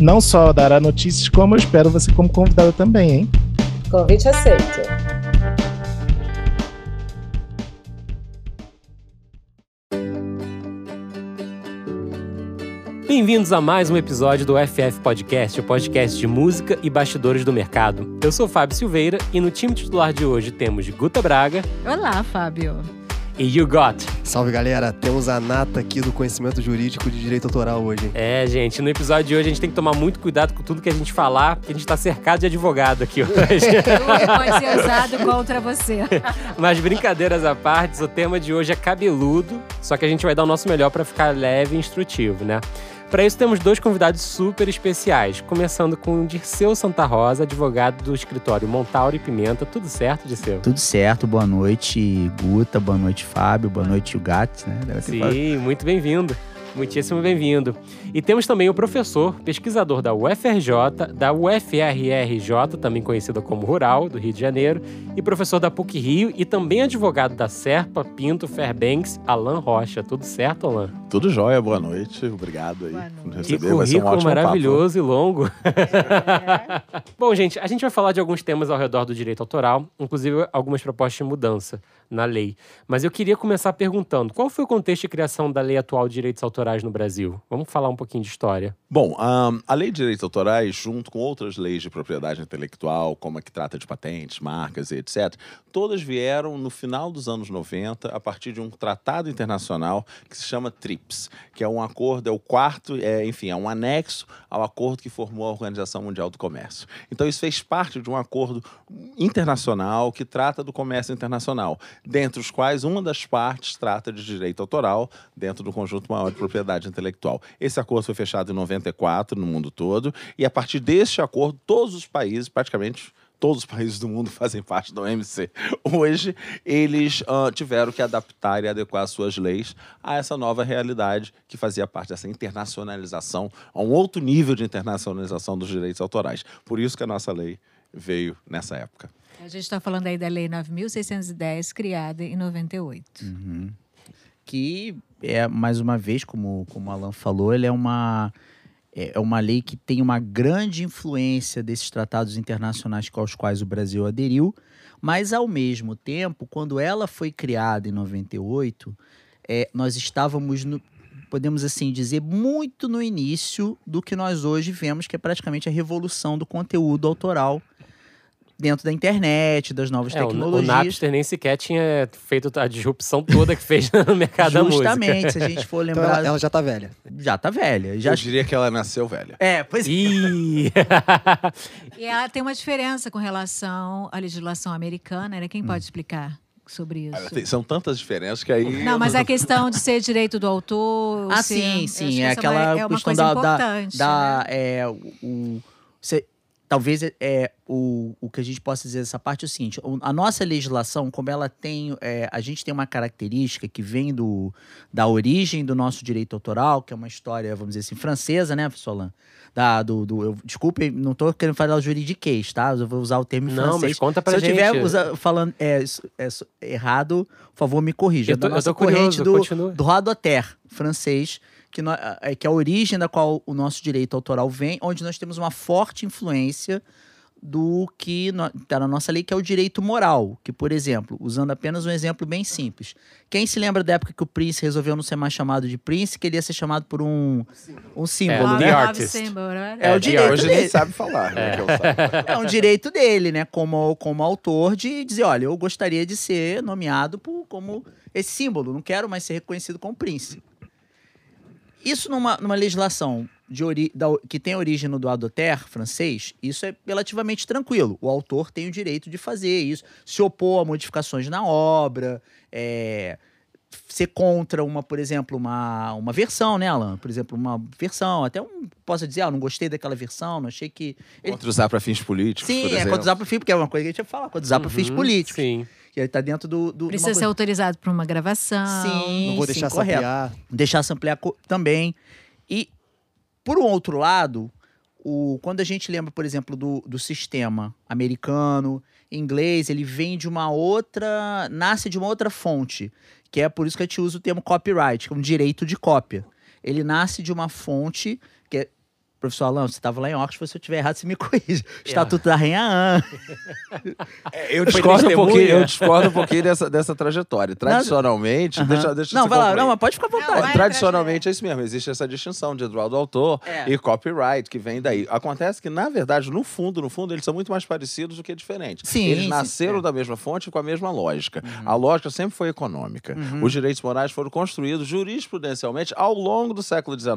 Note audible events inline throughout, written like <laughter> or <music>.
Não só dará notícias, como eu espero você como convidada também, hein? Convite aceito. Bem-vindos a mais um episódio do FF Podcast, o podcast de música e bastidores do mercado. Eu sou Fábio Silveira e no time titular de hoje temos Guta Braga. Olá, Fábio. E You Got. Salve galera, temos a nata aqui do conhecimento jurídico de direito autoral hoje. É, gente, no episódio de hoje a gente tem que tomar muito cuidado com tudo que a gente falar, porque a gente tá cercado de advogado aqui hoje. <laughs> Pode ser usado contra você. <laughs> Mas brincadeiras à parte, o tema de hoje é cabeludo, só que a gente vai dar o nosso melhor para ficar leve e instrutivo, né? Para isso temos dois convidados super especiais, começando com o Dirceu Santa Rosa, advogado do escritório Montauro e Pimenta. Tudo certo, Dirceu? Tudo certo, boa noite, Guta, boa noite, Fábio, boa noite, Gat, né? Deve Sim, muito bem-vindo. Muitíssimo bem-vindo. E temos também o professor, pesquisador da UFRJ, da UFRRJ, também conhecida como Rural, do Rio de Janeiro, e professor da PUC Rio e também advogado da Serpa, Pinto, Fairbanks, Alan Rocha. Tudo certo, Alan? Tudo jóia, boa noite. Obrigado aí por receber. Que currículo um maravilhoso papo. e longo. É. <laughs> Bom, gente, a gente vai falar de alguns temas ao redor do direito autoral, inclusive algumas propostas de mudança na lei. Mas eu queria começar perguntando: qual foi o contexto de criação da lei atual de direitos autorais no Brasil? Vamos falar um pouquinho de história. Bom, um, a lei de direitos autorais, junto com outras leis de propriedade intelectual, como a que trata de patentes, marcas e etc., todas vieram no final dos anos 90 a partir de um tratado internacional que se chama TRIPS, que é um acordo, é o quarto, é, enfim, é um anexo ao acordo que formou a Organização Mundial do Comércio. Então, isso fez parte de um acordo internacional que trata do comércio internacional dentre os quais uma das partes trata de direito autoral dentro do conjunto maior de propriedade intelectual. Esse acordo foi fechado em 94 no mundo todo e a partir deste acordo todos os países, praticamente todos os países do mundo <laughs> fazem parte da OMC. Hoje, eles uh, tiveram que adaptar e adequar suas leis a essa nova realidade que fazia parte dessa internacionalização, a um outro nível de internacionalização dos direitos autorais. Por isso que a nossa lei veio nessa época. A gente está falando aí da Lei 9.610, criada em 98. Uhum. Que é, mais uma vez, como, como o Alan falou, ele é uma, é, é uma lei que tem uma grande influência desses tratados internacionais aos quais o Brasil aderiu, mas ao mesmo tempo, quando ela foi criada em 98, é, nós estávamos no, podemos assim dizer, muito no início do que nós hoje vemos, que é praticamente a revolução do conteúdo autoral dentro da internet, das novas é, tecnologias. O Napster nem sequer tinha feito a disrupção toda que fez <laughs> no mercado da música. Justamente, se a gente for <laughs> lembrar... Então ela, ela, já tá velha. Já tá velha. Já... Eu diria que ela nasceu velha. É, pois é. <laughs> e ela tem uma diferença com relação à legislação americana, né? Quem hum. pode explicar? sobre isso. São tantas diferenças que aí. Não, mas a questão de ser direito do autor. Ah, sim, sim. É, é aquela é uma questão da. da, da né? é, o, você, talvez é, é, o, o que a gente possa dizer dessa parte é o seguinte: a nossa legislação, como ela tem. É, a gente tem uma característica que vem do, da origem do nosso direito autoral, que é uma história, vamos dizer assim, francesa, né, Solan? Da, do, do, eu, desculpe, não estou querendo falar o juridiquês, tá? Eu vou usar o termo não, francês. Não, mas conta pra Se gente. Se eu estiver falando é, é, errado, por favor, me corrija. Eu tô, da nossa eu tô corrente curioso, do, do droit d'auteur francês, que, no, é, que é a origem da qual o nosso direito autoral vem, onde nós temos uma forte influência do que está na nossa lei, que é o direito moral. Que, por exemplo, usando apenas um exemplo bem simples. Quem se lembra da época que o Prince resolveu não ser mais chamado de Prince, que ele ia ser chamado por um, um símbolo, é, né? artist. Né? É, é, o direito hoje dele. nem sabe falar, né? É. <laughs> é um direito dele, né? Como, como autor, de dizer, olha, eu gostaria de ser nomeado por, como esse símbolo, não quero mais ser reconhecido como Prince. Isso numa, numa legislação ori da, que tem origem no droit d'auteur francês, isso é relativamente tranquilo. O autor tem o direito de fazer isso, se opor a modificações na obra, é, ser contra uma, por exemplo, uma, uma versão, né, Alan? Por exemplo, uma versão, até um, posso dizer, ah, não gostei daquela versão, não achei que... Ele- Contra usar para fins políticos, Sim, é quando usar pro fim, porque é uma coisa que a gente ia falar, quando usar pro fins Uhum, políticos. Sim. Que aí tá dentro do... do Precisa ser coisa- autorizado para uma gravação. Sim, Não vou deixar sim, correto. deixar samplear também. E, por um outro lado, o, quando a gente lembra, por exemplo, do, do sistema americano, inglês, ele vem de uma outra. nasce de uma outra fonte, que é por isso que a gente usa o termo copyright, que é um direito de cópia. Ele nasce de uma fonte. Professor Alan, você estava lá em Oxford, se eu estiver errado, você me corrige. <laughs> Estatuto da Rainha Anne. É, Eu discordo, um pouquinho, eu discordo um pouquinho dessa, dessa trajetória. Tradicionalmente, Aham. deixa, deixa não, vai lá, não, mas pode ficar à vontade. Não, vai. Tradicionalmente é isso mesmo, existe essa distinção de droit do autor É. e copyright que vem daí. Acontece que, na verdade, no fundo, no fundo, eles são muito mais parecidos do que diferentes. Sim, eles sim, nasceram é. da mesma fonte com a mesma lógica. A lógica sempre foi econômica. Os direitos morais foram construídos jurisprudencialmente ao longo do século XIX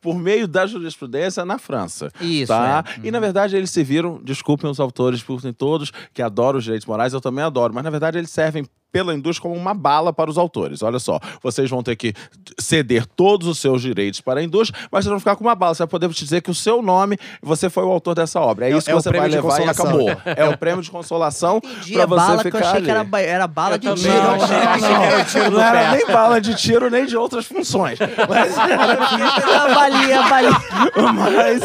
por meio da jurisprudência na França. Isso, tá? é. E, na verdade, eles serviram, desculpem os autores, desculpem todos, que adoram os direitos morais, eu também adoro, mas, na verdade, eles servem pela indústria como uma bala para os autores. Olha só, vocês vão ter que ceder todos os seus direitos para a indústria, mas vocês vão ficar com uma bala. Você vai poder te dizer que o seu nome, você foi o autor dessa obra. É, É- isso que é o você vai prêmio de levar e consolação. acabou. <laughs> É o prêmio de consolação Entendi, para a você bala que eu ficar achei que era, ali. ba- era bala de também tiro. achei- achei que era o tiro não era nem bala de tiro, nem de outras funções. Mas <laughs> a balinha, a balinha. <laughs> Mas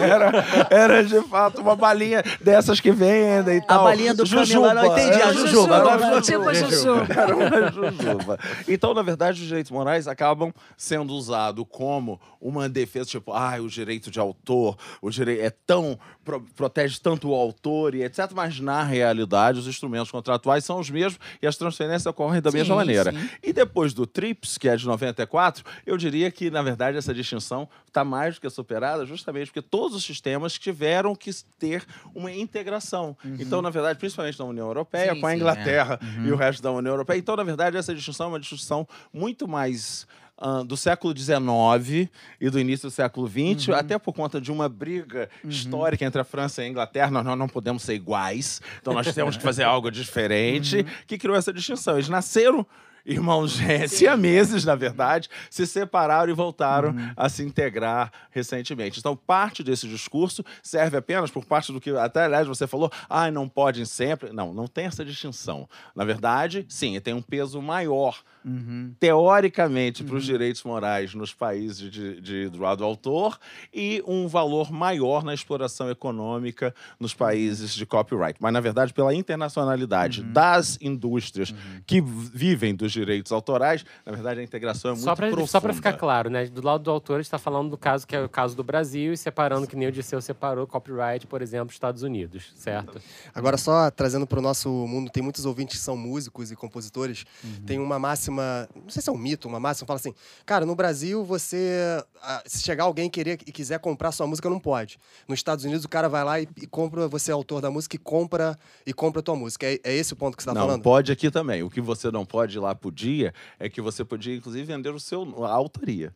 era, era de fato uma balinha dessas que vendem e A tal. balinha do Jujuba. Camilo, eu entendi, Era a Jujuba, era agora Tipo a Jujuba. <laughs> Era uma Jujuba. Então, na verdade, os direitos morais acabam sendo usados como uma defesa, tipo, ah, o direito de autor, o direito é tão. pro- protege tanto o autor e etc. Mas, na realidade, os instrumentos contratuais são os mesmos e as transferências ocorrem da Sim, mesma maneira. sim. E depois do TRIPS, que é de 94, eu diria que, na verdade, essa distinção está mais do que superada, justamente porque todos os sistemas tiveram que ter uma integração. Então, na verdade, principalmente na União Europeia, Uhum. Sim, com a sim, Inglaterra é. e o resto da União Europeia. Então, na verdade, essa distinção é uma distinção muito mais. ah, do século XIX e do início do século XX, Uhum. até por conta de uma briga histórica entre a França e a Inglaterra, nós, nós não podemos ser iguais, então nós temos que fazer algo diferente, Uhum. que criou essa distinção. Eles nasceram irmãos gê- siameses, na verdade, se separaram e voltaram Uhum. a se integrar recentemente. Então, parte desse discurso serve apenas por parte do que, até aliás, você falou, ah, não podem sempre. Não, não tem essa distinção. Na verdade, sim, tem um peso maior, Uhum. teoricamente, para os direitos morais nos países de, de droit do autor e um valor maior na exploração econômica nos países de copyright. Mas, na verdade, pela internacionalidade das indústrias que vivem dos direitos autorais, na verdade, a integração é muito Só para profunda. só pra ficar claro, né? Do lado do autor, está falando do caso que é o caso do Brasil e separando, que nem o Disseu separou copyright, por exemplo, Estados Unidos, certo? Agora, só trazendo para o nosso mundo, tem muitos ouvintes que são músicos e compositores. Tem uma máxima, não sei se é um mito, uma máxima, fala assim: cara, no Brasil, você. ah, Se chegar alguém querer e quiser comprar sua música, não pode. Nos Estados Unidos, o cara vai lá e, e compra, você é autor da música e compra e compra a tua música. É, é esse o ponto que você está não, falando? pode aqui também. O que você não pode lá podia é que você podia, inclusive, vender o seu, a autoria.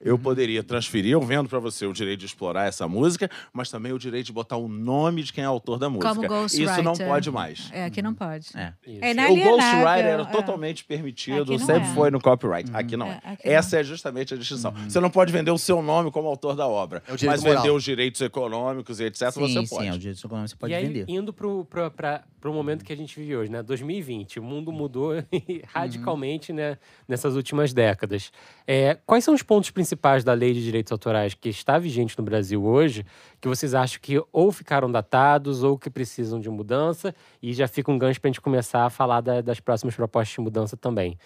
Uhum. Eu poderia transferir, eu vendo para você o direito de explorar essa música, mas também o direito de botar o nome de quem é autor da música. Como Isso não ghostwriter. pode mais. É, aqui não pode. É. É O ghostwriter era é. totalmente permitido, sempre é. foi no copyright. Aqui não é. É, aqui não. Essa é justamente a distinção. Você não pode vender o seu nome como autor da obra, É mas moral. vender os direitos econômicos e etc. Sim, você sim, pode. é o direito econômico você pode e aí, vender. indo pro, pro, pra, pro momento que a gente vive hoje, né? 2020, o mundo mudou <laughs> radicalmente né, nessas últimas décadas. É, quais são os pontos principais da lei de direitos autorais que está vigente no Brasil hoje, que vocês acham que ou ficaram datados ou que precisam de mudança? E já fica um gancho para a gente começar a falar da- das próximas propostas de mudança também.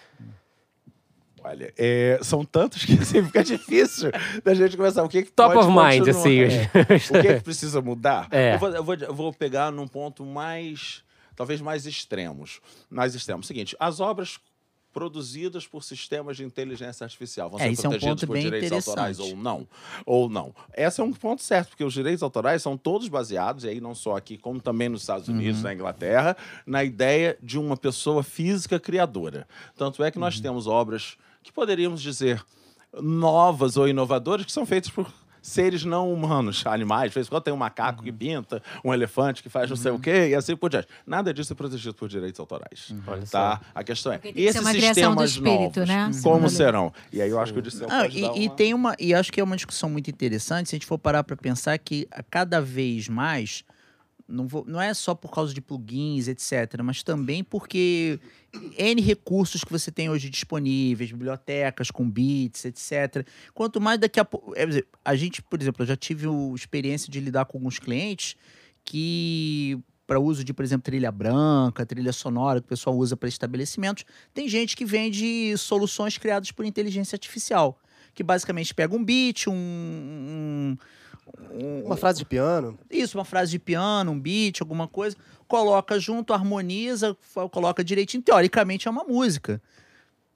Olha, é, são tantos que <laughs> assim, fica difícil da gente começar. O que, que Top pode of mind, continuar? assim. É. O que, é que precisa mudar? É. Eu, vou, eu vou- eu vou pegar num ponto mais, talvez mais extremos. Mais extremos. Seguinte, as obras produzidas por sistemas de inteligência artificial vão É, ser isso é um por bem direitos autorais ou não? Ou não? Esse é um ponto certo, porque os direitos autorais são todos baseados, e aí não só aqui, como também nos Estados Unidos, Uhum. na Inglaterra, na ideia de uma pessoa física criadora. Tanto é que nós Uhum. temos obras que poderíamos dizer novas ou inovadoras que são feitas por seres não humanos, <laughs> animais. De vez em quando tem um macaco que pinta, um elefante que faz não sei o quê, e assim por diante. Nada disso é protegido por direitos autorais. Olha Tá? A questão é, esses uma criação do sistemas espírito, novos, né? como serão? E aí eu acho que o Disseu Ah, pode e, dar e uma... tem uma e acho que é uma discussão muito interessante se a gente for parar para pensar que a cada vez mais não, vou- não é só por causa de plugins, etc., mas também porque N recursos que você tem hoje disponíveis, bibliotecas com bits, etc. Quanto mais daqui a pouco. é, a gente, por exemplo, eu já tive o- experiência de lidar com alguns clientes que, para uso de, por exemplo, trilha branca, trilha sonora, que o pessoal usa para estabelecimentos, tem gente que vende soluções criadas por inteligência artificial. Que basicamente pega um beat, um. um- um- Uma frase de piano. isso, uma frase de piano, um beat, alguma coisa, coloca junto, harmoniza, coloca direitinho. Teoricamente é uma música.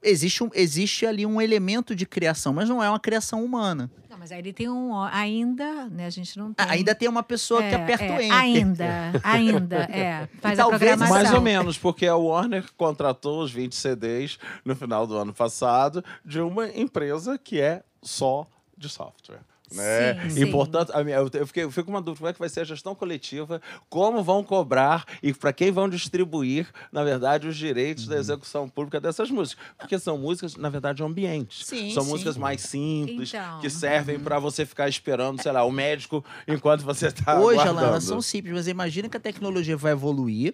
Existe, um, existe ali um elemento de criação, mas não é uma criação humana. Não, mas aí ele tem um. Ainda, né? A gente não tem. Ainda tem uma pessoa que É, aperta é, o enter. Ainda, ainda, <laughs> é. Faz a talvez programação. Mais ou menos, porque a Warner contratou os 20 CDs no final do ano passado de uma empresa que é só de software. Né? Sim, e sim. portanto, a minha- eu, fiquei, eu fico com uma dúvida: como é que vai ser a gestão coletiva? Como vão cobrar e para quem vão distribuir, na verdade, os direitos Uhum. da execução pública dessas músicas? Porque são músicas, na verdade, ambientes. Sim, são sim. músicas mais simples, Então. que servem para você ficar esperando, sei lá, o médico enquanto você está Hoje, aguardando. Elas são simples, mas imagina que a tecnologia vai evoluir.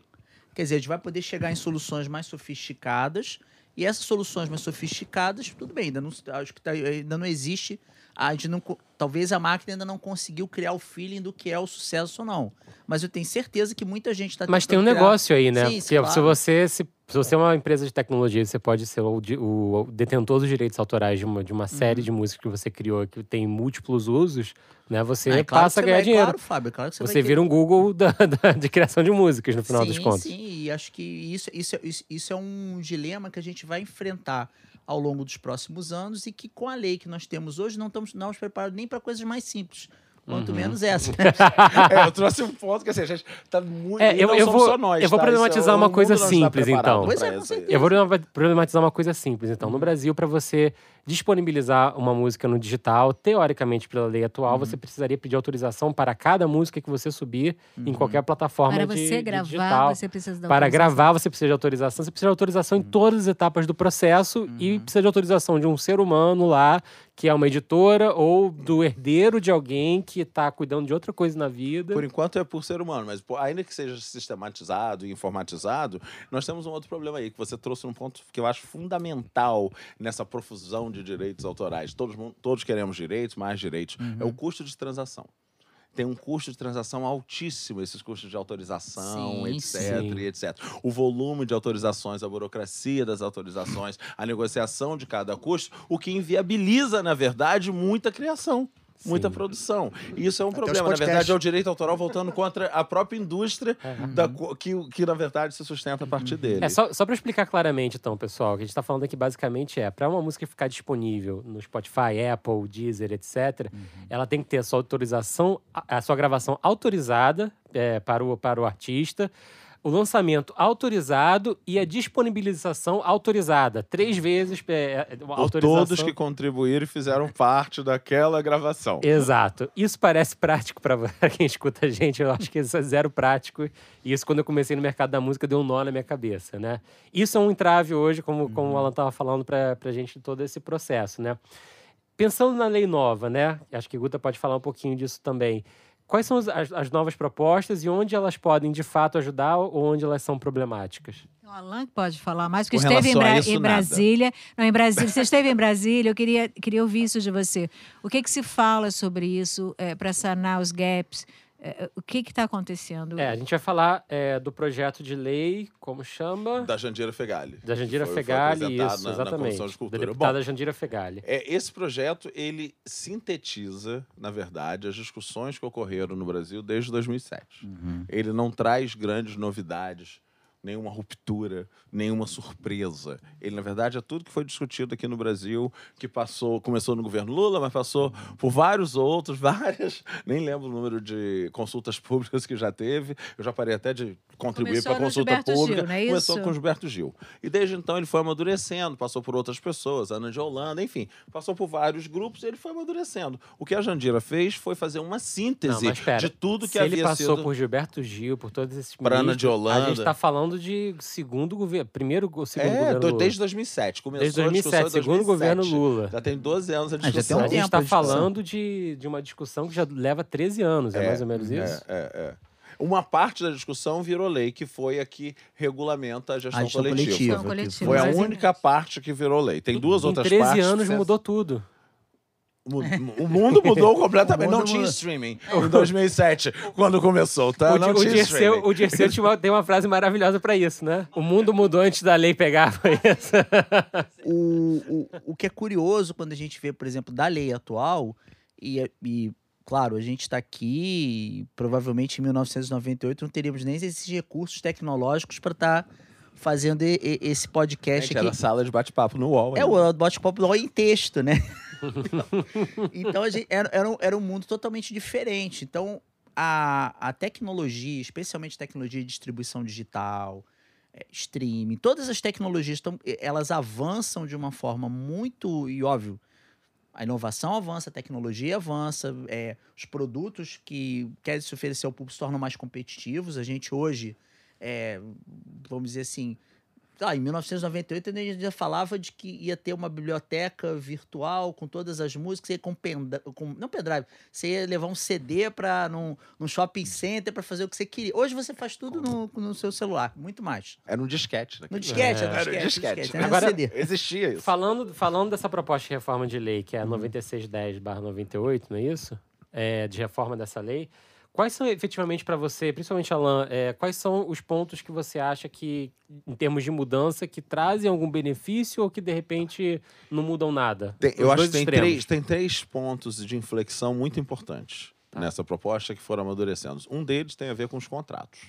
Quer dizer, a gente vai poder chegar em soluções mais sofisticadas. E essas soluções mais sofisticadas, tudo bem, ainda não, acho que tá- ainda não existe. A gente não, talvez a máquina ainda não conseguiu criar o feeling do que é o sucesso ou não. Mas eu tenho certeza que muita gente está Mas tem um negócio aí, né? Sim, Porque se claro. você se, se você é uma empresa de tecnologia, você pode ser o, di- o detentor dos direitos autorais de uma, de uma Uhum. série de músicas que você criou que tem múltiplos usos, né? Você É, claro passa a ganhar vai- dinheiro. Claro, Fábio, é claro que você, você vira um Google da- da- de criação de músicas, no final sim, dos contos. Sim, e acho que isso, isso, isso, isso é um dilema que a gente vai enfrentar ao longo dos próximos anos e que com a lei que nós temos hoje não estamos, não estamos preparados nem para coisas mais simples. Quanto Uhum. menos essa. <laughs> É, eu trouxe um ponto que assim, a gente tá muito. É, eu- não eu somos vou- só nós, eu vou tá? problematizar Isso é- uma coisa simples, preparado então. Pois é, com certeza. Eu vou problema- problematizar uma coisa simples, então. No Brasil, para você disponibilizar uma música no digital, teoricamente, pela lei atual, Uhum. você precisaria pedir autorização para cada música que você subir em Uhum. qualquer plataforma Para de, você de gravar, digital. você precisa Para gravar, você precisa de autorização. Você precisa de autorização Uhum. em todas as etapas do processo e precisa de autorização de um ser humano lá, que é uma editora, ou do herdeiro de alguém que está cuidando de outra coisa na vida. Por enquanto é por ser humano, mas ainda que seja sistematizado e informatizado, nós temos um outro problema aí, que você trouxe um ponto que eu acho fundamental nessa profusão de direitos autorais. Todos, todos queremos direitos, mais direitos. É o custo de transação. Tem um custo de transação altíssimo, esses custos de autorização, Sim, etc, sim. etc. O volume de autorizações, a burocracia das autorizações, a negociação de cada custo, o que inviabiliza, na verdade, muita criação. Muita Sim. produção. E isso é um Até problema. Na verdade, é o direito autoral voltando contra a própria indústria da co- que, que, na verdade, se sustenta a partir dele. É, só, só para explicar claramente, então, pessoal, o que a gente está falando aqui basicamente é: para uma música ficar disponível no Spotify, Apple, Deezer, etc., ela tem que ter a sua autorização, a, a sua gravação autorizada é, para, o, para o artista. O lançamento autorizado e a disponibilização autorizada. Três vezes é, é, autorização. todos que contribuíram e fizeram parte daquela gravação. Exato. Isso parece prático para <laughs> quem escuta a gente. Eu acho que isso é zero prático. E isso, quando eu comecei no mercado da música, deu um nó na minha cabeça, né? Isso é um entrave hoje, como, como o Alan estava falando para a gente, todo esse processo, né? Pensando na lei nova, né? Acho que o Guta pode falar um pouquinho disso também. Quais são as, as- as novas propostas e onde elas podem, de fato, ajudar ou onde elas são problemáticas? O Alan que pode falar mais, porque esteve em, Bra- isso, em nada. Brasília. Não, em Brasília. Você esteve em Brasília, eu queria, queria ouvir isso de você. O que, que se fala sobre isso para sanar os gaps? É, o que está acontecendo? É, a gente vai falar é, do projeto de lei, como chama? Da Jandira Fegali. Da Jandira Foi- foi Fegali, apresentado isso, na- na exatamente. Comissão de da Cultura. deputada Bom, Jandira Fegali. É, esse projeto, ele sintetiza, na verdade, as discussões que ocorreram no Brasil desde 2007. Uhum. Ele não traz grandes novidades nenhuma ruptura, nenhuma surpresa. Ele, na verdade, é tudo que foi discutido aqui no Brasil, que passou, começou no governo Lula, mas passou por vários outros, <laughs> várias, nem lembro o número de consultas públicas que já teve. Eu já parei até de contribuir para a consulta Gilberto pública. Gil, não é Começou isso? com o Gilberto Gil. E desde então ele foi amadurecendo, passou por outras pessoas, Ana de Holanda, enfim, passou por vários grupos e ele foi amadurecendo. O que a Jandira fez foi fazer uma síntese Não, de tudo que Se havia ele passou sido... por Gilberto Gil, por todos esses Pra Ana de Holanda. A gente está falando de segundo governo, primeiro ou segundo É, governo Lula. desde 2007. Começou Desde a discussão 2007, em segundo governo 2007. Lula. Já tem 12 anos a Ah, já tem discussão. um a gente está discussão. falando de, de uma discussão que já leva 13 anos, é, mais ou menos É, isso? é, é. Uma parte da discussão virou lei, que foi a que regulamenta a gestão, A gestão coletiva. coletiva. Gestão coletiva. Foi a única parte que virou lei. Tem duas em outras 13 partes. anos que- mudou tudo. O mundo mudou completamente. Mundo não tinha mudou. streaming em 2007, quando começou, tá? o, não o tinha Dirceu, streaming. o Dirceu tinha uma- tem uma frase maravilhosa para isso, né? O mundo mudou antes da lei pegar, foi isso? o, o, o que é curioso quando a gente vê, por exemplo, da lei atual, e, e claro, a gente está aqui, provavelmente em 1998 não teríamos nem esses recursos tecnológicos para estar fazendo e- e- esse podcast Gente, aqui. era sala de bate-papo no UOL. É o bate-papo lá em texto, né? <laughs> então a gente, era, era, um, era um mundo totalmente diferente. Então a, a tecnologia, especialmente tecnologia de distribuição digital, eh, streaming, todas as tecnologias tão, eh, elas avançam de uma forma muito e óbvio. A inovação avança, a tecnologia avança, eh, os produtos que querem se oferecer ao público se tornam mais competitivos. A gente hoje, eh, vamos dizer assim, ah, em 1998 a gente já falava de que ia ter uma biblioteca virtual com todas as músicas, ia com, pendra com não pendrive, você ia levar um CD para num, num shopping center para fazer o que você queria. Hoje você faz tudo no, no seu celular, muito mais. Era um disquete. No naquele disquete, É. Era um disquete, disquete. disquete, era Agora- CD. Existia isso. Falando, falando dessa proposta de reforma de lei, Uhum. que é a 9610-98, não é isso? É, de reforma dessa lei. Quais são efetivamente para você, principalmente Alan, é, quais são os pontos que você acha que, em termos de mudança, que trazem algum benefício ou que de repente não mudam nada? Tem- eu acho que tem extremos. três, tem três pontos de inflexão muito importantes Tá. nessa proposta que foram amadurecendo. Um deles tem a ver com os contratos.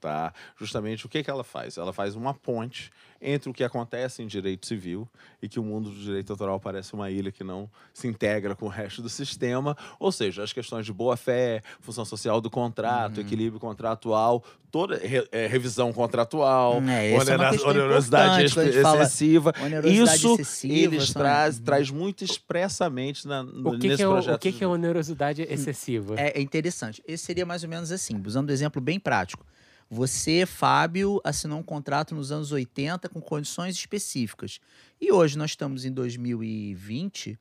Tá? Justamente o que, que ela faz? Ela faz uma ponte entre o que acontece em direito civil e que o mundo do direito autoral parece uma ilha que não se integra com o resto do sistema, ou seja, as questões de boa-fé, função social do contrato, equilíbrio contratual, toda re- é, revisão contratual, É, essa é questão onerosidade fala excessiva. onerosidade Isso excessiva, eles são- traz, traz muito expressamente na, no- O que, nesse que é, o, projeto. o que, que é onerosidade excessiva? É, é interessante. Esse seria mais ou menos assim, usando um exemplo bem prático. Você, Fábio, assinou um contrato nos anos 80 com condições específicas. E hoje nós estamos em 2020,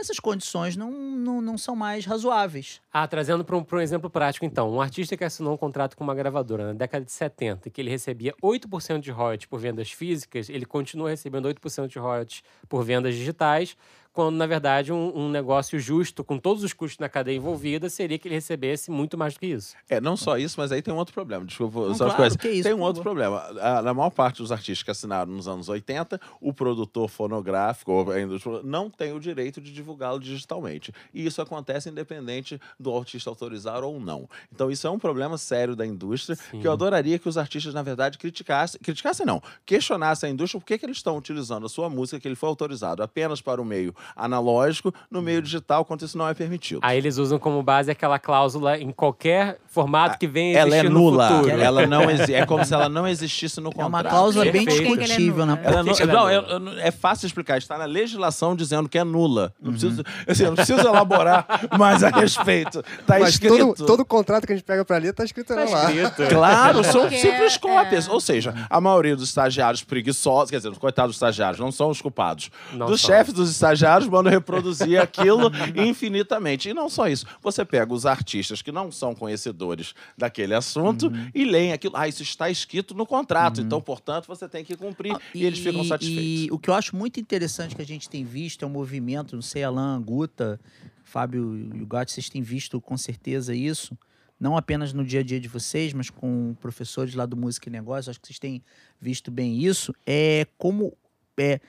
essas condições não, não, não são mais razoáveis. Ah, trazendo para um, um exemplo prático, então. Um artista que assinou um contrato com uma gravadora na década de 70 e que ele recebia 8% de royalties por vendas físicas, ele continua recebendo 8% de royalties por vendas digitais, quando, na verdade, um, um negócio justo, com todos os custos na cadeia envolvida, seria que ele recebesse muito mais do que isso. É, não só isso, mas aí tem um outro problema. Desculpa, Não, só uma claro, coisa. que isso, tem um outro problema. A- Na maior parte dos artistas que assinaram nos anos 80, o produtor fonográfico ou ainda pro- não tem o direito de divulgá-lo digitalmente. E isso acontece independente do artista autorizar ou não. Então isso é um problema sério da indústria que eu adoraria que os artistas, na verdade, criticassem, criticassem não, questionassem a indústria por que, que eles estão utilizando a sua música que ele foi autorizado apenas para o meio analógico, no meio digital, quando isso não é permitido. Aí eles usam como base aquela cláusula em qualquer formato que venha ela é nula. futuro. Ela não <laughs> exi- é como se ela não existisse no É contrato. uma cláusula bem Perfeito. discutível, né? Ela não, é não, não- é fácil explicar. Está na legislação dizendo que é nula. Uhum. Não preciso, assim, eu não preciso elaborar mais a respeito. Está escrito. todo, todo contrato que a gente pega pra ler tá escrito Tá lá. escrito. Claro, são Porque, simples cópias. é. Ou seja, a maioria dos estagiários preguiçosos, quer dizer, os coitados dos estagiários, não são os culpados. Não dos são. chefes dos estagiários mandam <laughs> reproduzir aquilo infinitamente. E não só isso. Você pega os artistas que não são conhecedores daquele assunto Uhum. e leem aquilo. Ah, isso está escrito no contrato, então, portanto, você tem que cumprir. Ah, e, eles ficam satisfeitos. E o que eu acho muito interessante que a gente tem visto é um movimento, não sei, Alan, Guta, Fábio e o Gatti, vocês têm visto com certeza isso, não apenas no dia a dia de vocês, mas com professores lá do Música e Negócio, acho que vocês têm visto bem isso, é como... É,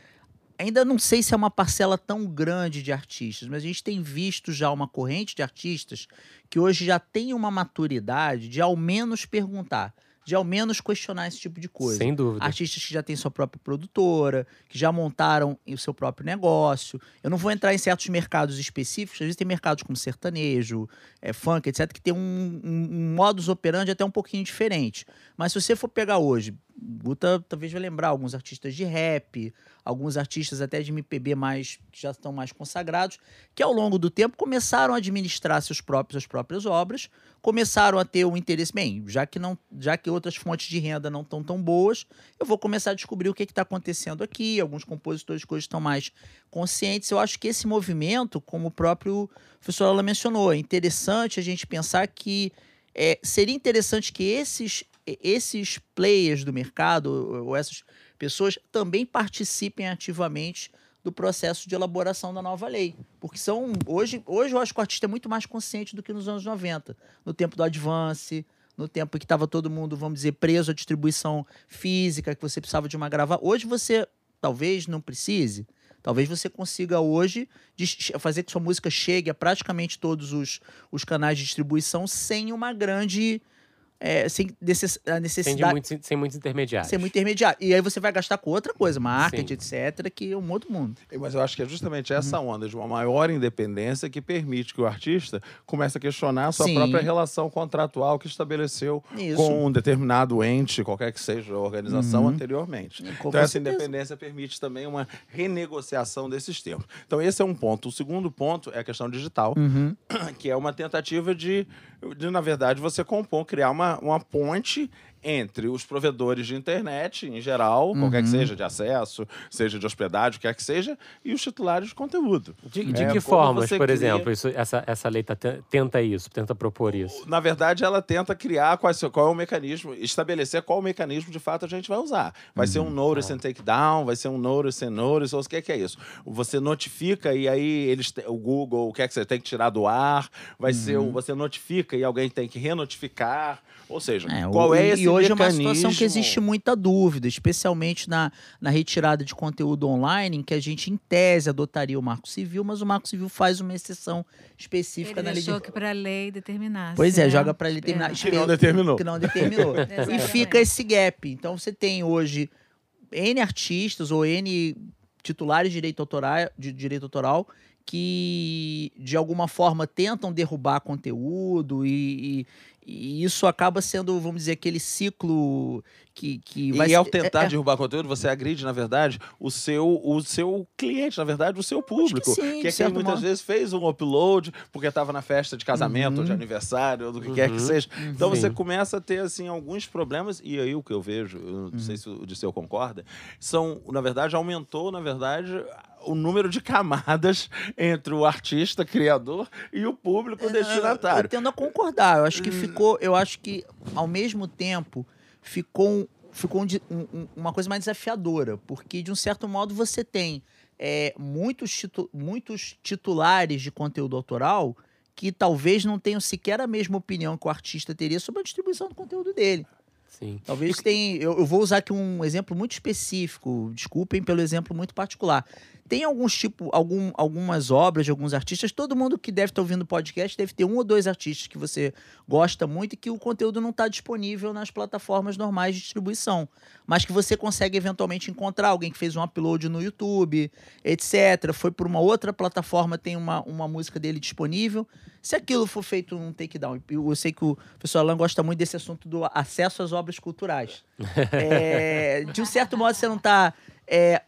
ainda não sei se é uma parcela tão grande de artistas, mas a gente tem visto já uma corrente de artistas que hoje já tem uma maturidade de ao menos perguntar. de ao menos questionar esse tipo de coisa. Sem dúvida. Artistas que já têm sua própria produtora, que já montaram o seu próprio negócio. Eu não vou entrar em certos mercados específicos, às vezes tem mercados como sertanejo, é, funk, etc., que tem um, um, um modus operandi até um pouquinho diferente. Mas se você for pegar hoje, Guta talvez vai lembrar alguns artistas de rap, alguns artistas até de MPB mais, que já estão mais consagrados, que ao longo do tempo começaram a administrar seus próprios, as próprias obras, começaram a ter um interesse, bem, já que não, já que outras fontes de renda não estão tão boas, eu vou começar a descobrir o que está acontecendo aqui. Alguns compositores hoje estão mais conscientes. Eu acho que esse movimento, como o próprio professor Aula mencionou, é interessante a gente pensar que é, seria interessante que esses esses players do mercado, ou essas pessoas, também participem ativamente do processo de elaboração da nova lei. Porque são. Hoje, hoje eu acho que o artista é muito mais consciente do que nos anos 90, no tempo do Advance, no tempo que estava todo mundo, vamos dizer, preso à distribuição física, que você precisava de uma grava. Hoje você talvez não precise. Talvez você consiga hoje fazer que sua música chegue a praticamente todos os, os canais de distribuição sem uma grande é, sem necess, a necessidade. Sem, muitos, sem muitos intermediários. Sem muito intermediário. E aí você vai gastar com outra coisa, marketing, Sim. etc., que é um outro mundo. Mas eu acho que é justamente essa uhum. onda de uma maior independência que permite que o artista comece a questionar a sua Sim. própria relação contratual que estabeleceu Isso. com um determinado ente, qualquer que seja a organização, uhum. anteriormente. Com então, essa independência permite também uma renegociação desses termos. Então, esse é um ponto. O segundo ponto é a questão digital, uhum. que é uma tentativa de, na verdade, você compor, criar uma uma, ponte entre os provedores de internet, em geral, uhum. qualquer que seja, de acesso, seja de hospedagem, quer que seja, e os titulares de conteúdo. De, de é, que formas, por cria... exemplo, isso, essa, essa lei tá, tenta isso, tenta propor isso? Na verdade, ela tenta criar qual, qual é o mecanismo, estabelecer qual o mecanismo de fato a gente vai usar. Vai uhum. ser um uhum. notice and takedown, vai ser um notice and notice, ou o que é, que é isso? Você notifica e aí eles, o Google, o que é que você tem que tirar do ar, vai uhum. ser, você notifica e alguém tem que renotificar, ou seja, é, qual é esse hoje mecanismo... é uma situação que existe muita dúvida, especialmente na, na retirada de conteúdo online, em que a gente, em tese, adotaria o Marco Civil, mas o Marco Civil faz uma exceção específica Ele na lei. deixou de... que para a lei determinasse. Pois é, né? joga para a lei determinar. Que não determinou. Que não determinou. <laughs> e fica esse gap. Então você tem hoje N artistas ou N titulares de direito autoral, de direito autoral que de alguma forma tentam derrubar conteúdo e, e, e isso acaba sendo, vamos dizer, aquele ciclo que, que vai... E ao tentar é, é, derrubar conteúdo, você agride, na verdade, o seu, o seu cliente, na verdade, o seu público. Que, sim, que é quem muitas modo. vezes fez um upload porque estava na festa de casamento, uhum. ou de uhum. aniversário, ou do que uhum. quer que uhum. seja. Então você começa a ter, assim, alguns problemas, e aí o que eu vejo, eu não uhum. sei se o Disseu concorda, são, na verdade, aumentou, na verdade, o número de camadas entre o artista, criador e o público destinatário. Eu tendo a concordar. Eu acho que hum. ficou, eu acho que ao mesmo tempo ficou, ficou um, um, uma coisa mais desafiadora, porque de um certo modo você tem é, muitos, titu, muitos titulares de conteúdo autoral que talvez não tenham sequer a mesma opinião que o artista teria sobre a distribuição do conteúdo dele. Sim. Talvez tenha. Eu, eu, vou usar aqui um exemplo muito específico. Desculpem pelo exemplo muito particular. Tem alguns tipo, algum, algumas obras de alguns artistas. Todo mundo que deve estar ouvindo o podcast deve ter um ou dois artistas que você gosta muito e que o conteúdo não está disponível nas plataformas normais de distribuição, mas que você consegue eventualmente encontrar alguém que fez um upload no YouTube, etc. Foi por uma outra plataforma tem uma, uma música dele disponível. Se aquilo for feito um takedown, eu sei que o professor Alan gosta muito desse assunto do acesso às obras culturais. <laughs> é, de um certo modo, você não está é,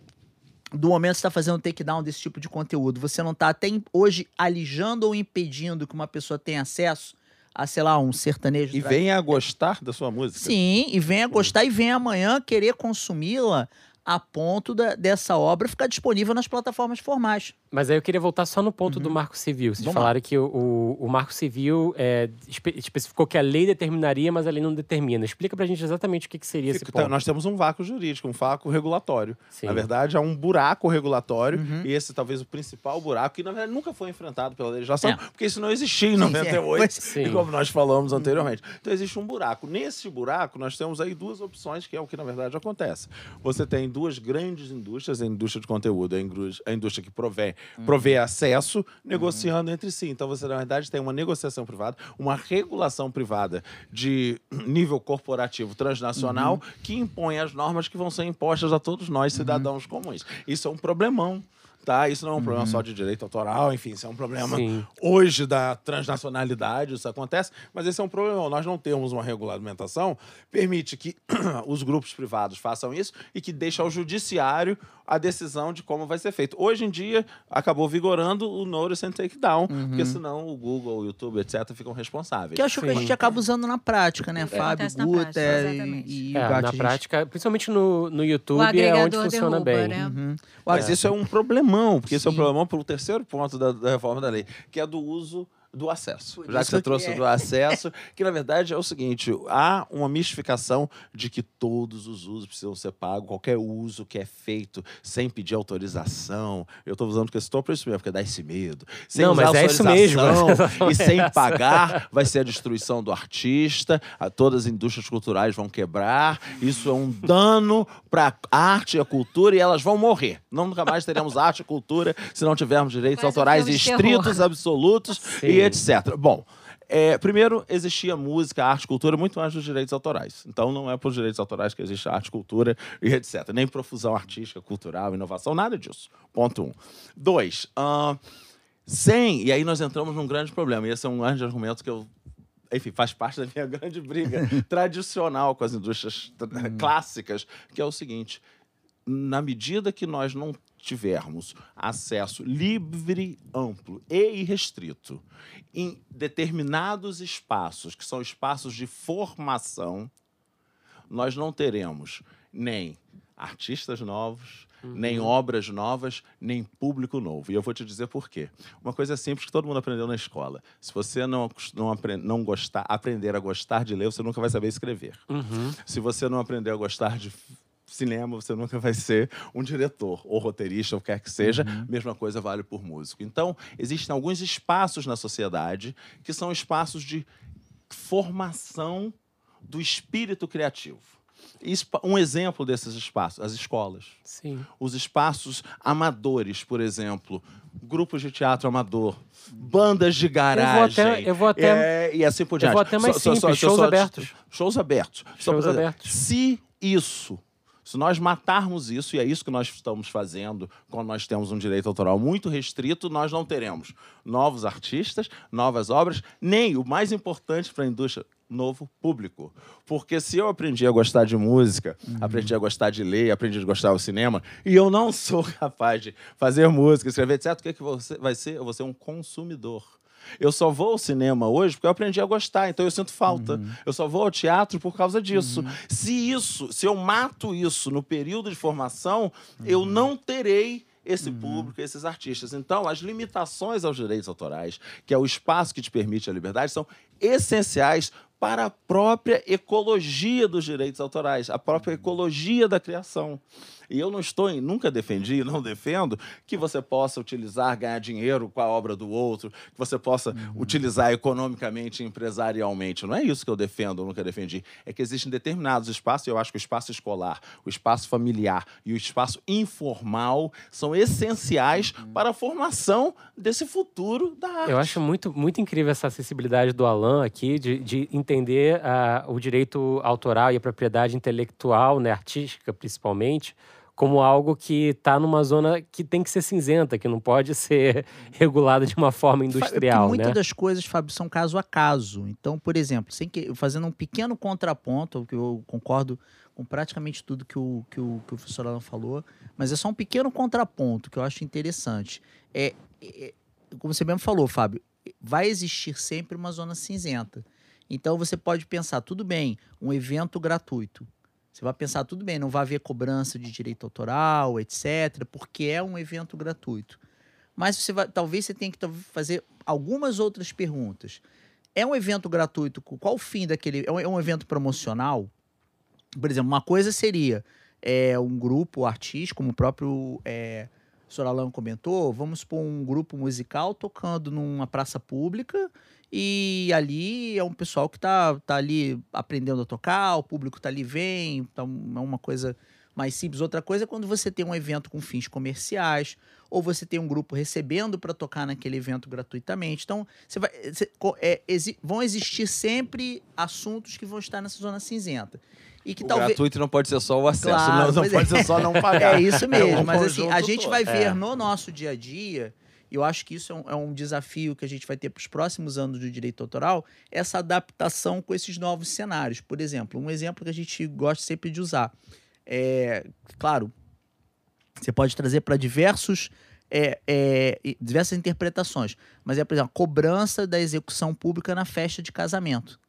do momento que está fazendo takedown desse tipo de conteúdo, você não está até hoje alijando ou impedindo que uma pessoa tenha acesso a, sei lá, um sertanejo. E venha a gostar da sua música. Sim, e venha a gostar e venha amanhã querer consumi-la a ponto da, dessa obra ficar disponível nas plataformas formais. Mas aí eu queria voltar só no ponto uhum. do Marco Civil. Vocês Vamos falaram lá. que o, o, Marco Civil é, espe especificou que a lei determinaria, mas a lei não determina. Explica pra gente exatamente o que, que seria Fica, esse ponto. Nós temos um vácuo jurídico, um vácuo regulatório. Sim. Na verdade, há um buraco regulatório, uhum. e esse talvez o principal buraco, que na verdade nunca foi enfrentado pela legislação, é. porque isso não existia em 98, Sim. como nós falamos uhum. anteriormente. Então existe um buraco. Nesse buraco, nós temos aí duas opções, que é o que na verdade acontece. Você tem duas grandes indústrias, a indústria de conteúdo, a indústria que provém prover acesso, negociando entre si. Então você, na verdade, tem uma negociação privada, uma regulação privada de <clears throat> nível corporativo transnacional que impõe as normas que vão ser impostas a todos nós, cidadãos comuns. Isso é um problemão. Tá, isso não é um problema só de direito autoral, enfim, isso é um problema Sim. hoje da transnacionalidade, isso acontece, mas esse é um problema. Nós não temos uma regulamentação permite que <clears throat> os grupos privados façam isso e que deixa ao judiciário a decisão de como vai ser feito. Hoje em dia, acabou vigorando o Notice and Takedown, porque senão o Google, o YouTube, etc., ficam responsáveis. Que eu acho que a Sim. gente acaba usando na prática, né? Fábio, na Guter prática, e, exatamente. e É, Gatti, na gente- prática, principalmente no, no YouTube, é onde funciona derruba, bem. né? Uhum. Mas isso é um problemão, porque isso é um Sim. problemão pelo terceiro ponto da, da reforma da lei, que é do uso do acesso. Já que você trouxe é. do acesso, que na verdade é o seguinte: há uma mistificação de que todos os usos precisam ser pagos, qualquer uso que é feito sem pedir autorização. Eu estou usando porque estou para isso mesmo, porque dá esse medo. Sem Não, mas é isso mesmo, <laughs> e sem pagar, vai ser a destruição do artista, a- todas as indústrias culturais vão quebrar. Isso é um dano para a arte e a cultura e elas vão morrer. Não, nunca mais teremos arte e cultura se não tivermos direitos um autorais de estritos, absolutos Sim. e etc. Bom. é, primeiro, existia música, arte, cultura muito mais dos direitos autorais. Então, não é por direitos autorais que existe arte, cultura e etc. Nem profusão artística, cultural, inovação, nada disso. Ponto um. Dois, ahn, sem, e aí nós entramos num grande problema. E esse é um grande argumento que eu enfim, faz parte da minha <laughs> grande briga tradicional com as indústrias tra- clássicas, que é o seguinte: na medida que nós não tivermos acesso livre, amplo e irrestrito em determinados espaços, que são espaços de formação, nós não teremos nem artistas novos, nem obras novas, nem público novo. E eu vou te dizer por quê. Uma coisa simples que todo mundo aprendeu na escola. Se você não, não, não gostar, aprender a gostar de ler, você nunca vai saber escrever. Uhum. Se você não aprender a gostar de cinema, você nunca vai ser um diretor ou roteirista, ou quer que seja. Mesma coisa vale por músico. Então, existem alguns espaços na sociedade que são espaços de formação do espírito criativo. Um exemplo desses espaços, as escolas Sim. os espaços amadores, por exemplo, grupos de teatro amador, bandas de garagem. até- eu vou até- é, e assim por diante. vou até mais simples, shows abertos. Shows abertos. Só Shows abertos. Se isso, se nós matarmos isso, e é isso que nós estamos fazendo quando nós temos um direito autoral muito restrito, nós não teremos novos artistas, novas obras, nem o mais importante para a indústria, novo público. Porque se eu aprendi a gostar de música, aprendi a gostar de ler, aprendi a gostar do cinema, e eu não <laughs> sou capaz de fazer música, escrever, etc., o que, que você vai ser? Eu vou ser um consumidor. Eu só vou ao cinema hoje porque eu aprendi a gostar, então eu sinto falta. Eu só vou ao teatro por causa disso. Se isso, se eu mato isso no período de formação, eu não terei esse público, esses artistas. Então, as limitações aos direitos autorais, que é o espaço que te permite a liberdade, são essenciais para a própria ecologia dos direitos autorais, a própria ecologia da criação. E eu não estou em, nunca defendi não defendo que você possa utilizar, ganhar dinheiro com a obra do outro, que você possa utilizar economicamente e empresarialmente. Não é isso que eu defendo, nunca defendi. É que existem determinados espaços, e eu acho que o espaço escolar, o espaço familiar e o espaço informal são essenciais para a formação desse futuro da arte. Eu acho muito, muito incrível essa acessibilidade do Alan aqui, de, de entender ah, o direito autoral e a propriedade intelectual, né, artística principalmente, como algo que está numa zona que tem que ser cinzenta, que não pode <laughs> ser regulada de uma forma industrial, muitas né? das coisas, Fábio, são caso a caso. Então, por exemplo, sem que, fazendo um pequeno contraponto, que eu concordo com praticamente tudo que o, que o, que o professor Alan falou, mas é só um pequeno contraponto que eu acho interessante. É, é- como você mesmo falou, Fábio, vai existir sempre uma zona cinzenta. Então você pode pensar, tudo bem, um evento gratuito. Você vai pensar, tudo bem, não vai haver cobrança de direito autoral, etc., porque é um evento gratuito. Mas você vai, talvez você tenha que fazer algumas outras perguntas. É um evento gratuito? Qual o fim daquele? É é um evento promocional? Por exemplo, uma coisa seria é, um grupo artístico, como o próprio é, Sr. Alan comentou, vamos supor um grupo musical tocando numa praça pública e ali é um pessoal que tá, tá ali aprendendo a tocar, o público tá ali, vem, tá é uma coisa mais simples. Outra coisa é quando você tem um evento com fins comerciais, ou você tem um grupo recebendo para tocar naquele evento gratuitamente. Então, você vai, você- é, exi- vão existir sempre assuntos que vão estar nessa zona cinzenta. E que O talvez. gratuito não pode ser só o acesso, Claro, não, não pois pode é. ser só não <laughs> pagar. É isso mesmo, um mas assim, a gente todo. vai ver É. no nosso dia a dia, e eu acho que isso é um, é um desafio que a gente vai ter para os próximos anos do direito autoral, essa adaptação com esses novos cenários. Por exemplo, um exemplo que a gente gosta sempre de usar. É, claro, você pode trazer para diversos. é, é, diversas interpretações, mas é, por exemplo, a cobrança da execução pública na festa de casamento.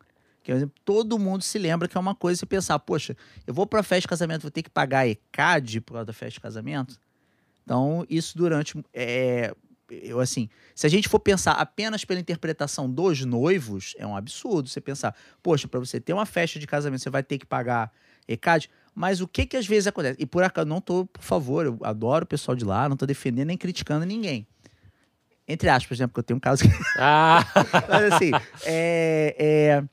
Que, por exemplo, todo mundo se lembra que é uma coisa você pensar, poxa, eu vou para festa de casamento, vou ter que pagar ECAD por causa da festa de casamento? Então, isso durante. É, eu assim, se a gente for pensar apenas pela interpretação dos noivos, é um absurdo você pensar, poxa, para você ter uma festa de casamento, você vai ter que pagar ECAD. Mas o que que às vezes acontece? E por acaso, não tô, por favor, eu adoro o pessoal de lá, não tô defendendo nem criticando ninguém. Entre aspas, por exemplo, que eu tenho um caso que Ah, <laughs> mas assim, é, é,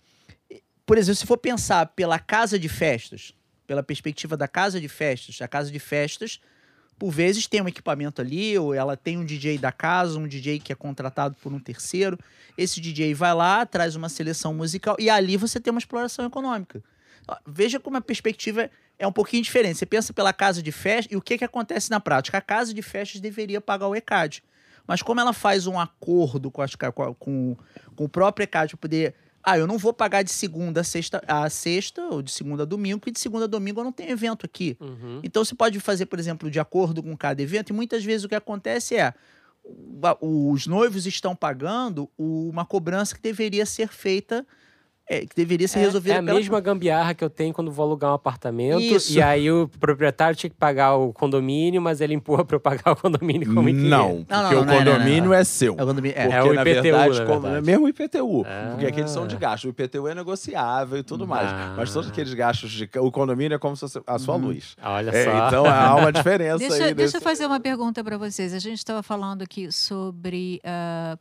por exemplo, se for pensar pela casa de festas, pela perspectiva da casa de festas, a casa de festas, por vezes tem um equipamento ali, ou ela tem um DJ da casa, um DJ que é contratado por um terceiro. Esse DJ vai lá, traz uma seleção musical, e ali você tem uma exploração econômica. Ó, Veja como a perspectiva é um pouquinho diferente. Você pensa pela casa de festas, e o que, que acontece na prática? A casa de festas deveria pagar o ECAD. Mas como ela faz um acordo com, as, com, com o próprio ECAD para poder. Ah, eu não vou pagar de segunda a sexta, a sexta, ou de segunda a domingo, porque de segunda a domingo eu não tenho evento aqui. uhum. Então você pode fazer, por exemplo, de acordo com cada evento, e muitas vezes o que acontece é os noivos estão pagando uma cobrança que deveria ser feita, é, que deveria ser É, resolvida é a pela mesma gambiarra que eu tenho quando vou alugar um apartamento. Isso. E aí o proprietário tinha que pagar o condomínio, mas ele empurra pra eu pagar o condomínio como inquilino. Não, porque Não, não, o não, não, não, condomínio não. é seu. É o condomínio- é. Porque, É o na IPTU, verdade, na verdade. é mesmo o IPTU. Ah. Porque aqui eles são de gasto. O IPTU é negociável e tudo mais. Ah. Mas todos aqueles gastos de. O condomínio é como se fosse a sua luz. Ah, Olha É, só. então há uma <laughs> diferença Deixa, aí. deixa desse- eu fazer uma pergunta para vocês. A gente estava falando aqui sobre ah,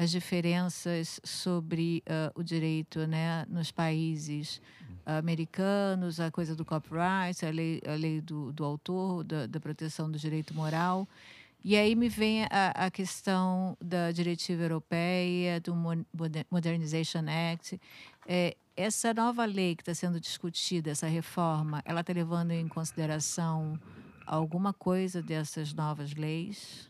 as diferenças sobre ah, o direito né, nos países americanos, a coisa do copyright, a lei, a lei do, do autor, da, da proteção do direito moral. E aí me vem a, a questão da diretiva europeia, do Modernization Act. É, essa nova lei que está sendo discutida, essa reforma, ela está levando em consideração alguma coisa dessas novas leis?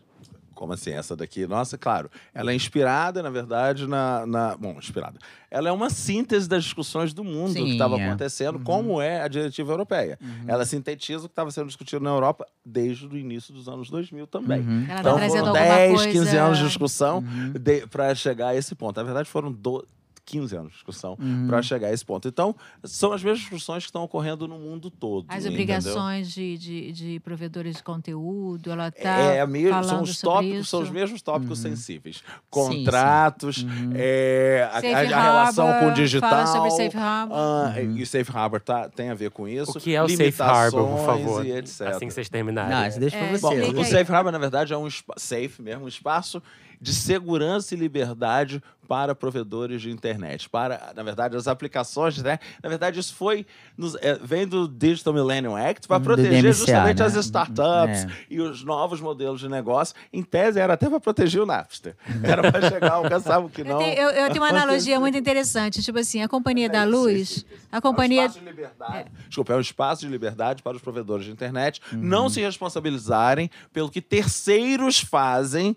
Como assim, essa daqui? Nossa, claro. Ela é inspirada, na verdade, na. na- bom, inspirada. Ela é uma síntese das discussões do mundo que Sim, estava é. acontecendo, Uhum. como é a diretiva europeia. Uhum. Ela sintetiza o que estava sendo discutido na Europa desde o início dos anos 2000 também. Uhum. Ela está Então trazendo foram alguma 10, coisa... 15 anos de discussão Uhum. para chegar a esse ponto. Na verdade, foram do- 15 anos de discussão Uhum. para chegar a esse ponto. Então, são as mesmas discussões que estão ocorrendo no mundo todo. As entendeu? obrigações de, de, de provedores de conteúdo, ela está É, mesmo, falando são os sobre tópicos, isso? são os mesmos tópicos Uhum. sensíveis. sim. Contratos, Uhum. é, a, a- a relação com o digital. Fala sobre Safe Harbor. Uhum. E o Safe Harbor tá, tem a ver com isso. O que é o Safe Harbor, por favor? E etc. Assim que vocês terminarem. Não, isso deixa É, pra Bom, você. explica o. Safe Harbor, na verdade, é um safe mesmo, um espaço de segurança e liberdade para provedores de internet, para, na verdade, as aplicações, né? Na verdade, isso foi nos- é, vem do Digital Millennium Act para proteger DMCA, justamente né? as startups É. e os novos modelos de negócio. Em tese, era até para proteger o Napster. Era para chegar a alcançar o que Eu não. tenho, eu- eu tenho uma <laughs> analogia muito interessante. Tipo assim, a Companhia da Luz, a Companhia... É um espaço de liberdade. Desculpa, é um espaço de liberdade para os provedores de internet não se responsabilizarem pelo que terceiros fazem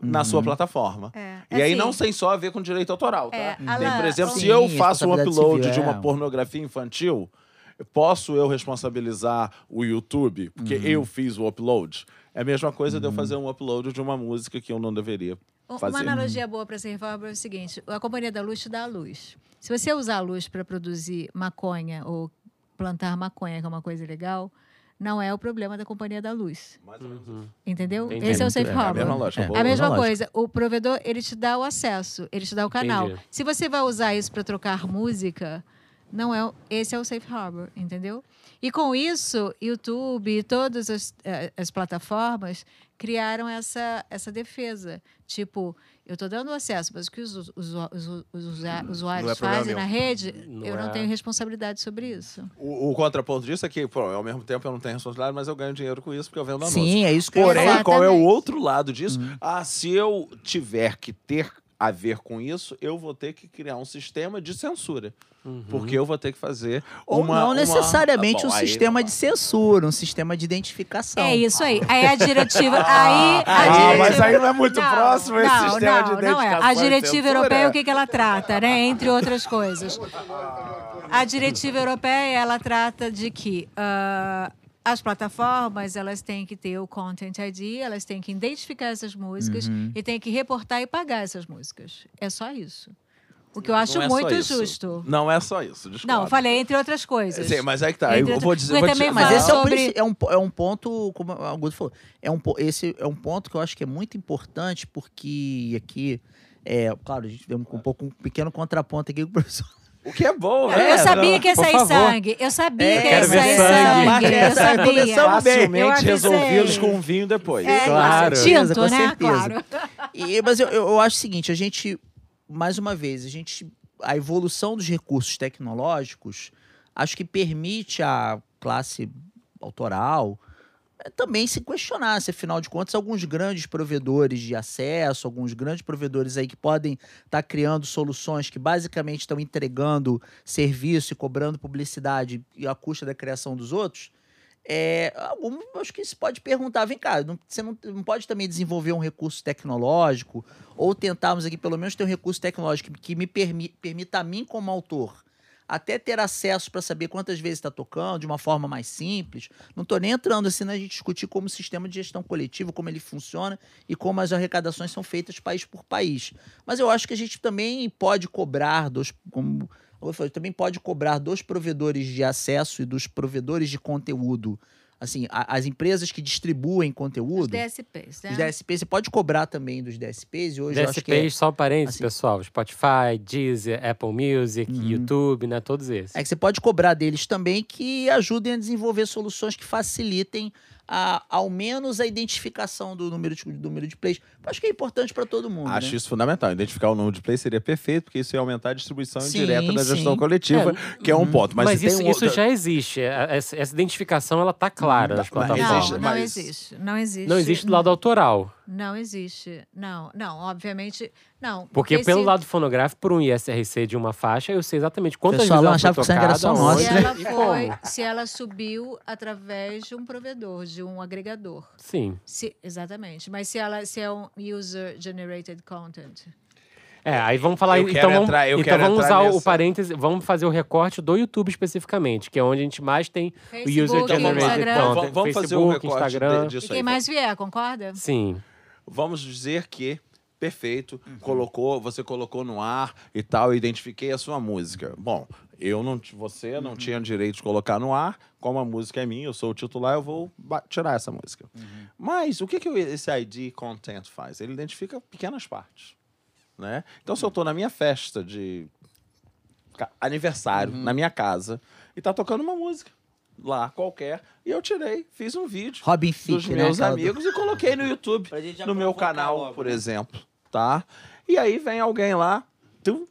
na sua plataforma. É, E aí assim, não tem só a ver com direito autoral, tá? É, Tem, Alan, por exemplo, Sim, se eu faço um responsabilidade upload civil, de uma é. pornografia infantil, posso eu responsabilizar o YouTube porque Uhum. eu fiz o upload? É a mesma coisa de eu fazer um upload de uma música que eu não deveria Um- fazer. Uma analogia boa para ser reforma é o seguinte: a Companhia da Luz te dá a luz. Se você usar a luz para produzir maconha ou plantar maconha, que é uma coisa legal, não é o problema da Companhia da Luz. Uhum. Entendeu? Entendi. Esse é o Safe é É a Harbor. mesma lógica. É. A mesma coisa, o provedor ele te dá o acesso, ele te dá o canal. Entendi. Se você vai usar isso para trocar música, não é esse é o safe harbor, entendeu? E com isso, YouTube e todas as, eh, as plataformas criaram essa essa defesa, tipo Eu estou dando acesso, mas o que os, os, os, os- os usa- usuários é fazem meu. na rede, Não eu não é. tenho responsabilidade sobre isso. O, o contraponto disso é que, pô, ao mesmo tempo eu não tenho responsabilidade, mas eu ganho dinheiro com isso porque eu vendo anúncio. Sim, é isso que eu ia Porém, qual é o outro lado disso? Ah, se eu tiver que ter a ver com isso, eu vou ter que criar um sistema de censura. Porque eu vou ter que fazer Ou uma... não uma- necessariamente Bom, um sistema não de censura, um sistema de identificação. É isso aí. Aí a diretiva. aí a Ah, diretiva, mas aí não é muito Não, próximo esse não, sistema não, de Não é. identificação A diretiva europeia, o que, que ela trata, né? Entre outras coisas. A diretiva europeia, ela trata de que ah, as plataformas, elas têm que ter o Content ID, elas têm que identificar essas músicas Uhum. e têm que reportar e pagar essas músicas. É só isso. O que eu acho é muito justo. Não é só isso, desculpa. Não, falei entre outras coisas. Sim, mas é que tá. Eu Entre vou outras- dizer. Vou dizer- Mas esse é, sobre- é, um, é um ponto, como o Augusto falou, é um, esse é um ponto que eu acho que é muito importante, porque aqui, é, claro, a gente vem com um pouco um pequeno contraponto aqui com o professor. O que é bom, Eu, né? sabia que ia por sair favor. sangue. Eu sabia É, que ia sair sangue. Eu sabia. começamos. Eu Facilmente resolvidos com um vinho depois. É, Claro. Tinto, Certeza, com né? Claro. E, mas eu, eu, eu acho o seguinte, a gente, mais uma vez, a gente, a evolução dos recursos tecnológicos, acho que permite à classe autoral também se questionar se, afinal de contas, alguns grandes provedores de acesso, alguns grandes provedores aí que podem estar criando soluções que basicamente estão entregando serviço e cobrando publicidade e à custa da criação dos outros, é, algum, acho que se pode perguntar, vem cá, não- você não, não pode também desenvolver um recurso tecnológico ou tentarmos aqui pelo menos ter um recurso tecnológico que, que me permi- permita a mim como autor até ter acesso para saber quantas vezes está tocando de uma forma mais simples. Não estou nem entrando assim na gente discutir como o sistema de gestão coletiva, como ele funciona e como as arrecadações são feitas país por país. Mas eu acho que a gente também pode cobrar dos, como também pode cobrar dos provedores de acesso e dos provedores de conteúdo. Assim, a- as empresas que distribuem Os conteúdo, DSPs, né? os DSPs, você pode cobrar também dos DSPs e hoje eu acho que é, DSPs, só um parênteses, assim- pessoal. Spotify, Deezer, Apple Music, Uhum. YouTube, né? Todos esses. É que você pode cobrar deles também que ajudem a desenvolver soluções que facilitem a, ao menos a identificação do número de, do número de plays. Eu acho que é importante para todo mundo. Acho né? isso fundamental. Identificar o número de play seria perfeito, porque isso ia aumentar a distribuição Sim, indireta da gestão sim. coletiva, que é um ponto. Mas, Mas, isso, um isso já existe. É, Essa, essa identificação, ela tá clara nas Mas plataformas. Não, existe, não existe. Não existe. Não existe do lado autoral. Não existe. Não, não, obviamente. Não. Porque pelo se- lado fonográfico, por um ISRC de uma faixa, eu sei exatamente quantas Pessoal, vezes ela achava foi que o sangue era tocada, só nosso, Se ela, foi, se ela subiu através de um provedor, de um agregador. Sim. Se- exatamente. Mas se ela se é um user-generated content. É, aí vamos falar. Eu então quero vamos, entrar- eu então quero vamos usar o nessa. parêntese, vamos fazer o recorte do YouTube especificamente, que é onde a gente mais tem o Facebook, user generated Instagram. Content. vamos fazer o Facebook, recorte Instagram. de- disso E quem aí. mais vier, concorda? Sim. Vamos dizer que perfeito, Uhum. colocou, você colocou no ar e tal, identifiquei a sua música. Bom, eu não, você Uhum. não tinha direito de colocar no ar, como a música é minha, eu sou o titular, eu vou tirar essa música. Uhum. Mas o que, que esse ID content faz? Ele identifica pequenas partes, né? Então, se eu estou na minha festa de aniversário, Uhum. na minha casa, e tá tocando uma música lá qualquer, e eu tirei, fiz um vídeo Robin dos né? meus do- amigos e coloquei no YouTube, no meu canal, logo, por né? exemplo, tá? E aí vem alguém lá, tu,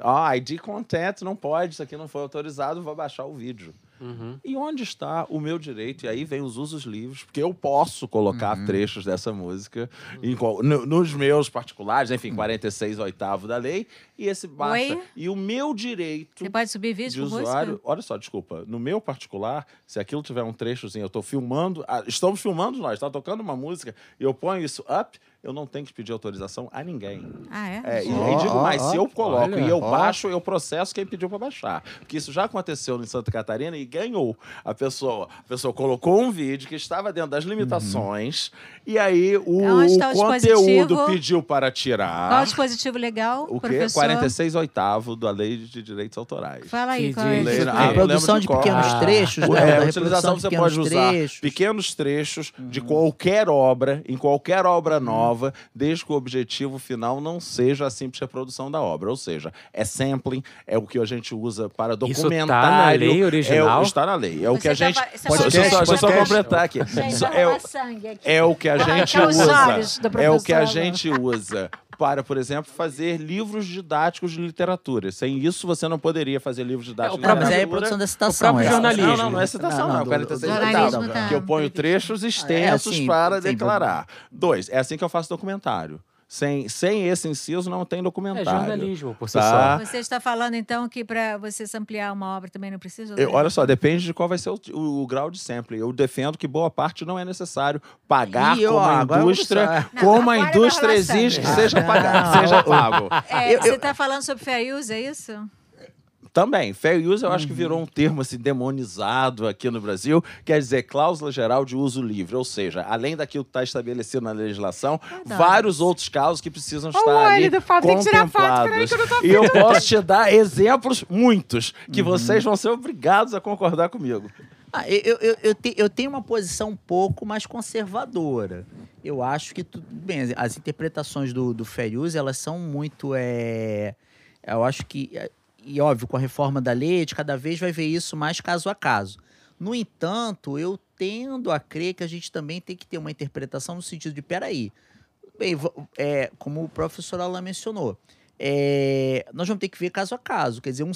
ah, ID content, não pode, isso aqui não foi autorizado, vou baixar o vídeo. Uhum. E onde está o meu direito? E aí vem os usos livres, porque eu posso colocar Uhum. trechos dessa música em no- nos meus particulares, Uhum. enfim, 46 oitavo da lei, e esse baixa. Oi? E o meu direito Você pode subir de vídeo com usuário. música? Olha só, desculpa. No meu particular, se aquilo tiver um trechozinho, eu tô filmando. ah, estamos filmando nós, tá tocando uma música e eu ponho isso up, eu não tenho que pedir autorização a ninguém. Ah, é? É, e aí digo ó, mais, ó, se eu coloco olha, e eu baixo, eu processo quem pediu para baixar. Porque isso já aconteceu em Santa Catarina e ganhou. A pessoa, a pessoa colocou um vídeo que estava dentro das limitações e aí o, Onde está o conteúdo pediu para Qual o tirar. dispositivo legal, O quê? professor? 46 oitavo da Lei de Direitos Autorais. Fala aí, Que qual é? Lei- Ah, A produção de de pequenos Ah. trechos, É, né? a Da utilização você pode usar trechos. pequenos trechos de qualquer obra, em qualquer Uhum. obra nova, desde que o objetivo final não seja a simples reprodução da obra. Ou seja, é sampling, é o que a gente usa para Isso tá na lei original? É, o- está na lei. É o Você que a tá gente. fa- você Só- pode- deixa eu só- completar aqui. É, aqui. é o que a gente usa. É o que a gente usa para, por exemplo, fazer livros didáticos de literatura. Sem isso, você não poderia fazer livros didáticos É, o de Não, mas é a literatura. produção da citação. próprio é. jornalismo. Não, não, não é citação, Não, não. não, é do- 46 do- oitavos, jornalismo tá- Que eu ponho trechos extensos assim, para declarar. Dois, é assim que eu faço documentário. Sem, sem esse inciso, não tem É documentário. jornalismo, por si Tá. só. Você está falando, então, que para você ampliar uma obra também não precisa? Eu- olha só, depende de qual vai ser o, o- o grau de sampling. Eu defendo que boa parte não é necessário pagar ó, como a agora vamos indústria. Não, como a indústria exige que seja, paga- Não, seja pago. É, Eu- você está falando sobre fair use, é isso? Também, fair use eu acho Uhum. que virou um termo assim, demonizado aqui no Brasil, quer dizer cláusula geral de uso livre, ou seja, além daquilo que está estabelecido na legislação, Verdade. vários outros casos que precisam estar Olha, ali tem que tirar foto, peraí contemplados. que eu não tô E eu posso te dar exemplos, muitos, que Uhum. vocês vão ser obrigados a concordar comigo. Ah, eu, eu, eu, te- eu tenho uma posição um pouco mais conservadora. Eu acho que tudo bem. as- As interpretações do, do fair use elas são muito. É, eu acho que é, e óbvio com a reforma da lei, gente cada vez vai ver isso mais caso a caso. No entanto, eu tendo a crer que a gente também tem que ter uma interpretação no sentido de peraí, bem, é, como o professor Alain mencionou, é, nós vamos ter que ver caso a caso. Quer dizer, um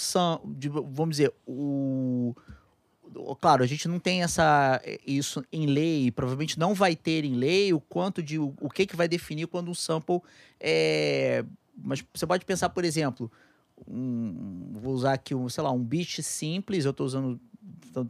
de- vamos dizer, o claro, a gente não tem essa isso em lei, provavelmente não vai ter em lei o quanto de o, o que que vai definir quando um sample é, mas você pode pensar, por exemplo, um, vou usar aqui um, sei lá, um beat simples, eu estou usando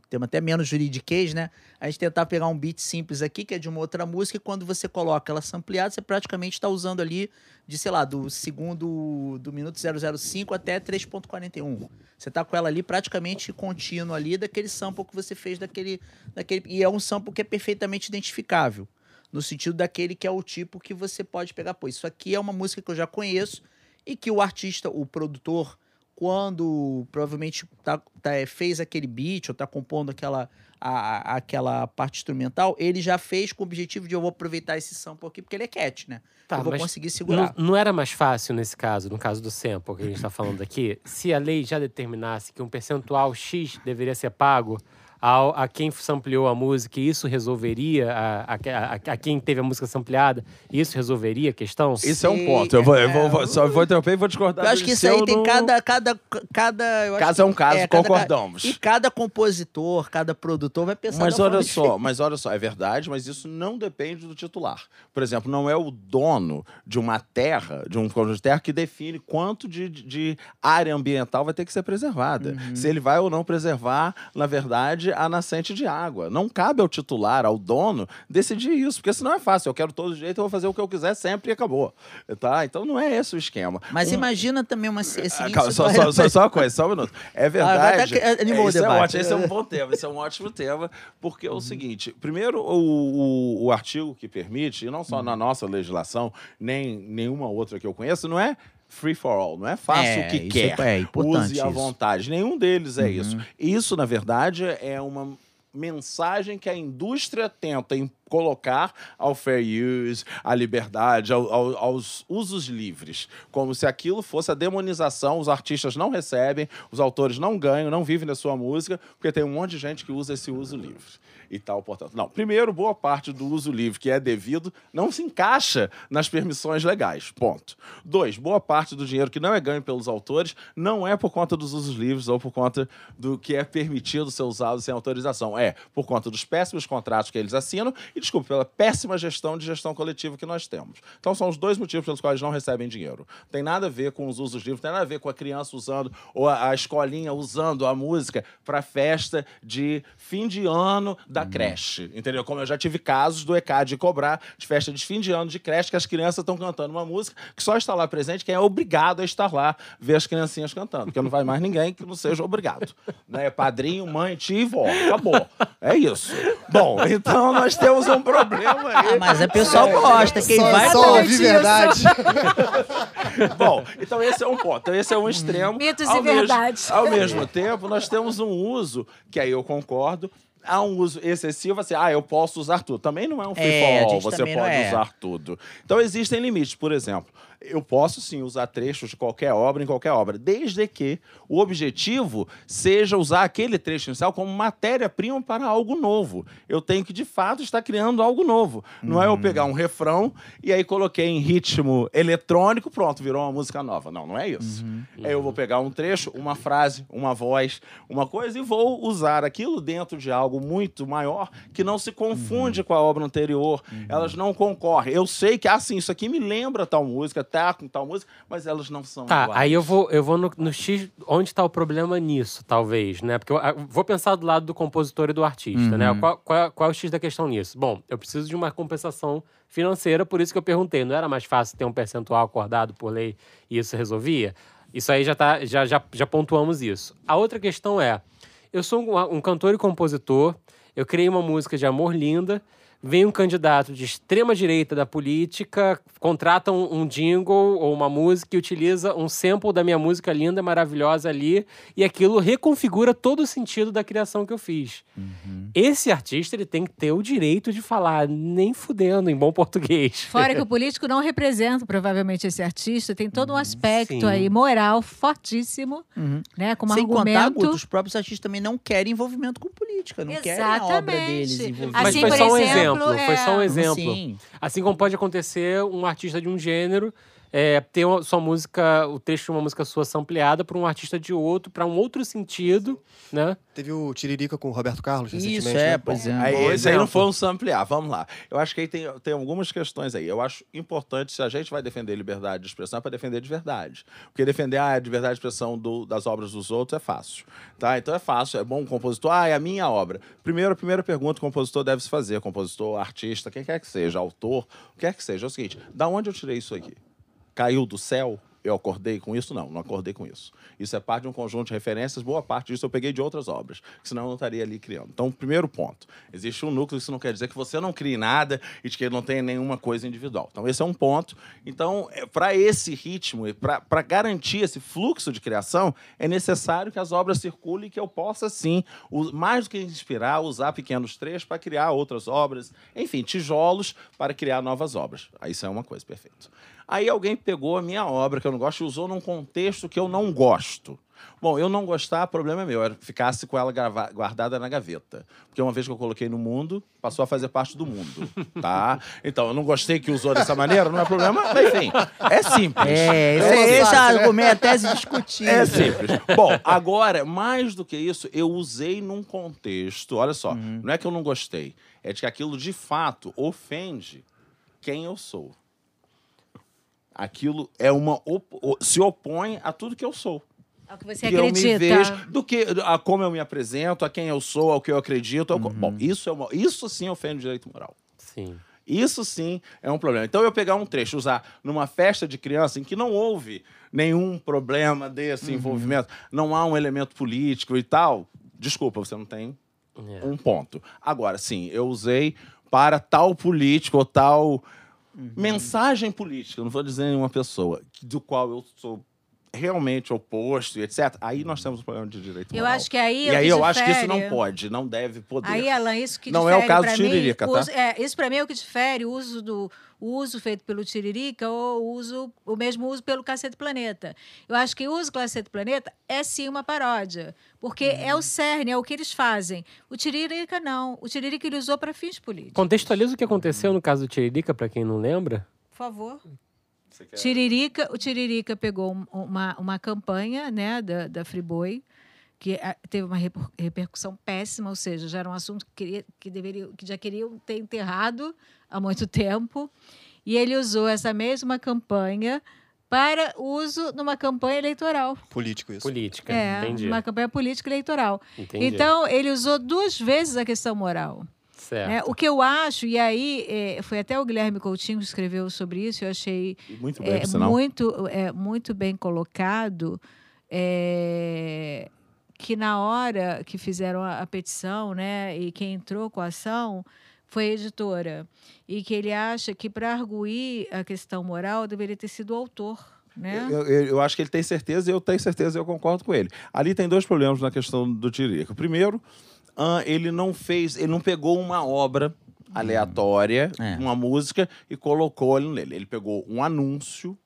tema até menos juridiquês, né? A gente tentar pegar um beat simples aqui, que é de uma outra música, e quando você coloca ela sampleada, você praticamente está usando ali de, sei lá, do segundo do minuto 005 até 3.41. Você tá com ela ali praticamente contínuo ali daquele sample que você fez daquele, daquele e é um sample que é perfeitamente identificável, no sentido daquele que é o tipo que você pode pegar, pô, isso aqui é uma música que eu já conheço e que o artista, o produtor, quando provavelmente tá, tá, é, fez aquele beat ou tá compondo aquela, a- a- aquela parte instrumental, ele já fez com o objetivo de eu vou aproveitar esse sample aqui porque ele é cat, né? Tá, eu vou conseguir Não, segurar. não era mais fácil nesse caso, no caso do sample que a gente está falando aqui, se a lei já determinasse que um percentual X deveria ser pago ao, a quem sampleou a música e isso resolveria a, a, a, a quem teve a música sampleada, isso resolveria a questão? Isso é um ponto. Eu vou, eu vou- é, vou- só vou interromper e vou discordar. Eu acho que isso aí tem no- cada. cada, cada eu acho Caso que- é um caso, cada- concordamos. E cada compositor, cada produtor vai pensar Mas olha só, mas olha só, é verdade, mas isso não depende do titular. Por exemplo, não é o dono de uma terra, de um conjunto de terra, que define quanto de, de área ambiental vai ter que ser preservada. Se ele vai ou não preservar, na verdade, a nascente de água. Não cabe ao titular, ao dono, decidir isso, porque senão é fácil. Eu quero todo jeito, eu vou fazer o que eu quiser sempre e acabou. Tá? Então não é esse o esquema. Mas Um- imagina também uma ah, calma, só, só, <laughs> só, só uma coisa, só um minuto. É agora verdade. tá que- animou o esse, é ótimo, esse é um bom <laughs> tema, esse é um ótimo tema, porque é o seguinte: primeiro, o, o, o artigo que permite, e não só na nossa legislação, nem nenhuma outra que eu conheço, não é free for all, não é faça É, o que quer. é importante use à isso. vontade. Nenhum deles é Uhum. isso. Isso, na verdade, é uma mensagem que a indústria tenta em- colocar ao fair use, à liberdade, ao- ao- aos usos livres, como se aquilo fosse a demonização. Os artistas não recebem, os autores não ganham, não vivem da sua música, porque tem um monte de gente que usa esse uso livre e tal, portanto. Não, primeiro, boa parte do uso livre que é devido não se encaixa nas permissões legais, ponto. Dois, boa parte do dinheiro que não é ganho pelos autores não é por conta dos usos livres ou por conta do que é permitido ser usado sem autorização, é por conta dos péssimos contratos que eles assinam e, desculpe, pela péssima gestão de gestão coletiva que nós temos. Então, são os dois motivos pelos quais não recebem dinheiro. Tem nada a ver com os usos livres, tem nada a ver com a criança usando ou a, a escolinha usando a música para festa de fim de ano da creche, entendeu? Como eu já tive casos do ECAD cobrar de festa de fim de ano de creche que as crianças estão cantando uma música que só está lá presente quem é obrigado a estar lá ver as criancinhas cantando, porque não vai mais ninguém que não seja obrigado, né? Padrinho, mãe, tia e vó, acabou. É isso. Bom, então nós temos um problema aí. Ah, mas o pessoal gosta. Quem só, vai só tá- ouvir verdade. <laughs> Bom, então esse é um ponto. Então esse é um extremo. Mitos ao e mesmo- verdades. Ao mesmo tempo, nós temos um uso, que aí eu concordo, há um uso excessivo, assim, ah, eu posso usar tudo. Também não é um free É, for all, você pode é. usar tudo. Então existem limites. Por exemplo, eu posso sim usar trechos de qualquer obra em qualquer obra, desde que o objetivo seja usar aquele trecho inicial como matéria-prima para algo novo. Eu tenho que, de fato, estar criando algo novo. Não é eu pegar um refrão e aí coloquei em ritmo eletrônico, pronto, virou uma música nova. Não, não é isso. É eu vou pegar um trecho, uma frase, uma voz, uma coisa e vou usar aquilo dentro de algo muito maior que não se confunde com a obra anterior. Elas não concorrem. Eu sei que, assim, isso aqui me lembra tal música, tá com tal música, mas elas não são Tá, iguais. aí eu vou, eu vou no, no X, onde está o problema nisso, talvez, né? Porque eu ah, vou pensar do lado do compositor e do artista, né? Qual, qual, é- qual é o X da questão nisso? Bom, eu preciso de uma compensação financeira, por isso que eu perguntei, não era mais fácil ter um percentual acordado por lei e isso resolvia? Isso aí já, tá, já, já, já pontuamos isso. A outra questão é, eu sou um, um cantor e compositor, eu criei uma música de amor linda, vem um candidato de extrema direita da política, contrata um, um jingle ou uma música e utiliza um sample da minha música linda, maravilhosa ali, e aquilo reconfigura todo o sentido da criação que eu fiz. Esse artista ele tem que ter o direito de falar, nem fudendo, em bom português. Fora que o <laughs> político não representa, provavelmente, esse artista, tem todo um aspecto sim. aí moral fortíssimo, né? Como Sem contar, argumento. Guto, os próprios artistas também não querem envolvimento com política, não querem a obra Exatamente. deles envolvida. Mas Assim, foi por só um exemplo, exemplo, foi só um é. exemplo. Sim. Assim como pode acontecer um artista de um gênero é, ter uma- sua música, o trecho de uma música sua sampleada por um artista de outro, para um outro sentido, né? Teve o Tiririca com o Roberto Carlos Isso, recentemente. é, né? pois é. Aí, esse aí exemplo. não foi um samplear. Vamos lá. Eu acho que aí tem, tem algumas questões aí. Eu acho importante, se a gente vai defender liberdade de expressão, é para defender de verdade. Porque defender a liberdade de expressão do- das obras dos outros é fácil. Tá? Então é fácil. É bom um compositor. Ah, é a minha obra. Primeiro, a primeira pergunta que o compositor deve se fazer. Compositor, artista, quem quer que seja, autor, o que quer que seja. É o seguinte: da onde eu tirei isso aqui? Caiu do céu? Eu acordei com isso? Não, não acordei com isso. Isso é parte de um conjunto de referências. Boa parte disso eu peguei de outras obras, senão eu não estaria ali criando. Então, primeiro ponto: existe um núcleo, isso não quer dizer que você não crie nada e que não tenha nenhuma coisa individual. Então, esse é um ponto. Então, para esse ritmo e para garantir esse fluxo de criação, é necessário que as obras circulem e que eu possa, sim, mais do que inspirar, usar pequenos trechos para criar outras obras, enfim, tijolos para criar novas obras. Isso é uma coisa, perfeito. Aí alguém pegou a minha obra, que eu não gosto, e usou num contexto que eu não gosto. Bom, eu não gostar, problema é meu. Era que ficasse com ela guardada na gaveta. Porque uma vez que eu coloquei no mundo, passou a fazer parte do mundo. Tá? <laughs> Então, eu não gostei que usou dessa maneira, não é problema. Mas, enfim, é simples. É, esse, Eu esse argumento é a tese discutida. É simples. Bom, agora, mais do que isso, eu usei num contexto. Olha só, não é que eu não gostei, é de que aquilo de fato ofende quem eu sou. Aquilo é uma op- se opõe a tudo que eu sou. É o que você que eu me acredita. vejo, do que a como eu me apresento, a quem eu sou, ao que eu acredito. ao Uhum. Bom, isso é uma, isso sim ofende o direito moral. Sim. Isso sim é um problema. Então, eu pegar um trecho, usar numa festa de criança em que não houve nenhum problema desse Uhum. envolvimento, não há um elemento político e tal, desculpa, você não tem É. um ponto. Agora, sim, eu usei para tal político ou tal Uhum. mensagem política, não vou dizer nenhuma pessoa, do qual eu sou realmente oposto e etc. Aí nós temos um problema de direito Eu moral. acho que aí E é aí eu acho que isso difere. não pode, não deve poder. Aí, Alan, isso que Não é o difere caso pra Tiririca, mim, tá? uso- é, isso para mim é o que difere o uso do o uso feito pelo Tiririca ou o uso o mesmo uso pelo Cacete Planeta. Eu acho que o uso Cacete Planeta é sim uma paródia, porque é Uhum. o cerne, é o que eles fazem. O Tiririca não. O Tiririca ele usou para fins políticos. Contextualiza o que aconteceu no caso do Tiririca, para quem não lembra. Por favor. Quer- Tiririca, o Tiririca pegou um- uma, uma campanha né, da, da Friboi, que ah, teve uma reper- repercussão péssima, ou seja, já era um assunto que, queria, que, deveria, que já queriam ter enterrado há muito tempo. E ele usou essa mesma campanha para uso numa campanha eleitoral. Político isso. Política. É, Entendi. uma campanha política eleitoral. Entendi. Então, ele usou duas vezes a questão moral. Certo. né? O que eu acho, e aí eh, foi até o Guilherme Coutinho que escreveu sobre isso, eu achei Muito bem, é muito, é muito bem colocado é, que na hora que fizeram a, a petição, né, e quem entrou com a ação foi a editora, e que ele acha que para arguir a questão moral deveria ter sido o autor, né? Eu, eu- eu acho que ele tem certeza e eu tenho certeza e eu concordo com ele. Ali tem dois problemas na questão do Tiririca. Primeiro, ah, ele não fez, ele não pegou uma obra aleatória, É. uma música, e colocou ali nele. Ele pegou um anúncio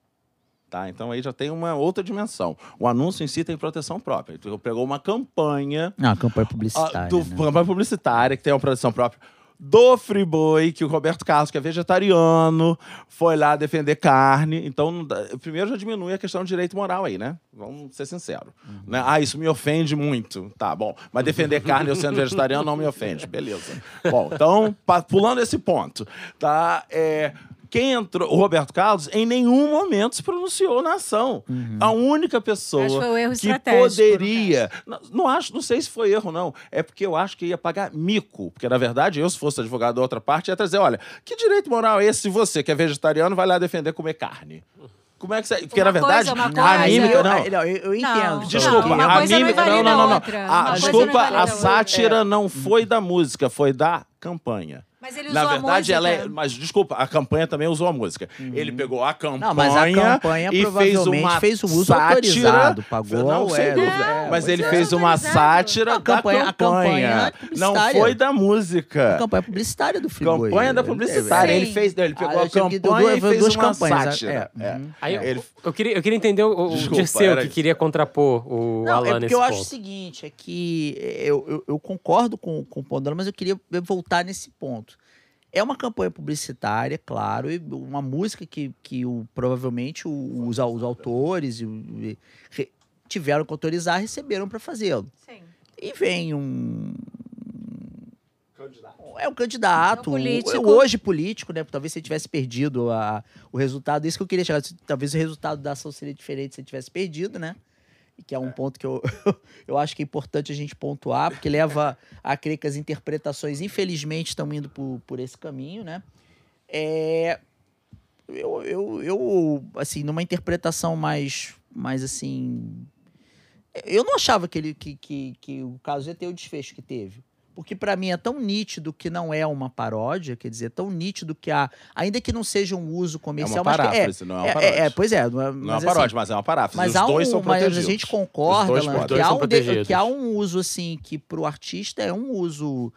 Tá? Então aí já tem uma outra dimensão. O anúncio em si tem proteção própria. Então, pegou uma campanha Não, a campanha ah, publicitária. do, né? campanha publicitária que tem uma proteção própria do Friboi, que o Roberto Carlos, que é vegetariano, foi lá defender carne. Então, primeiro já diminui a questão de direito moral aí, né? Vamos ser sinceros. Né? Ah, isso me ofende muito. Tá, bom. Mas defender carne eu sendo vegetariano não me ofende. Beleza. Bom, então, pulando esse ponto, tá? É, quem entrou, o Roberto Carlos, em nenhum momento se pronunciou na ação. A única pessoa Acho que foi um erro que poderia. Não, não acho, não sei se foi erro, não. É porque eu acho que ia pagar mico. Porque, na verdade, eu, se fosse advogado da outra parte, ia trazer: olha, que direito moral é esse se você, que é vegetariano, vai lá defender comer carne? Como é que você. Porque, Uma na verdade, coisa, uma a mímica. Não, eu, eu- eu entendo. Não, Desculpa, uma a não mímica. Não, não, não. a não. Ah, não desculpa, a a sátira não foi da música, foi da campanha. Mas ele Na usou a verdade, ela é. música. Mas desculpa, a campanha também usou a música. Ele pegou a campanha. Não, mas a campanha e fez provavelmente uma fez o uso sátira. autorizado, pagou, Não, sem é, dúvida. é, mas ele é. fez uma sátira A campanha- da a campanha campanha. Não foi da música. A campanha publicitária do Friboi. Campanha da É, publicitária. Sim. Ele fez. Ele pegou Ah, a que- campanha duas- e fez duas uma campanhas, sátira. é. É. Uhum. Aí eu- Ele- eu, queria, eu queria entender o, o Desculpa, Dirceu, que isso. queria contrapor o Não, Alan é porque nesse eu ponto. acho o seguinte, é que eu, eu, eu concordo com, com o Pondano, mas eu queria voltar nesse ponto. É uma campanha publicitária, claro, e uma música que, que o, provavelmente o- os, os autores e re- tiveram que autorizar, receberam para fazê-lo. Sim. E vem um. É um candidato, É um político. hoje político, né? Talvez se ele tivesse perdido a, o resultado, isso que eu queria chegar. Talvez o resultado da ação seria diferente se ele tivesse perdido, né? E que é um ponto que eu, <laughs> eu acho que é importante a gente pontuar, porque leva a crer que as interpretações, infelizmente, estão indo por, por esse caminho, né? É, eu, eu, eu, assim, numa interpretação mais, mais assim. Eu não achava que, ele, que, que, que o caso ia ter o desfecho que teve. Porque para mim é tão nítido que não é uma paródia, quer dizer, é tão nítido que há, ainda que não seja um uso É comercial, uma mas que é, paráfrase, não é uma é, paródia. é, é, pois é, não é, Não é uma mas, assim, paródia, mas é uma paráfrase. mas Os há dois um, são mas protegidos. a gente concorda, dois Alan, que, há um de- que há um uso assim que pro artista é um uso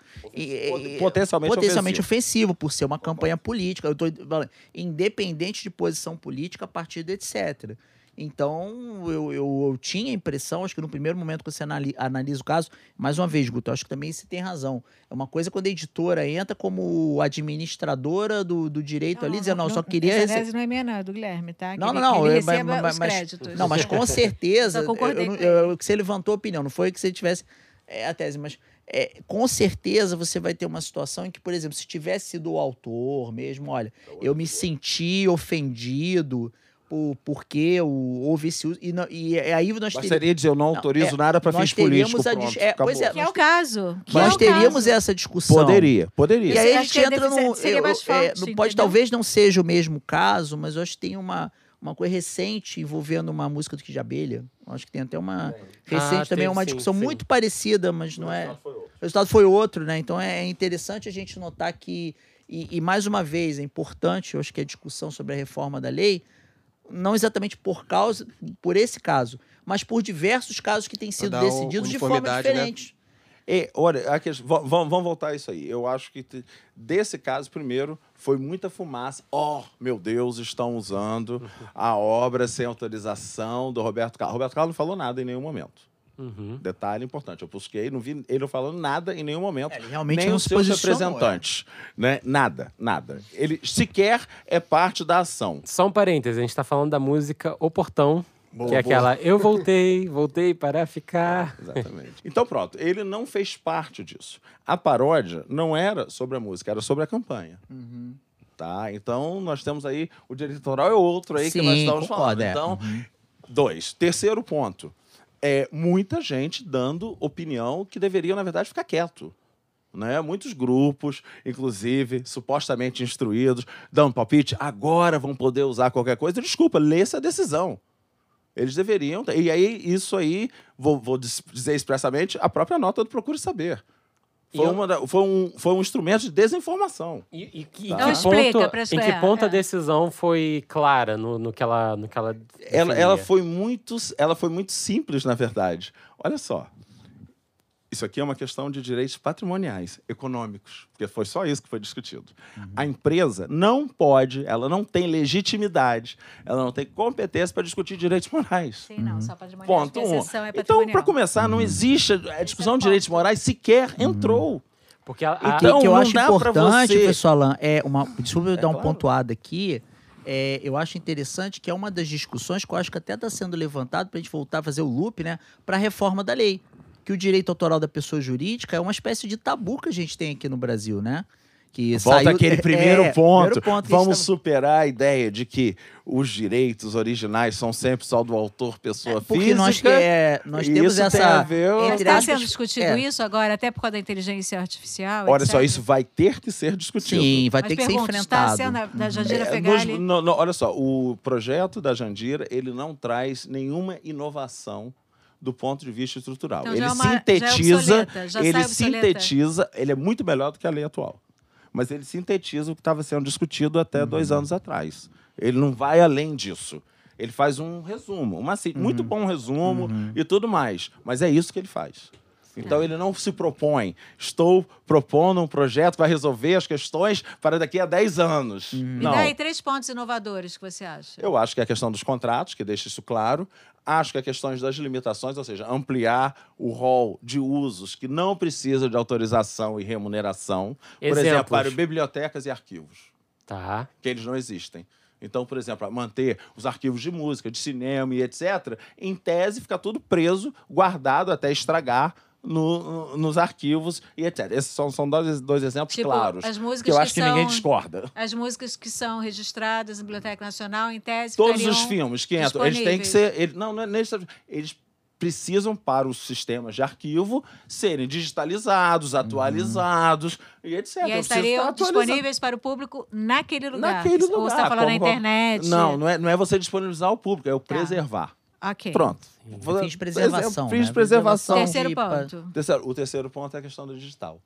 Potencialmente, potencialmente ofensivo. ofensivo por ser uma campanha política. Eu tô falando, independente de posição política, partido, etc. Então, eu, eu, eu tinha a impressão, acho que no primeiro momento que você anali- analisa o caso, mais uma vez, Guto, acho que também você tem razão. É uma coisa quando a editora entra como administradora do, do direito ali, dizendo, não, só queria Essa tese não é minha, não, é do Guilherme, tá? Não, Que não, ele- não. que ele eu- mas-. Não, mas com certeza. Eu, eu- eu- que você levantou a opinião, não foi que você tivesse é, a tese, mas é, com certeza você vai ter uma situação em que, por exemplo, se tivesse sido o autor mesmo, olha, eu me senti ofendido por, porque o- houve esse uso. E, não- e aí nós teríamos. Bastaria dizer, eu não autorizo é, nada para fins políticos. a pronto, é, pois é, Que é o caso. Que nós é o teríamos caso. essa discussão. Poderia, poderia. E aí a gente que entra no. seria eu- mais é, forte, não pode, talvez não seja o mesmo caso, mas eu acho que tem uma, uma coisa recente envolvendo uma música do Kid de Abelha. Eu acho que tem até uma. Recente Ah, também, uma sim, discussão sim. muito parecida, mas não é. O resultado foi outro, né? Então é interessante a gente notar que. E, e mais uma vez, é importante, eu acho que a discussão sobre a reforma da lei, não exatamente por causa, por esse caso, mas por diversos casos que têm sido decididos de forma né? diferente. E, olha, a questão- va- va- vamos voltar a isso aí. Eu acho que te- desse caso, primeiro, foi muita fumaça. Oh, meu Deus, estão usando a obra sem autorização do Roberto Carlos. Roberto Carlos não falou nada em nenhum momento. Uhum. Detalhe importante. Eu busquei, não vi ele falando nada em nenhum momento. É, ele realmente nem não os se seus posicionou, representantes. Né? Nada, nada. Ele sequer é parte da ação. Só um parêntese, a gente tá falando da música O Portão, Boa, que é boa. aquela Eu voltei, voltei para ficar. <laughs> Exatamente. Então, pronto, ele não fez parte disso. A paródia não era sobre a música, era sobre a campanha. Tá? Então, nós temos aí. O direito autoral é outro aí que Sim, nós estamos concordo, falando. é. Então, dois. Terceiro ponto. É muita gente dando opinião que deveriam, na verdade, ficar quieto. Né? Muitos grupos, inclusive, supostamente instruídos, dando palpite, agora vão poder usar qualquer coisa. Desculpa, lê essa decisão. Eles deveriam. E aí, isso aí, vou, vou dizer expressamente, a própria nota do Procure Saber. Foi, eu- uma da- foi, um, foi um instrumento de desinformação. E, e, que- Tá. em Não que explica ponto, em que ponto a é. decisão foi clara no, no que ela, no que ela Ela, ela, foi muito, ela foi muito simples, na verdade. Olha só. Isso aqui é uma questão de direitos patrimoniais, econômicos, porque foi só isso que foi discutido. A empresa não pode, ela não tem legitimidade, ela não tem competência para discutir direitos morais. Sim, não, só patrimonial. Ponto um. exceção é Então, para começar, não existe a discussão de direitos morais sequer entrou. Porque a, a- O que, Então, que eu acho importante, você- pessoal, Alan, é uma. Desculpa eu dar uma claro. pontuada aqui. É, eu acho interessante que é uma das discussões que eu acho que até está sendo levantado para a gente voltar a fazer o loop, né? Para a reforma da lei. Que o direito autoral da pessoa jurídica é uma espécie de tabu que a gente tem aqui no Brasil, né? Que Volta saiu- aquele é, primeiro é, ponto. primeiro ponto Vamos superar a ideia de que os direitos originais são sempre só do autor, pessoa Porque física. nós, que- é, nós temos isso tem essa. a ver- está aspas, sendo discutido é. isso agora, até por causa da inteligência artificial? Olha só, etc. isso vai ter que ser discutido. Sim, vai Mas ter que ser pergunto, está enfrentado. sendo a- da Jandira É, nos- no- no- olha só, o projeto da Jandira ele não traz nenhuma inovação do ponto de vista estrutural. Então ele já é uma- já é sintetiza, obsoleta, já ele sai obsoleta. sintetiza, ele é muito melhor do que a lei atual. Mas ele sintetiza o que estava sendo discutido até dois anos atrás. Ele não vai além disso. Ele faz um resumo, uma, assim, muito bom resumo e tudo mais. Mas é isso que ele faz. Então ele não se propõe. Estou propondo um projeto que vai resolver as questões para daqui a 10 anos. Me Não. dá aí três pontos inovadores que você acha. Eu acho que é a questão dos contratos, que deixa isso claro. Acho que a questão das limitações, ou seja, ampliar o rol de usos que não precisa de autorização e remuneração. Por exemplo, Exemplos. para bibliotecas e arquivos, Tá. que eles não existem. Então, por exemplo, manter os arquivos de música, de cinema e etc., em tese fica tudo preso, guardado até estragar no- nos arquivos e etc. Esses são, são dois, dois exemplos Tipo, claros. as músicas que eu que acho que ninguém são- discorda. As músicas que são registradas na Biblioteca Nacional, em tese, Todos os filmes que entram, eles têm que ser. ele- não, não é. Eles precisam, para os sistemas de arquivo, serem digitalizados, atualizados e etc. E aí estariam disponíveis para o público naquele lugar. Naquele lugar. Ou você está falando na internet? Não, não é, não é você disponibilizar ao público, é o Tá. preservar. Ok. Pronto. Fins de preservação. Fins de né? preservação. Terceiro de- ponto. Terceiro- o terceiro ponto é a questão do digital.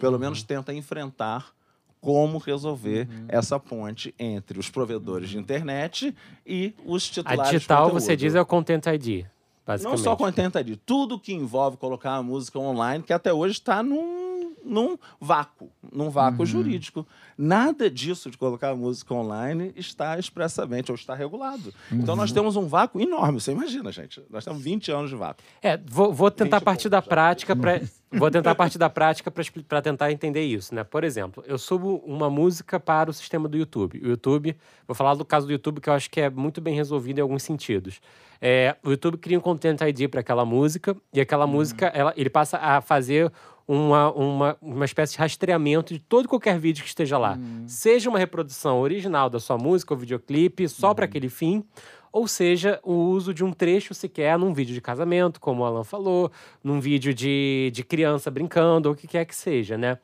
Pelo menos tenta enfrentar como resolver essa ponte entre os provedores de internet e os A titulares de digital, você diz, é o Content ID, basicamente. Não só contenta de tudo que envolve colocar a música online, que até hoje está num, num vácuo, num vácuo Uhum. jurídico. Nada disso de colocar música online está expressamente ou está regulado. Então Uhum. nós temos um vácuo enorme. Você imagina, gente? Nós temos 20 anos de vácuo. É, vou, vou tentar 20 partir da prática para <laughs> vou tentar partir da prática para tentar entender isso, né? Por exemplo, eu subo uma música para o sistema do YouTube. O YouTube, vou falar do caso do YouTube que eu acho que é muito bem resolvido em alguns sentidos. É, o YouTube cria um Content ID para aquela música e aquela música ela, ele passa a fazer uma, uma, uma espécie de rastreamento de todo qualquer vídeo que esteja lá. Seja uma reprodução original da sua música ou videoclipe só para aquele fim, ou seja, o uso de um trecho sequer num vídeo de casamento, como o Alan falou, num vídeo de, de criança brincando, ou o que quer que seja, né?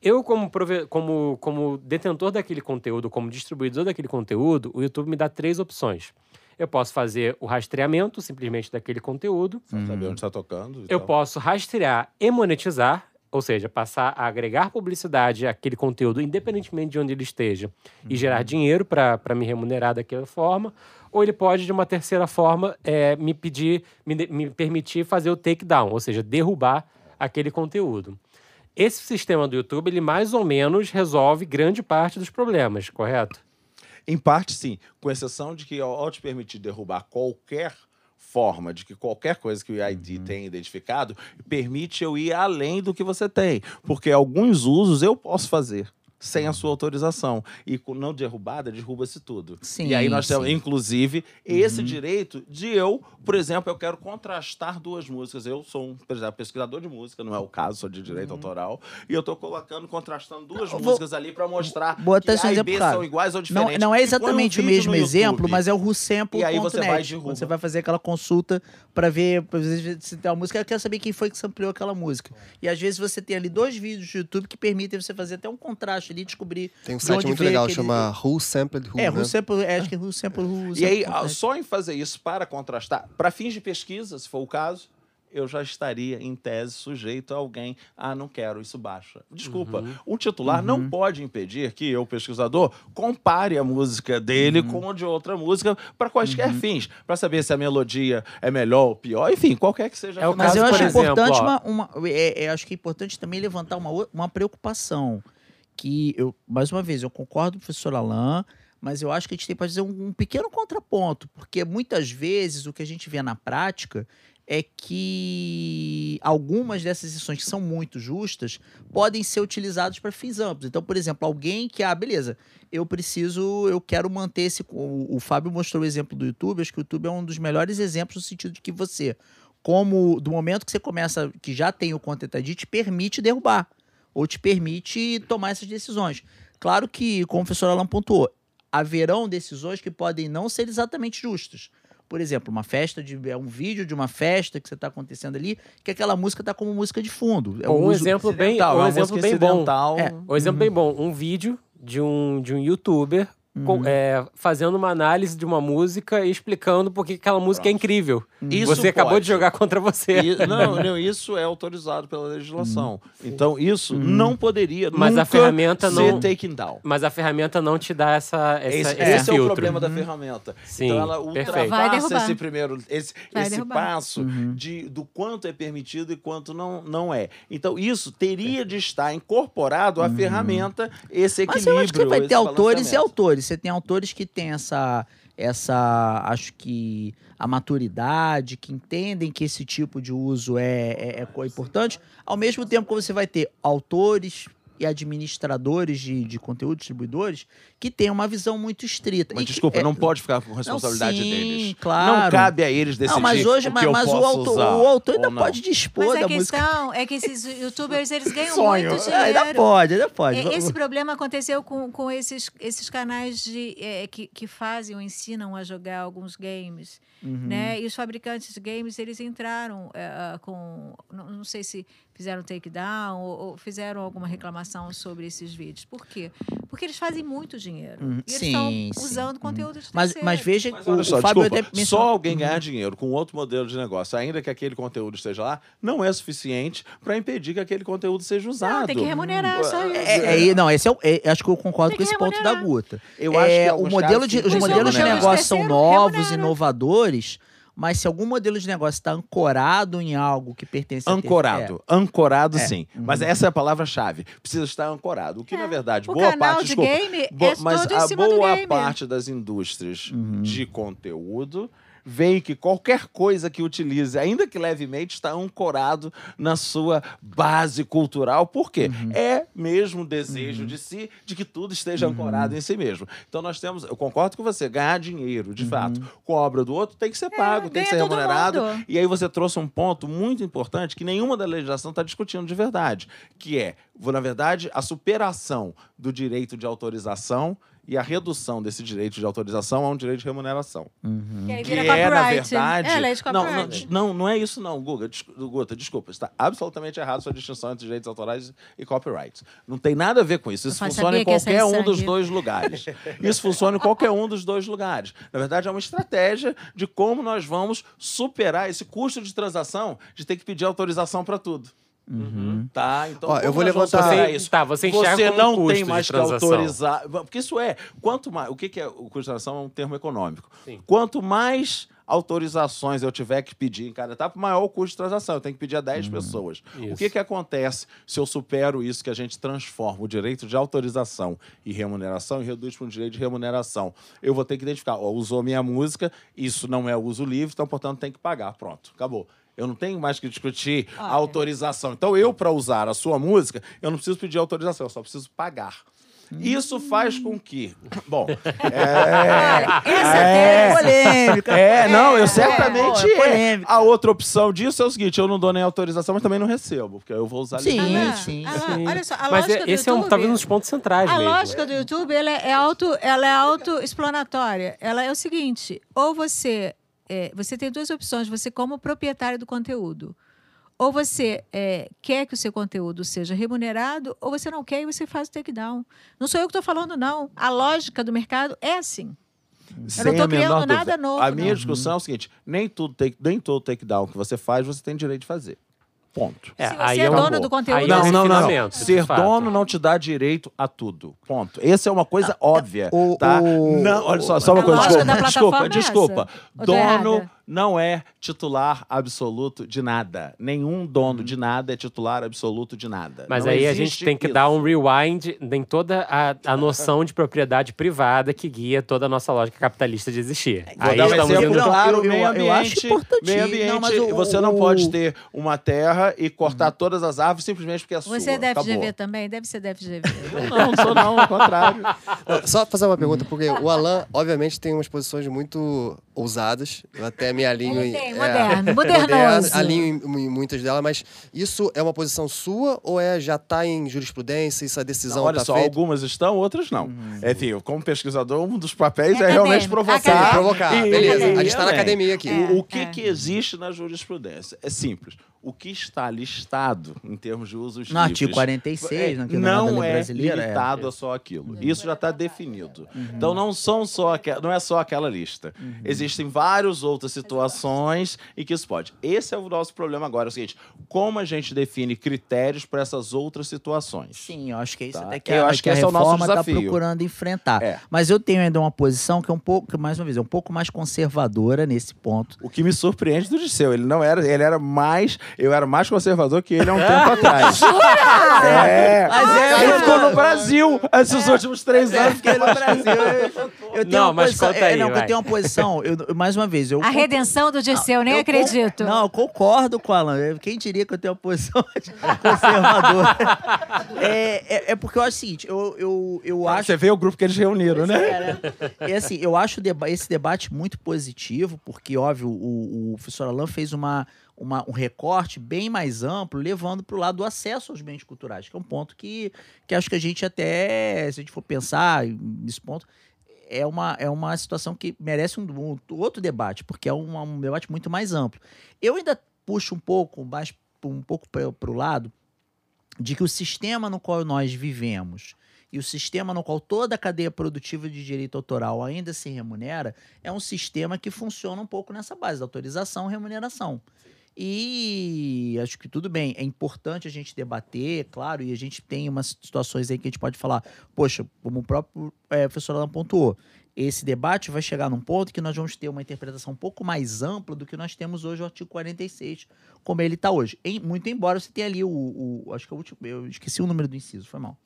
Eu, como, prove- como, como detentor daquele conteúdo, como distribuidor daquele conteúdo, o YouTube me dá três opções. Eu posso fazer o rastreamento simplesmente daquele conteúdo, saber onde está tocando. eu tal. posso rastrear e monetizar, ou seja, passar a agregar publicidade àquele conteúdo, independentemente de onde ele esteja, e gerar dinheiro para me remunerar daquela forma. Ou ele pode, de uma terceira forma, é, me pedir, me, me permitir fazer o takedown, ou seja, derrubar aquele conteúdo. Esse sistema do YouTube, ele mais ou menos resolve grande parte dos problemas, correto? Em parte, sim. Com exceção de que, ao te permitir derrubar qualquer forma de que qualquer coisa que o ID Uhum. tenha identificado, permite eu ir além do que você tem. Porque alguns usos eu posso fazer sem a sua autorização. E não derrubada, derruba-se tudo. Sim, e aí nós temos, sim. inclusive, esse direito de eu, por exemplo, eu quero contrastar duas músicas. Eu sou, um, pesquisador de música, não é o caso, sou de direito autoral, e eu estou colocando, contrastando duas vou- músicas ali para mostrar até que A e B claro. são iguais ou Não, diferentes. não é E põe um exatamente o mesmo exemplo, YouTube. mas é o rusample.net. E aí você vai derruba. Quando você vai fazer aquela consulta para ver, vezes, se tem uma música, eu quero saber quem foi que sampleou aquela música. E às vezes você tem ali dois vídeos do YouTube que permitem você fazer até um contraste ali, descobrir Tem um de site onde muito legal, aquele- chama Who Sampled Who, É, né? rusample, é, acho que é rusample, E aí, rusample.net. só em fazer isso para contrastar, para fins de pesquisa, se for o caso, eu já estaria, em tese, sujeito a alguém. Ah, não quero, isso baixa. Desculpa. Uhum. O titular não pode impedir que eu, pesquisador, compare a música dele com a de outra música para quaisquer fins. Para saber se a melodia é melhor ou pior. Enfim, qualquer que seja a É o finalidade. Mas eu Caso, acho exemplo, importante ó. uma, uma- é, é, acho que é importante também levantar uma, uma preocupação que eu mais uma vez eu concordo com o professor Alain, mas eu acho que a gente tem que fazer um, um pequeno contraponto, porque muitas vezes o que a gente vê na prática é que algumas dessas exceções que são muito justas podem ser utilizadas para fins amplos. Então, por exemplo, alguém que, ah, beleza, eu preciso, eu quero manter esse. O, o Fábio mostrou o exemplo do YouTube, acho que o YouTube é um dos melhores exemplos no sentido de que você, como do momento que você começa, que já tem o Content ID, te permite derrubar, ou te permite tomar essas decisões. Claro que, como o professor Alan pontuou, haverão decisões que podem não ser exatamente justas. Por exemplo, uma festa de é um vídeo de uma festa que você está acontecendo ali, que aquela música está como música de fundo. É um uso exemplo bem, é um uma exemplo bem bom. É. Um exemplo bem bom, um vídeo de um, de um youtuber com- é, fazendo uma análise de uma música e explicando por que aquela música é incrível. Isso você acabou pode. de jogar contra você. E- <laughs> não, não, isso é autorizado pela legislação. Então, isso não poderia Mas a ferramenta ser não- taken down. Mas a ferramenta não te dá essa, essa Esse, esse esse é o problema da ferramenta. Sim, então ela perfeito. Vai ultrapassa derrubar. esse primeiro esse, Vai esse derrubar. passo de, do quanto é permitido e quanto não, não é. Então isso teria de estar incorporado à ferramenta esse Mas equilíbrio. eu acho que vai ter autores e balanceamento. Autores. Você tem autores que têm essa, essa, acho que a maturidade, que entendem que esse tipo de uso é, é, é importante, ao mesmo tempo que você vai ter autores e administradores de, de conteúdo, distribuidores, que têm uma visão muito estrita. Mas E que- desculpa, é- não pode ficar com responsabilidade sim, deles. claro. Não cabe a eles decidir Não, mas hoje, o que mas, eu mas o, autor, usar o autor ainda não. pode dispor Mas a da música. questão é que esses youtubers, eles <laughs> ganham Sonho. muito É, ainda dinheiro. pode, ainda pode. É, Esse problema aconteceu com, com esses, esses canais de, é, que, que fazem ou ensinam a jogar alguns games, Uhum. né? E os fabricantes de games, eles entraram é, com... Não, não sei se fizeram takedown ou, ou fizeram alguma reclamação sobre esses vídeos. Por quê? Porque eles fazem muito dinheiro. Uhum. E eles Sim, estão sim. usando conteúdo de Mas, terceiro. mas veja, Mas o, olha o só, Fábio desculpa, até mencionou- só alguém ganhar dinheiro com outro modelo de negócio, ainda que aquele conteúdo esteja lá, não é suficiente para impedir que aquele conteúdo seja usado. Não, tem que remunerar, só isso. É, é, não, esse é, o- é- acho que eu concordo Tem com esse ponto da remunerar. Guta. Eu acho que É, o modelo de, os Os modelos de negócio são terceiro novos, inovadores, mas se algum modelo de negócio está ancorado em algo que pertence a ter- Ancorado. Ancorado, É. sim. Mas essa é a palavra-chave. Precisa estar ancorado. O que, É. na verdade, O boa canal parte. de desculpa, game bo- é mas todo em a cima do boa game. parte das indústrias de conteúdo vê que qualquer coisa que utilize, ainda que levemente, está ancorado na sua base cultural. Por quê? É mesmo desejo de si de que tudo esteja ancorado em si mesmo. Então nós temos, eu concordo com você, ganhar dinheiro, de fato, com a obra do outro tem que ser pago, tem que ser remunerado. E aí você trouxe um ponto muito importante que nenhuma da legislação está discutindo de verdade, que é, na verdade, a superação do direito de autorização e a redução desse direito de autorização a um direito de remuneração. Que aí Que vira é, na verdade. É, lei de não, não, não, não é isso, não, Guga. Des- Guta, desculpa. Está absolutamente errado sua distinção entre direitos autorais e copyright. Não tem nada a ver com isso. Isso funciona em que qualquer um dos dois lugares. Isso funciona em qualquer um dos dois lugares. Na verdade, é uma estratégia de como nós vamos superar esse custo de transação de ter que pedir autorização para tudo. Tá? Então, Ó, eu vou levantar- Você- isso? tá, você enxerga Você não custo tem de mais que transação. autorizar. Porque isso é. Quanto mais. O que que é o custo de transação? É um termo econômico. Sim. Quanto mais autorizações eu tiver que pedir em cada etapa, maior o custo de transação. Eu tenho que pedir a 10 pessoas. O Isso. que, que acontece se eu supero isso que a gente transforma o direito de autorização e remuneração e reduz para um direito de remuneração? Eu vou ter que identificar, ó, usou minha música, isso não é uso livre, então, portanto, tem que pagar. Pronto, acabou. Eu não tenho mais que discutir a autorização. Então, eu, para usar a sua música, eu não preciso pedir autorização, eu só preciso pagar. Isso faz com que. Bom, <laughs> é, Essa É, é, polêmica. é, não, eu certamente é é. polêmica. A outra opção disso é o seguinte: eu não dou nem autorização, mas também não recebo, porque eu vou usar Sim, livremente. sim. Ah, Sim. olha só, a Mas lógica do esse é um, YouTube- talvez um dos pontos centrais A mesmo. lógica do YouTube ela é, auto, ela é autoexplanatória. Ela é o seguinte: ou você é, você tem duas opções, você como proprietário do conteúdo. Ou você é, quer que o seu conteúdo seja remunerado, ou você não quer e você faz o takedown. Não sou eu que estou falando, não. A lógica do mercado é assim. sem não tô a menor criando nada novo, A minha não. discussão é o seguinte: nem, tudo take, nem todo takedown que você faz, você tem direito de fazer. Ponto. É, Se você aí é dono do conteúdo, é Não, um não, não, não. Ser dono não te dá direito a tudo. Ponto. Essa é uma coisa óbvia, o- tá? o- não, olha só, só a uma coisa, desculpa, desculpa, é desculpa. Dono errada? Não é titular absoluto de nada. Nenhum dono de nada é titular absoluto de nada. Mas Não aí a gente tem que isso. dar um rewind em toda a, a noção de propriedade privada que guia toda a nossa lógica capitalista de existir. Vou Aí dar um estamos exemplo indo... Claro, eu- eu- meio eu ambiente. acho importantinho. Meio ambiente, Não, mas o- você não pode ter uma terra e cortar todas as árvores simplesmente porque é sua. Você é da Acabou. Também? Deve ser FGV. <laughs> Não, não sou não, ao contrário. <laughs> Só fazer uma pergunta, porque o Alan, obviamente, tem umas posições muito ousadas. Eu até me alinho em. tem, é, moderno, <laughs> moderno, modernoso. alinho em, em muitas delas, mas isso é uma posição sua ou é já está em jurisprudência, isso a decisão Olha tá só, feita? algumas estão, outras não. Uhum. É, Enfim, eu, como pesquisador, um dos papéis É é, realmente provocar. acadêmico. Provocar, E- beleza. e- A gente tá na academia aqui. O, o que, É. que existe na jurisprudência? É simples. O que está listado em termos de usos No artigo livres 46, é, no que não é nada não é é. limitado a só aquilo. Isso já está definido. Uhum. Então não são só não é só aquela lista. Uhum. Existem várias outras situações em que isso pode. Esse é o nosso problema agora, é o seguinte: como a gente define critérios para essas outras situações? Sim, eu acho que é isso Tá. até que Eu a, acho que a esse é reforma está procurando enfrentar. É. Mas eu tenho ainda uma posição que é um pouco, que, mais uma vez, é um pouco mais conservadora nesse ponto. O que me surpreende do Disseu, ele não era, ele era mais, eu era mais conservador que ele há um <laughs> tempo atrás. É, Mas é, ele eu- ficou no Brasil esses últimos três Eu anos. fiquei no Brasil. <laughs> Eu, tenho Não, uma mas posição. conta é, não, vai. eu tenho uma posição. eu- mais uma vez, eu. A redenção do Dirceu, nem eu acredito. Não, eu concordo com o Alan. Quem diria que eu tenho uma posição <laughs> conservadora? é, é, é porque eu acho o seguinte, eu, eu, eu acho. Você vê o grupo que eles reuniram, né? É, assim, eu acho deba- esse debate muito positivo, porque, óbvio, o, o professor Alain fez uma, uma- um recorte bem mais amplo, levando para o lado do acesso aos bens culturais, que é um ponto que, que acho que a gente até, se a gente for pensar nesse ponto, é uma, é uma situação que merece um, um outro debate, porque é um, um debate muito mais amplo. Eu ainda puxo um pouco mais um pouco para o lado de que o sistema no qual nós vivemos e o sistema no qual toda a cadeia produtiva de direito autoral ainda se remunera é um sistema que funciona um pouco nessa base da autorização remuneração. E acho que tudo bem, é importante a gente debater, claro, e a gente tem umas situações aí que a gente pode falar, poxa, como o próprio eh, professor Alan pontuou, esse debate vai chegar num ponto que nós vamos ter uma interpretação um pouco mais ampla do que nós temos hoje o artigo 46, como ele está hoje. Em- muito embora você tenha ali o, o- Acho que é o último. Eu esqueci o número do inciso, foi mal.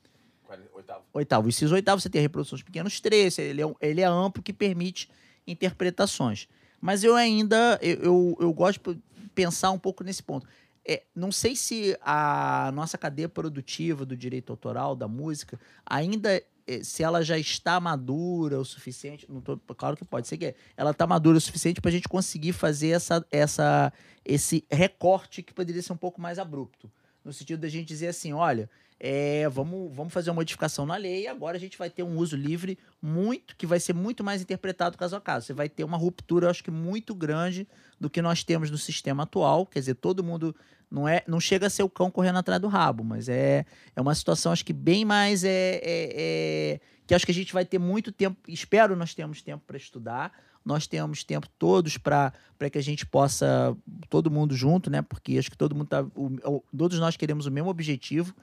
Oitavo. O inciso oitavo, você tem a reprodução de pequenos trechos, ele é, ele é amplo que permite interpretações. Mas eu ainda, eu, eu, eu gosto pensar um pouco nesse ponto. É, não sei se a nossa cadeia produtiva do direito autoral, da música, ainda, eh, se ela já está madura o suficiente, não tô, claro que pode ser que ela está madura o suficiente para a gente conseguir fazer essa, essa, esse recorte que poderia ser um pouco mais abrupto. No sentido da gente dizer assim, olha, é, vamos, vamos fazer uma modificação na lei e agora a gente vai ter um uso livre muito, que vai ser muito mais interpretado caso a caso. Você vai ter uma ruptura, eu acho que muito grande do que nós temos no sistema atual. Quer dizer, todo mundo não é, não chega a ser o cão correndo atrás do rabo, mas é, é uma situação acho que bem mais é, é- é- que acho que a gente vai ter muito tempo. Espero nós temos tempo para estudar. Nós temos tempo todos para que a gente possa todo mundo junto, né? Porque acho que todo mundo tá, o- todos nós queremos o mesmo objetivo,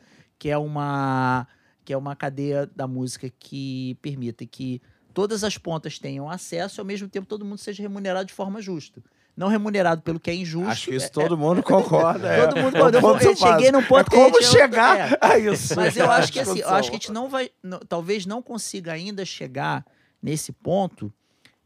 que é uma que é uma cadeia da música que permita que todas as pontas tenham acesso e ao mesmo tempo todo mundo seja remunerado de forma justa. Não remunerado pelo que é injusto. Acho que isso é- todo mundo concorda. <laughs> é. Todo mundo É concorda. Eu cheguei num ponto é que como gente- chegar é. a isso. Mas eu <laughs> acho que assim, eu acho que a gente não vai, não- talvez não consiga ainda chegar nesse ponto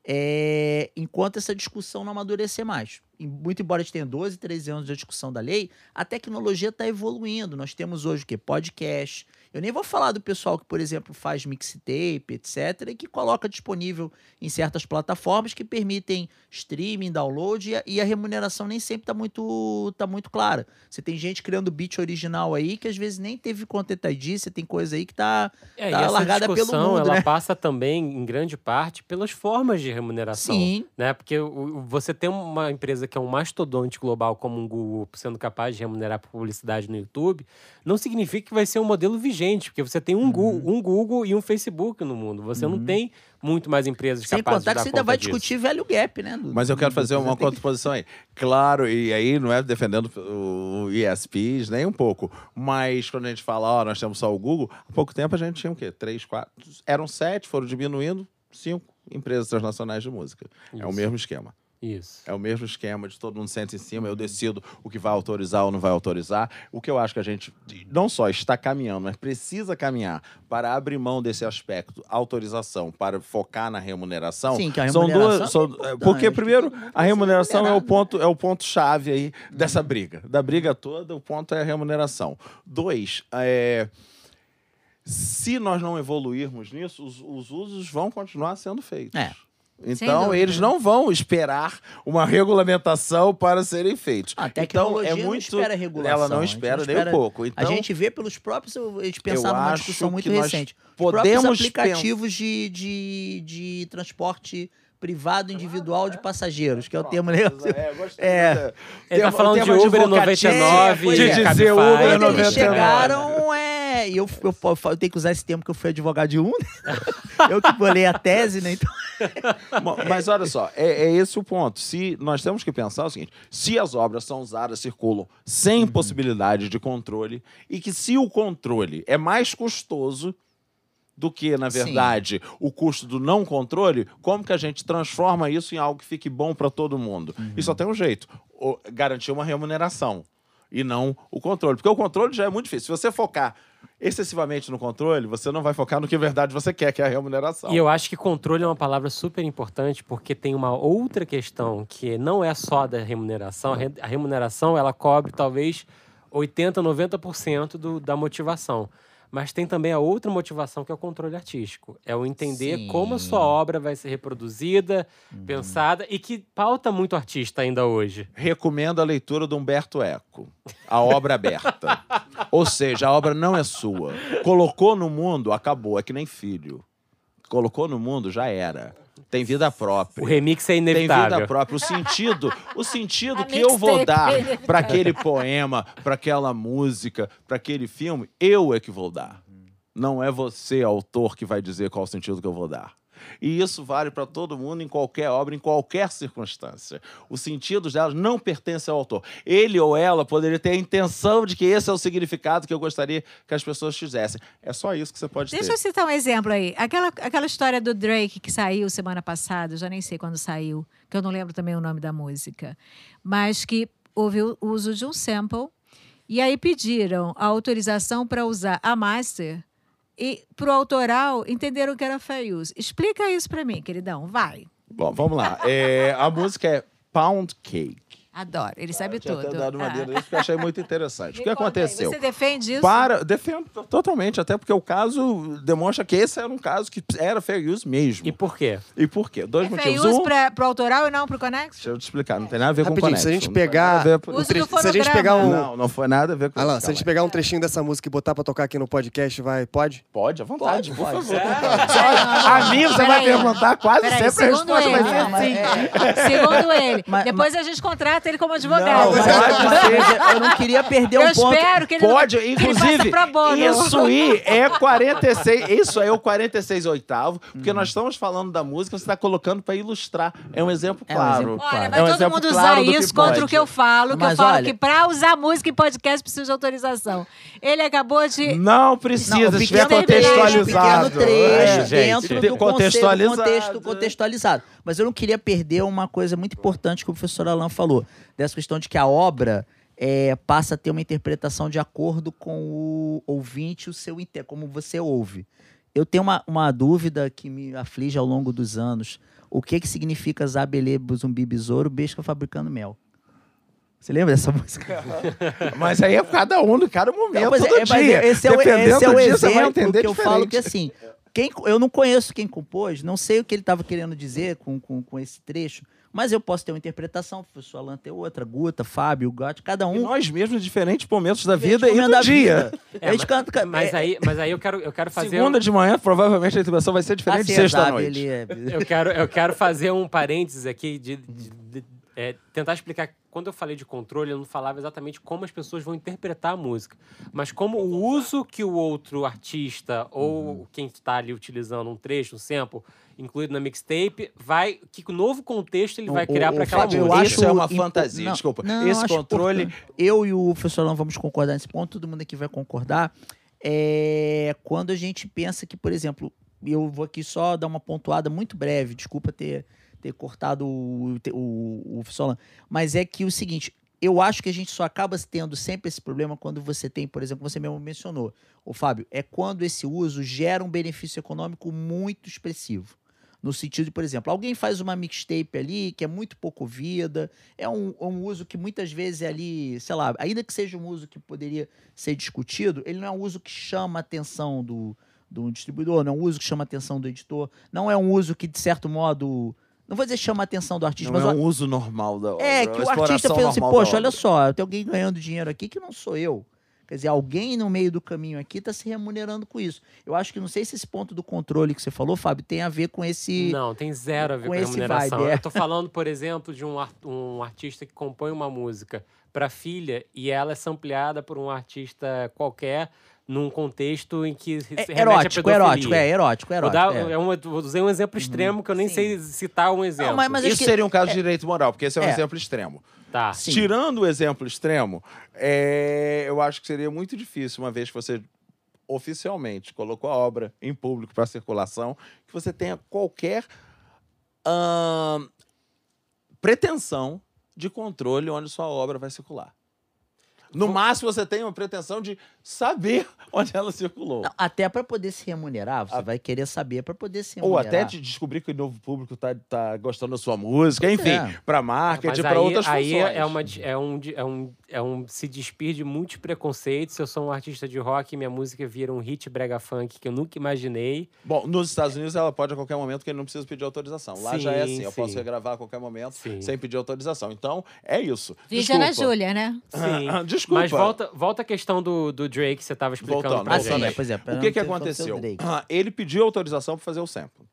é, enquanto essa discussão não amadurecer mais. Muito embora a gente tenha 12, 13 anos de discussão da lei, a tecnologia está evoluindo. Nós temos hoje o quê? Podcast. Eu nem vou falar do pessoal que, por exemplo, faz mixtape, etc., e que coloca disponível em certas plataformas que permitem streaming, download, e a, e a remuneração nem sempre está muito, tá muito clara. Você tem gente criando beat original aí que às vezes nem teve Content ID, você tem coisa aí que tá, É, tá essa largada pelo mundo, ela né? passa também, em grande parte, pelas formas de remuneração. Sim. Né? Porque você tem uma empresa que é um mastodonte global como um Google sendo capaz de remunerar por publicidade no YouTube, não significa que vai ser um modelo vigente, porque você tem um, Google, um Google e um Facebook no mundo. Você não tem muito mais empresas Sem capazes contar de que dar você ainda vai disso. discutir velho gap, né? do- Mas eu quero fazer uma contraposição aí. Claro, e aí não é defendendo o ESPs, nem um pouco. Mas quando a gente fala, ó, nós temos só o Google, há pouco tempo a gente tinha o quê? Três, quatro. Eram sete, foram diminuindo, cinco empresas transnacionais de música. É o Isso. mesmo esquema. Isso. É o mesmo esquema de todo mundo senta em cima, eu decido o que vai autorizar ou não vai autorizar. O que eu acho que a gente não só está caminhando, mas precisa caminhar para abrir mão desse aspecto, autorização, para focar na remuneração. Sim, que a são remuneração duas, são- é importante, porque que primeiro a remuneração é o ponto é o ponto chave aí dessa briga, da briga toda. O ponto é a remuneração. Dois, é, se nós não evoluirmos nisso, os, os usos vão continuar sendo feitos. É. Então, eles não vão esperar uma regulamentação para serem feitos. A então, tecnologia é não muito... espera regulação. Ela a não gente espera não nem espera- um pouco. Então, a gente vê pelos próprios, a gente pensar eu numa discussão muito recente. Os podemos próprios aplicativos de, de, de transporte privado individual de passageiros, que é o termo legal. É, gostei. É. Ele tá Tema- falando de Uber advocativo, 99, pois de é. dizer. Uber Quando eles 99. chegaram, é. E eu, eu, eu tenho que usar esse termo que eu fui advogado de um. né? <laughs> eu que bolei a tese, né? Então, <laughs> Bom, Mas olha só, é, é esse o ponto. Se nós temos que pensar o seguinte: se as obras são usadas, circulam sem possibilidade de controle, e que se o controle é mais custoso do que, na Sim. verdade, o custo do não controle, como que a gente transforma isso em algo que fique bom para todo mundo? E só tem um jeito: garantir uma remuneração e não o controle. Porque o controle já é muito difícil. Se você focar excessivamente no controle, você não vai focar no que, verdade, você quer, que é a remuneração. E eu acho que controle é uma palavra super importante porque tem uma outra questão que não é só da remuneração. A re- A remuneração ela cobre talvez 80, 90% do, da motivação. Mas tem também a outra motivação que é o controle artístico. É o entender Sim. como a sua obra vai ser reproduzida, pensada e que pauta muito o artista ainda hoje. recomendo a leitura do Humberto Eco, a obra aberta. <laughs> Ou seja, a obra não é sua. Colocou no mundo, acabou. É que nem filho. Colocou no mundo, já era. Tem vida própria. O remix é Tem inevitável. vida própria. O sentido, o sentido <laughs> que eu vou dar para aquele poema, para aquela música, para aquele filme, eu é que vou dar. Não é você, autor, que vai dizer qual o sentido que eu vou dar. E isso vale para todo mundo, em qualquer obra, em qualquer circunstância. Os sentidos delas não pertencem ao autor. Ele ou ela poderia ter a intenção de que esse é o significado que eu gostaria que as pessoas fizessem. É só isso que você pode Deixa ter. eu citar um exemplo aí. Aquela, aquela história do Drake que saiu semana passada, já nem sei quando saiu, que eu não lembro também o nome da música, mas que houve o uso de um sample e aí pediram a autorização para usar a master e pro autoral entenderam que era fair use. Explica isso para mim, queridão, vai. Bom, vamos lá. É, a música é Pound Cake. Adoro, ele sabe Eu tudo. até dado uma Ah. porque eu achei muito interessante. <laughs> O que aconteceu? Você defende isso? Para, defendo totalmente, até porque o caso demonstra que esse era um caso que era fair use mesmo. E por quê? E por quê? Dois É fair motivos. use Um, para pro autoral e não pro Connex? deixa eu te explicar, não tem nada a ver com Rapidinho, Connection. se a gente pegar Se a gente pegar um. Não, não foi nada a ver com Alan, isso, se a gente pegar um trechinho dessa música e botar pra tocar aqui no podcast, vai, pode? Pode, à vontade, Pode, por pode. favor. <laughs> A mim você vai perguntar, quase sempre a resposta vai ser sim. Segundo ele. Depois a gente contrata ele como advogado. Não, pode mas <laughs> eu não queria perder Eu um ponto. espero que ele Pode, não, <laughs> ele inclusive, bono. isso aí é 46, isso aí é o 46 oitavo, porque Uhum. nós estamos falando da música, você está colocando para ilustrar. É um exemplo É um claro. exemplo Olha, claro. vai É um todo exemplo mundo usar claro que isso contra o que eu falo, que Mas eu falo olha- que pra usar música em podcast precisa de autorização. Ele acabou de... Não precisa, Não, se estiver pequeno trecho, contextualizado. Pequeno trecho, É, gente. dentro do Contextualizado. contexto, contexto contextualizado. Mas eu não queria perder uma coisa muito importante que o professor Alain falou, dessa questão de que a obra é, passa a ter uma interpretação de acordo com o ouvinte, o seu como você ouve. Eu tenho uma, uma dúvida que me aflige ao longo dos anos. O que que significa Zabelê, Zumbi, Besouro, Besca fabricando mel? Você lembra dessa <laughs> música? Mas aí é cada um, de cada momento Não, pois é, mas dia. Esse é o, Dependendo esse é o dia, você vai exemplo entender que eu falo que assim, quem, eu não conheço quem compôs, não sei o que ele estava querendo dizer com, com, com esse trecho, mas eu posso ter uma interpretação, o professor Alan tem outra, Guta, Fábio, Gotti, cada E um. nós mesmos, em diferentes momentos da vida e do da dia. É, a gente mas- canta, Mas é, aí, mas aí eu quero, eu quero fazer. Segunda de manhã, provavelmente a intubação vai ser diferente assim, de sexta-noite. é- Eu quero, eu quero fazer um parênteses aqui de, de- de- é, tentar explicar. Quando eu falei de controle, eu não falava exatamente como as pessoas vão interpretar a música, mas como o uso que o outro artista ou quem está ali utilizando um trecho, um sample, incluído na mixtape, vai. Que novo contexto ele vai O- criar para aquela Fábio, música. eu Isso acho é uma impo- fantasia, não, desculpa. não, eu Esse controle- importante. Eu e o professor Alan vamos concordar nesse ponto, todo mundo aqui vai concordar. É quando a gente pensa que, por exemplo, eu vou aqui só dar uma pontuada muito breve, desculpa ter, ter cortado o, o, o mas é que o seguinte, eu acho que a gente só acaba tendo sempre esse problema quando você tem, por exemplo, você mesmo mencionou, o Fábio, é quando esse uso gera um benefício econômico muito expressivo. No sentido de, por exemplo, alguém faz uma mixtape ali que é muito pouco ouvida, é um, um uso que muitas vezes é ali, sei lá, ainda que seja um uso que poderia ser discutido, ele não é um uso que chama a atenção do, do distribuidor, não é um uso que chama a atenção do editor, não é um uso que, de certo modo, não vou dizer chama a atenção do artista, Não mas é o- um uso normal da obra. é, que o artista fez assim, poxa, olha só, tem alguém ganhando dinheiro aqui que não sou eu. Quer dizer, alguém no meio do caminho aqui está se remunerando com isso. Eu acho que não sei se esse ponto do controle que você falou, Fábio, tem a ver com esse. Não, tem zero a ver com com, esse remuneração. vibe, é. Eu tô falando, por exemplo, de um, um artista que compõe uma música para filha e ela é sampleada por um artista qualquer num contexto em que se É erótico, erótico, é erótico, Vou, erótico. dar, é. é uma, vou usar um exemplo extremo que eu nem sim. sei citar um exemplo. mas- mas acho Isso que- seria um caso de direito moral, porque esse é um É. exemplo extremo. Tá. Sim. Tirando o exemplo extremo, é, eu acho que seria muito difícil, uma vez que você oficialmente colocou a obra em público para circulação, que você tenha qualquer pretensão de controle onde sua obra vai circular. No máximo, você tem uma pretensão de saber <laughs> onde ela circulou. Não, até para poder se remunerar, você A- vai querer saber para poder se Ou remunerar. até de descobrir que o novo público tá, tá gostando da sua música, enfim, é. para marketing, aí, para outras aí funções. é, uma, é, um, é, um, é um se despir de muitos preconceitos. Se eu sou um artista de rock, minha música vira um hit brega funk que eu nunca imaginei. Bom, nos Estados Unidos ela pode a qualquer momento que ele não precisa pedir autorização. Lá já é Sim, assim, eu sim. posso regravar a qualquer momento Sim. sem pedir autorização. Então, é isso. Vídeo na Desculpa. Júlia, né? Sim. <laughs> Desculpa. Mas volta, volta a questão do, do Drake que você estava explicando Voltando, pra voltando gente. é, pois é. pra O que, que aconteceu? Ah, Ele pediu autorização para fazer o sample.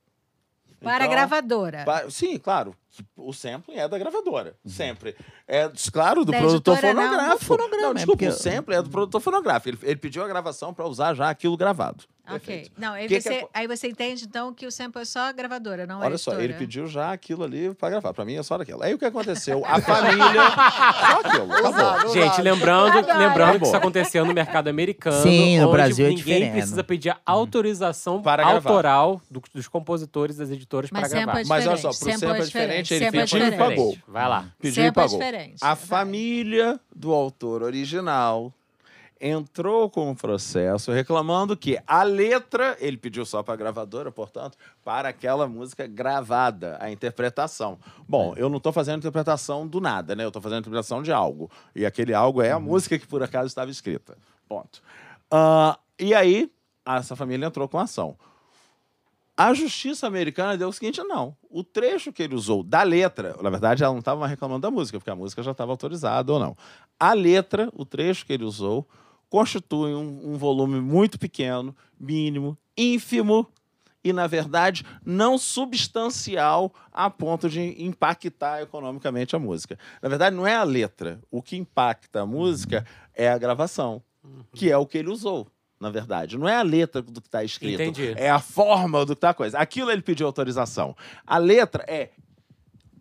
Para a Então, gravadora. pa- Sim, claro. O sampling é da gravadora. Sempre. É, claro, do Da produtor editora, não. fonográfico. Do fonograma, Não, é desculpa, porque- o sample é do produtor fonográfico. Ele, ele pediu a gravação para usar já aquilo gravado. Ok. Perfeito. Não, aí, Que que você, é- aí você entende, então, que o sample é só a gravadora, não é Olha só, ele pediu já aquilo ali para gravar. Para mim é só daquilo. Aí o que aconteceu? A família. <laughs> só aquilo. Acabou. Gente, lembrando, Adoro. lembrando que isso aconteceu no mercado americano. Sim, no Brasil é ninguém diferente. precisa pedir autorização Para gravar. autoral do- dos compositores das editoras para Mas gravar. sample é Mas olha só, pro sample sample é diferente, ele sample é pediu e pagou. Vai lá. Pediu e é pagou. diferente. A Vai. família do autor original entrou com o processo reclamando que a letra, ele pediu só para a gravadora, portanto, para aquela música gravada, a interpretação. Bom, eu não estou fazendo interpretação do nada, né? Eu estou fazendo interpretação de algo. E aquele algo é a música que por acaso estava escrita. Ponto. Ah, e aí, essa família entrou com a ação. A justiça americana deu o seguinte: não. O trecho que ele usou da letra, na verdade, ela não estava reclamando da música, porque a música já estava autorizada ou não. A letra, o trecho que ele usou, constitui um, um volume muito pequeno, mínimo, ínfimo e, na verdade, não substancial a ponto de impactar economicamente a música. Na verdade, não é a letra. O que impacta a música é a gravação, que é o que ele usou. Na verdade, não é a letra do que está escrito, Entendi. é a forma do que está a coisa. Aquilo ele pediu autorização. A letra é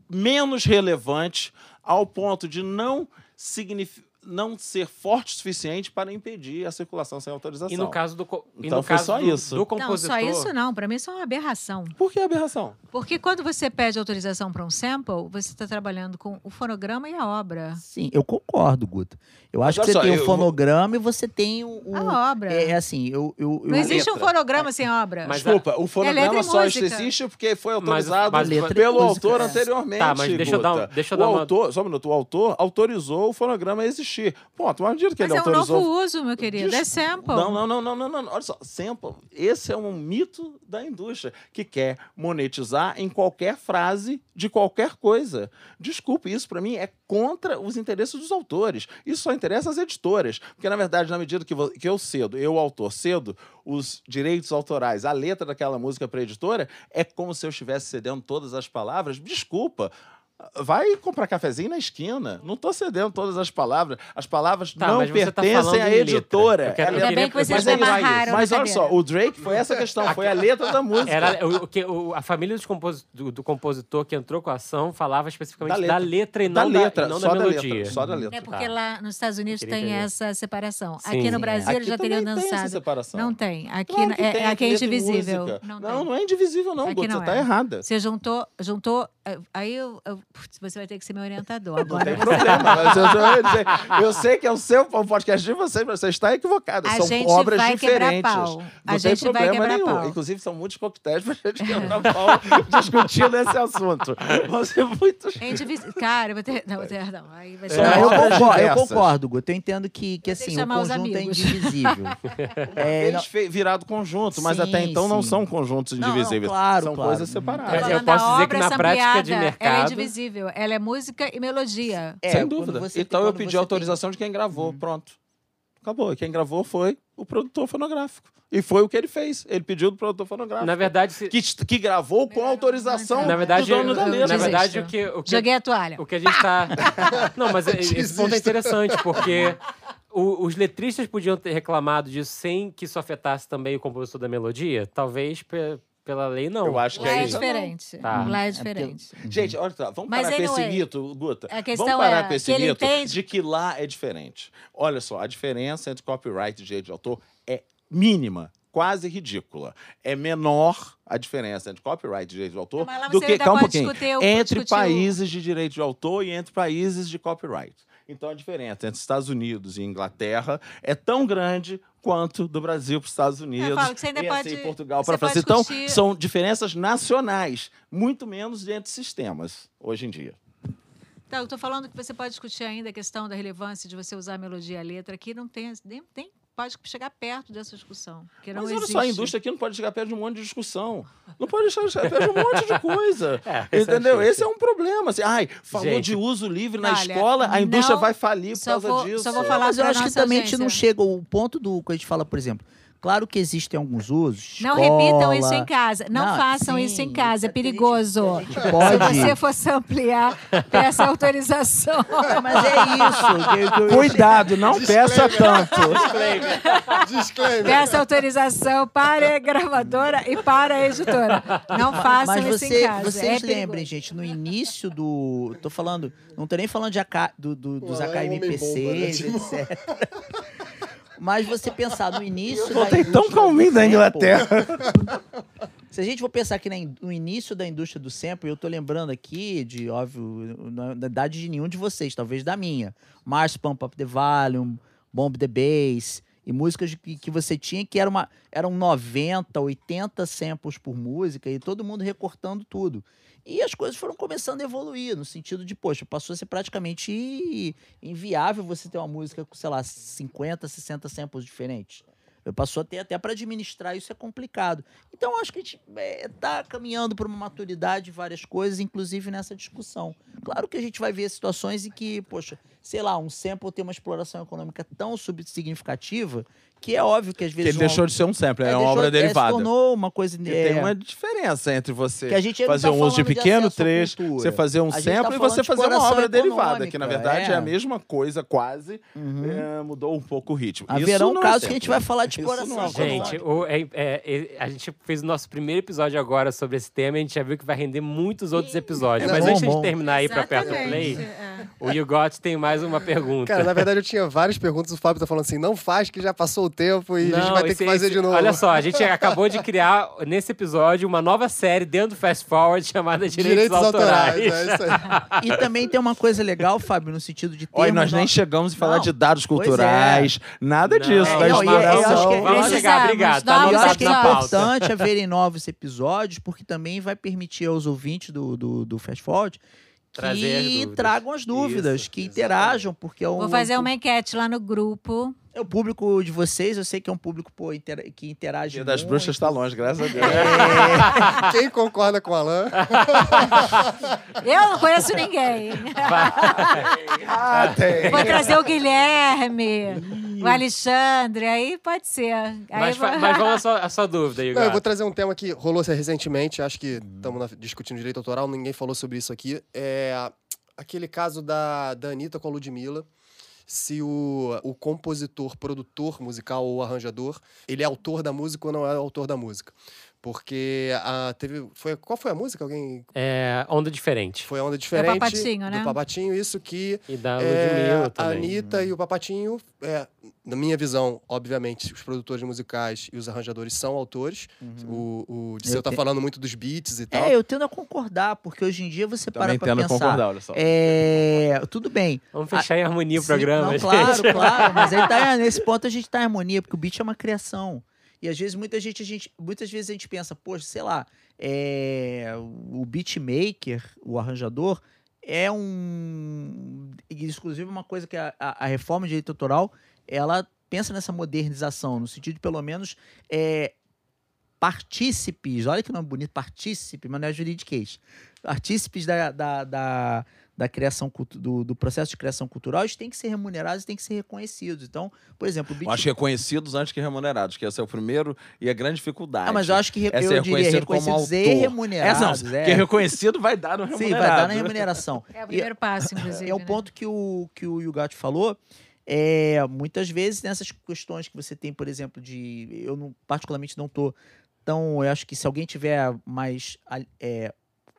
menos relevante ao ponto de não signifi- não ser forte o suficiente para impedir a circulação sem autorização. E no caso do, co- e Então no foi caso só do, isso. do Não, compositor. só isso não. Para mim, isso é uma aberração. Por que aberração? Porque quando você pede autorização para um sample, você está trabalhando com o fonograma e a obra. Sim, eu concordo, Guto. Eu acho Mas que você olha tem só, um eu fonograma e você tem um. um- A obra. é, é assim, eu. eu, eu Não existe um letra. fonograma sem obra. Mas Desculpa, o letra fonograma só existe porque foi Mas- autorizado mas e pelo autor é. anteriormente. Tá, mas deixa eu dar um- Guta. deixa eu o dar uma- autor, só um minuto, o autor autorizou o fonograma a existir. Ponto, mas medida que Mas ele é um autorizou. novo uso, meu querido. Des- É sample. Não, não, não, não, não, não. Olha só, sample. Esse é um mito da indústria que quer monetizar em qualquer frase de qualquer coisa. Desculpe, isso para mim é contra os interesses dos autores. Isso só interessa às editoras. Porque, na verdade, na medida que, que eu cedo, eu, autor, cedo os direitos autorais, a letra daquela música para a editora, é como se eu estivesse cedendo todas as palavras. Desculpa. Vai comprar cafezinho na esquina. Não tô cedendo todas as palavras. As palavras Tá, não mas você tá pertencem falando à letra. editora. Eu quero- eu Ainda bem que vocês mas é amarraram Mas olha só, cadeira. o Drake foi essa questão, foi a letra da música. Era o, que, o- a família compos- do, do compositor que entrou com a ação falava especificamente Da da letra. letra, e da não letra, da, e não só da da melodia. letra. Só da letra. É porque Tá. lá nos Estados Unidos tem entender. essa separação. Sim. Aqui no. Brasil Aqui já teriam dançado. separação. Não tem. Aqui, Claro é, tem, aqui é letra e indivisível. Não, Não, não é indivisível, não, Aqui Guto. Você tá é. errada. Você juntou, juntou. Aí eu, eu- putz, você vai ter que ser meu orientador Não agora. tem problema, mas eu, eu, sei- eu sei que é o seu o podcast de vocês, mas você está equivocado. A São gente obras vai quebrar diferentes. pau. Não A tem gente vai problema quebrar nenhum. pau. Inclusive, são muitos coquetéis pra gente quebrar pau <laughs> discutindo esse assunto. Vão ser muitos. É indivisível. Cara, eu vou ter. Não, vou ter, não. Aí vai ser. Não, eu, concordo, eu concordo, Guto. Eu entendo que, que assim, o conjunto é indivisível. <laughs> é, Eles não- conjunto, mas Sim, até então não sim. são conjuntos Não, não, indivisíveis. claro, são claro. coisas separadas. Mas eu posso dizer que na prática de sampleada, Ela é mercado- indivisível. Ela é música e melodia. é, Sem dúvida. você- então eu pedi você tem- autorização de quem gravou. Pronto. Acabou. Quem gravou foi o produtor fonográfico. E foi o que ele fez. Ele pediu do produtor fonográfico. Na verdade, se- que, que gravou com autorização na verdade, do dono da na letra. verdade Desisto. o que, o que Joguei a toalha. O que a gente tá. <laughs> Não, mas esse ponto é Desisto. interessante, porque o- os letristas podiam ter reclamado disso sem que isso afetasse também o compositor da melodia? Talvez pela lei, não. Eu acho que Lá é isso. diferente. Tá. Lá é É porque- diferente. Gente, olha só, vamos Mas parar com esse anyway, mito, Guta. a questão vamos parar é com esse mito entende- de que lá é diferente. Olha só, a diferença entre copyright e direito de autor é mínima. Quase ridícula. É menor a diferença entre copyright e direito de autor Mas lá do você que calma um pode pouquinho, discutir o- entre países de direito de autor e entre países de copyright. Então a diferença entre Estados Unidos e Inglaterra é tão grande quanto do Brasil para os Estados Unidos falo que você ainda e assim, pode- Portugal para a França. Então são diferenças nacionais, muito menos entre sistemas hoje em dia. Então, eu tô falando que você pode discutir ainda a questão da relevância de você usar a melodia e a letra. Aqui não tem, nem, nem pode chegar perto dessa discussão. Que não Mas olha existe. só, a indústria aqui não pode chegar perto de um monte de discussão. Não pode chegar perto de um monte de coisa. <laughs> É, é Entendeu? um Esse é um problema. Assim, ai, falou Gente. de uso livre na Olha, escola, a indústria não- vai falir por causa vou- disso. só vou falar Mas eu acho que também a gente não chega ao ponto do que a gente fala, por exemplo. Claro que existem alguns usos. Não escola, repitam isso em casa. Não, Não, façam sim, isso em casa. É isso é que a gente- perigoso. a gente pode- Se você fosse ampliar, peça autorização. <laughs> Mas é isso. que- que eu- Cuidado, não peça tanto. Disclaimer. Peça autorização para a gravadora e para a editora. Não façam Mas isso você, em casa. vocês é lembrem, gente, no início do. Tô falando. Não tô nem falando de AK, do, do- dos Ué, é um etc. Mas você pensar no início. da Voltei tão calminho da Inglaterra. Se a gente for pensar aqui no início da indústria do sample, eu tô lembrando aqui de, óbvio, na idade de nenhum de vocês, talvez da minha. Mars Pump Up the Volume, Bomb the Bass, e músicas que, que você tinha que era uma, eram 90, 80 samples por música, e todo mundo recortando tudo. E as coisas foram começando a evoluir, no sentido de, poxa, passou a ser praticamente inviável você ter uma música com, sei lá, 50, 60 samples diferentes. Passou a ter até para administrar isso é complicado. Então, acho que a gente está caminhando para uma maturidade de várias coisas, inclusive nessa discussão. Claro que a gente vai ver situações em que, poxa, sei lá, um sample tem uma exploração econômica tão significativa que é óbvio que às Que vezes. ele um- deixou de ser um sample, é, uma deixou- obra é, derivada. Se tornou uma coisa. É, tem uma diferença entre você Que a gente não fazer tá um uso de de pequeno à trecho, você fazer um A gente tá sample e você de fazer uma obra derivada, que na verdade é. é. a mesma coisa, quase. Uhum. é, mudou um pouco o ritmo. Haverá Isso um é caso sample. que a gente vai falar de Isso é econômica. Gente, o- é- é- é- a gente fez o nosso primeiro episódio agora sobre esse tema e a gente já viu que vai render muitos outros episódios. É Mas bom, antes de bom. terminar aí pra perto do play, é. O You Got tem mais uma pergunta. Cara, na verdade eu tinha várias perguntas. O Fábio tá falando assim: não faz, que já passou o tempo e a gente Não, vai ter esse- que fazer esse- de novo. Olha só, a gente acabou de criar nesse episódio uma nova série dentro do Fast Forward chamada Direitos, Direitos Autorais. autorais. É isso aí. E também tem uma coisa legal, Fábio, no sentido de ter. Olha, nós nem chegamos a falar Não, de dados é. culturais, nada Não, disso. não, da não, e eu- acho que- Vamos Precisamos, chegar, obrigado. Tá eu acho que é na pauta. importante haverem novos episódios, porque também vai permitir aos ouvintes do, do, do Fast Forward Trazer que dúvidas. tragam as dúvidas, Isso, que interajam, porque é um, Vou fazer uma enquete lá no grupo. É o público de vocês, eu sei que é um público pô, intera- que interage Dia das muito. bruxas tá longe, graças a Deus. É, <laughs> Quem concorda com o Alan? <laughs> Eu não conheço ninguém. Ah, tem. Vou trazer o Guilherme. O Alexandre, aí pode ser. Aí Mas, fa- mas vamos à sua, à sua dúvida, Igor. Não, eu vou trazer um tema que rolou recentemente, acho que estamos discutindo direito autoral, ninguém falou sobre isso aqui. É aquele caso da, da Anitta com a Ludmilla. Se o, o compositor, produtor musical ou arranjador, ele é autor da música ou não é autor da música. Porque a, teve. Foi, qual foi a música? Alguém. É, onda diferente. Foi a onda diferente. Papatinho, né? Do Papatinho, isso que E da é, a. Anitta e o Papatinho, é, na minha visão, obviamente, os produtores musicais e os arranjadores são autores. O, o Disseu Eu tá te- falando muito dos beats e tal. É, eu tendo a concordar, porque hoje em dia você Também para pra tendo a pensar. concordar, olha só. É, tudo bem. Vamos fechar em harmonia o Sim, programa, não, gente. Claro, <laughs> claro. Mas aí tá, nesse ponto a gente tá em harmonia, porque o beat é uma criação. E às vezes, muita gente, a gente, muitas vezes a gente pensa, poxa, sei lá, é, o beatmaker, o arranjador, é um. Exclusive, uma coisa que a, a, a reforma de direito autoral ela pensa nessa modernização, no sentido de, pelo menos, é, partícipes, olha que nome bonito, partícipe, mas não é juridiquês. Partícipes da, da, da, da criação do, do processo de criação cultural, eles têm que ser remunerados e têm que ser reconhecidos. Então, por exemplo, o acho reconhecidos antes que remunerados, que esse é o primeiro e a grande dificuldade. Ah, mas eu acho que re- É eu diria reconhecido como reconhecidos e remunerados. não, é. porque reconhecido vai dar no remunerado. Sim, vai dar na remuneração. É o primeiro passo, inclusive. É um né? ponto que o, que o Yugato falou. É, muitas vezes nessas questões que você tem, por exemplo, de. Eu não, particularmente não tô tão. Eu acho que se alguém tiver mais. é,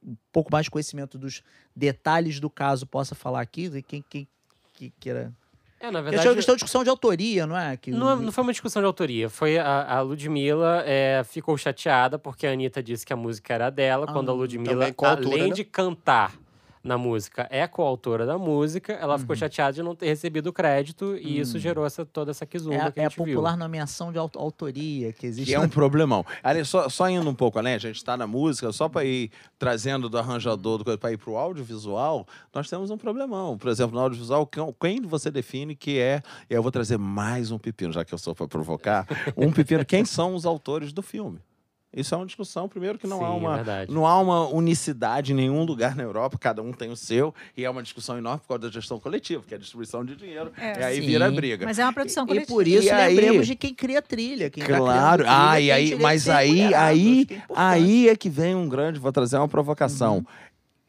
um pouco mais de conhecimento dos detalhes do caso, possa falar aqui. de Quem, quem que queira. É, na verdade, é questão de discussão de autoria, não é? Que, Não, não foi uma discussão de autoria. Foi a, a Ludmilla é, ficou chateada porque a Anitta disse que a música era dela, quando a Ah, Ludmilla, coautora, além né? de cantar na música, é coautora da música, ela Uhum. ficou chateada de não ter recebido o crédito e isso gerou essa, toda essa é, quizumba a- que a é a popular nomeação de auto- autoria que existe. Que é um problemão. Ali, só, só indo um pouco além, a gente está na música, só para ir trazendo do arranjador, para ir para o audiovisual, nós temos um problemão. Por exemplo, no audiovisual, quem- quem você define que é. e Eu vou trazer mais um pepino, já que eu sou para provocar. Um pepino. Quem são os autores do filme? Isso é uma discussão, primeiro, que não Sim, há é uma. verdade. Não há uma unicidade em nenhum lugar na Europa, cada um tem o seu, e é uma discussão enorme por causa da gestão coletiva, que é a distribuição de dinheiro, É. e aí Sim. vira briga. Mas é uma produção E coletiva. por isso E aí- lembremos de quem cria trilha. Quem tá Claro, trilha ah, e aí, mas ser aí, aí, é aí é que vem um grande, vou trazer uma provocação. Uhum.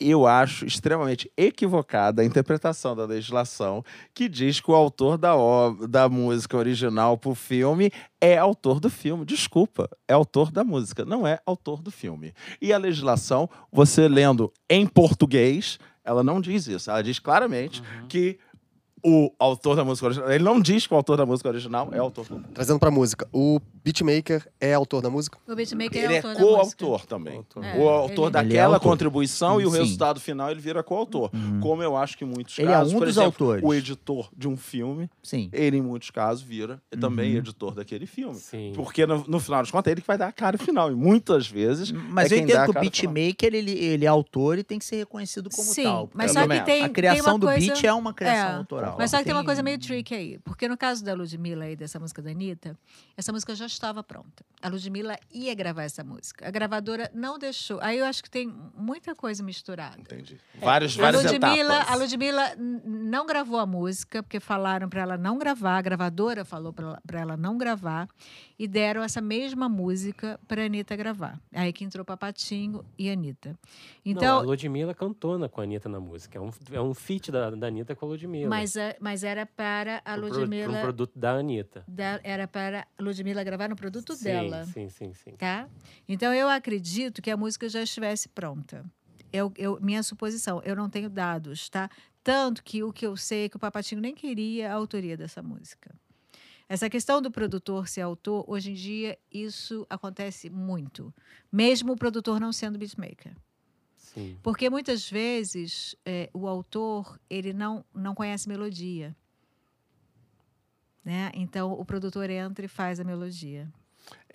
Eu acho extremamente equivocada a interpretação da legislação que diz que o autor da, ob- da música original pro filme é autor do filme. Desculpa, é autor da música, não é autor do filme. E a legislação, você lendo em português, ela não diz isso. Ela diz claramente Uhum. que o autor da música original, ele não diz que o autor da música original é autor do Trazendo pra música, o beatmaker é autor da música? O beatmaker ele é é autor da música. coautor também. Coautor. É, o autor ele- daquela Ele é autor. contribuição e o Sim. resultado final ele vira coautor. Como eu acho que em muitos Ele é casos, um por dos exemplo, autores. o editor de um filme, Sim. ele em muitos casos vira também Uhum. editor daquele filme. Sim. Porque no, no final das contas ele que vai dar a cara final. E muitas vezes. Mas é eu quem dá entendo a que o beatmaker, ele, ele é autor e tem que ser reconhecido como Sim, tal. mas só também que tem, a criação tem uma do coisa... beat é uma criação É, Mas só que tem uma coisa meio tricky aí. Porque no caso da Ludmilla aí, dessa música da Anitta, essa música já estava pronta. A Ludmilla ia gravar essa música. A gravadora não deixou. Aí eu acho que tem muita coisa misturada. Entendi. Várias, A várias Ludmilla, etapas. a Ludmilla não gravou a música, porque falaram para ela não gravar, a gravadora falou para ela não gravar, e deram essa mesma música para Anitta gravar. Aí que entrou Papatinho e Anitta. Não, Então, a Ludmilla cantou na, com a Anitta na música. É um, é um feat da, da Anitta com a Ludmilla. mas, a- mas era para a Ludmilla. pro um produto da Anitta. da- era para a Ludmilla gravar no produto sim, dela. Sim, sim, sim. Tá? Então eu acredito que a música já estivesse pronta. Eu, eu- minha suposição, eu não tenho dados, tá? Tanto que o que eu sei é que o Papatinho nem queria a autoria dessa música. Essa questão do produtor ser autor, hoje em dia, isso acontece muito. Mesmo o produtor não sendo beatmaker. sim. Porque muitas vezes eh, o autor ele não, não conhece melodia. Né? Então o produtor entra e faz a melodia.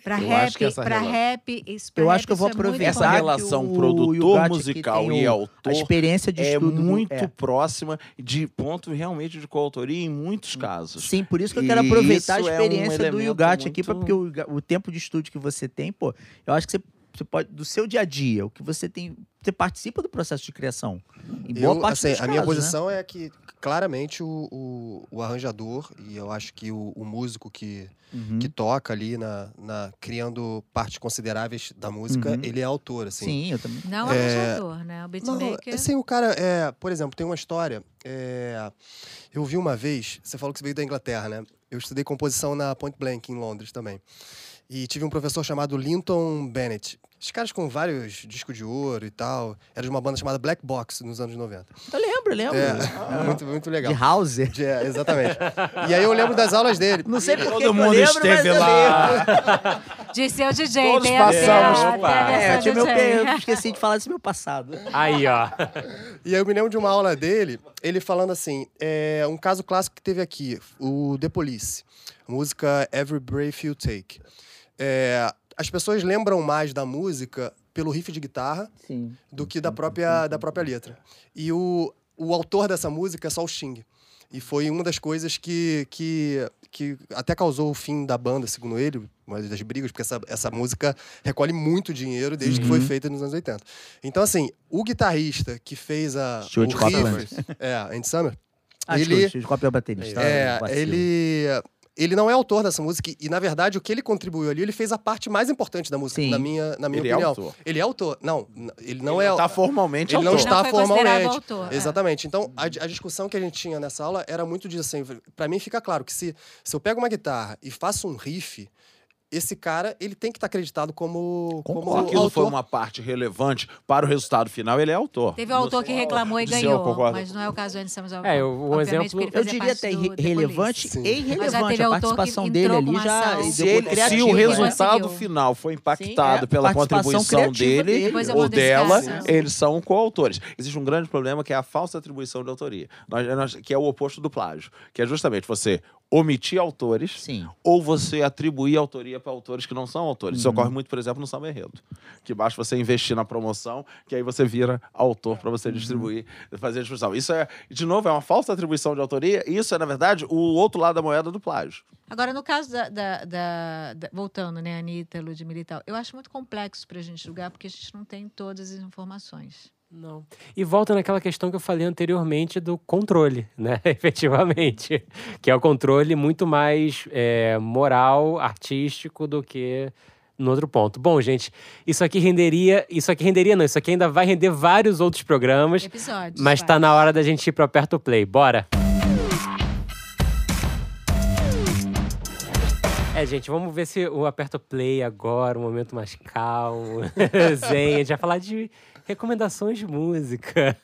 Para Eu acho que rap, essa para rap, isso pra Eu rap acho que eu vou é muito aproveitar Essa que forte. relação o produtor aqui musical e o- autor A experiência de é estudo. do- muito é. próxima de ponto realmente de coautoria em muitos casos. Sim, por isso que eu quero aproveitar a isso é um experiência do elemento Yugati aqui, muito- porque o, o tempo de estudo que você tem, pô, eu acho que você você pode do seu dia a dia, o que você tem, você participa do processo de criação. Em boa Eu, parte assim, dos a minha né? posição é que claramente o, o, o arranjador e eu acho que o, o músico que, Uhum. que toca ali na, na criando partes consideráveis da música, Uhum. ele é autor, assim. Sim, eu também. Não É, arranjador, né? O beatmaker. assim, o cara, é, por exemplo, tem uma história. é, eu vi uma vez, você falou que você veio da Inglaterra, né? Eu estudei composição na Point Blank, em Londres também. E tive um professor chamado Linton Bennett. Os caras com vários discos de ouro e tal. Era de uma banda chamada Black Box nos anos 90. Eu lembro, lembro. É, <laughs> muito, muito legal. De House. É, exatamente. E aí eu lembro das aulas dele. Não sei por que Todo mundo lembro, esteve lá. <laughs> De ser o DJ, Todos tem passamos a, por. É, eu, tinha meu, eu esqueci de falar desse meu passado. Aí, ó. E aí eu me lembro de uma aula dele, ele falando assim, é, um caso clássico que teve aqui, o The Police, música Every Breath You Take. É, as pessoas lembram mais da música pelo riff de guitarra Sim. do que da própria, da própria letra. E o, o autor dessa música é só o Sting. E foi uma das coisas que, que, que até causou o fim da banda, segundo ele, uma das brigas, porque essa, essa música recolhe muito dinheiro desde que foi feita nos anos 80. Então, assim, o guitarrista que fez a, o Copeland. riff, é, Andy Summer, Ah, Ele- ele... Cópia é o baterista. é, vacilo. ele, ele não é autor dessa música e, na verdade, o que ele contribuiu ali, ele fez a parte mais importante da música, Sim. na minha, na minha Ele é opinião. autor. Ele é autor. Não, ele não Ele é... Tá formalmente Ele não autor. está Não foi considerado formalmente. autor, é. Exatamente. Então, a, a discussão que a gente tinha nessa aula era muito disso. Assim, para mim fica claro que se, se eu pego uma guitarra e faço um riff, esse cara, ele tem que estar acreditado como, como Concordo. Se aquilo autor. foi uma parte relevante para o resultado final, ele é autor. Teve um autor que reclamou e Sim, ganhou, mas não é o caso do Andy Samuels. É, eu- um obviamente, exemplo- Eu diria até do relevante Sim. e irrelevante. A participação dele ali já Se, ele- se o né? resultado final foi Sim, impactado é, pela contribuição dele, dele. Ou dela, eles são coautores. Existe um grande problema que é a falsa atribuição de autoria, Nós- nós- que é o oposto do plágio, que é justamente você omitir autores Sim. ou você atribuir autoria para autores que não são autores. Isso Uhum. ocorre muito, por exemplo, no samba enredo. Que basta você investir na promoção, que aí você vira autor para Uhum. você distribuir, fazer a distribuição. Isso é, de novo, é uma falsa atribuição de autoria. e Isso é, na verdade, o outro lado da moeda do plágio. Agora, no caso da, da- da- da- Voltando, né, Anitta, Ludmilla e tal, eu acho muito complexo para a gente julgar, porque a gente não tem todas as informações. Não. E volta naquela questão que eu falei anteriormente do controle, <laughs> né? Efetivamente. Que é o controle muito mais é, moral, artístico do que no outro ponto. Bom, gente, isso aqui renderia. Isso aqui renderia, não. Isso aqui ainda vai render vários outros programas. Episódios. Mas tá vai. na hora da gente ir pro Aperto Play. Bora! É, gente, vamos ver se o Aperto Play agora, um momento mais calmo, <laughs> zen. A gente vai falar de recomendações de música.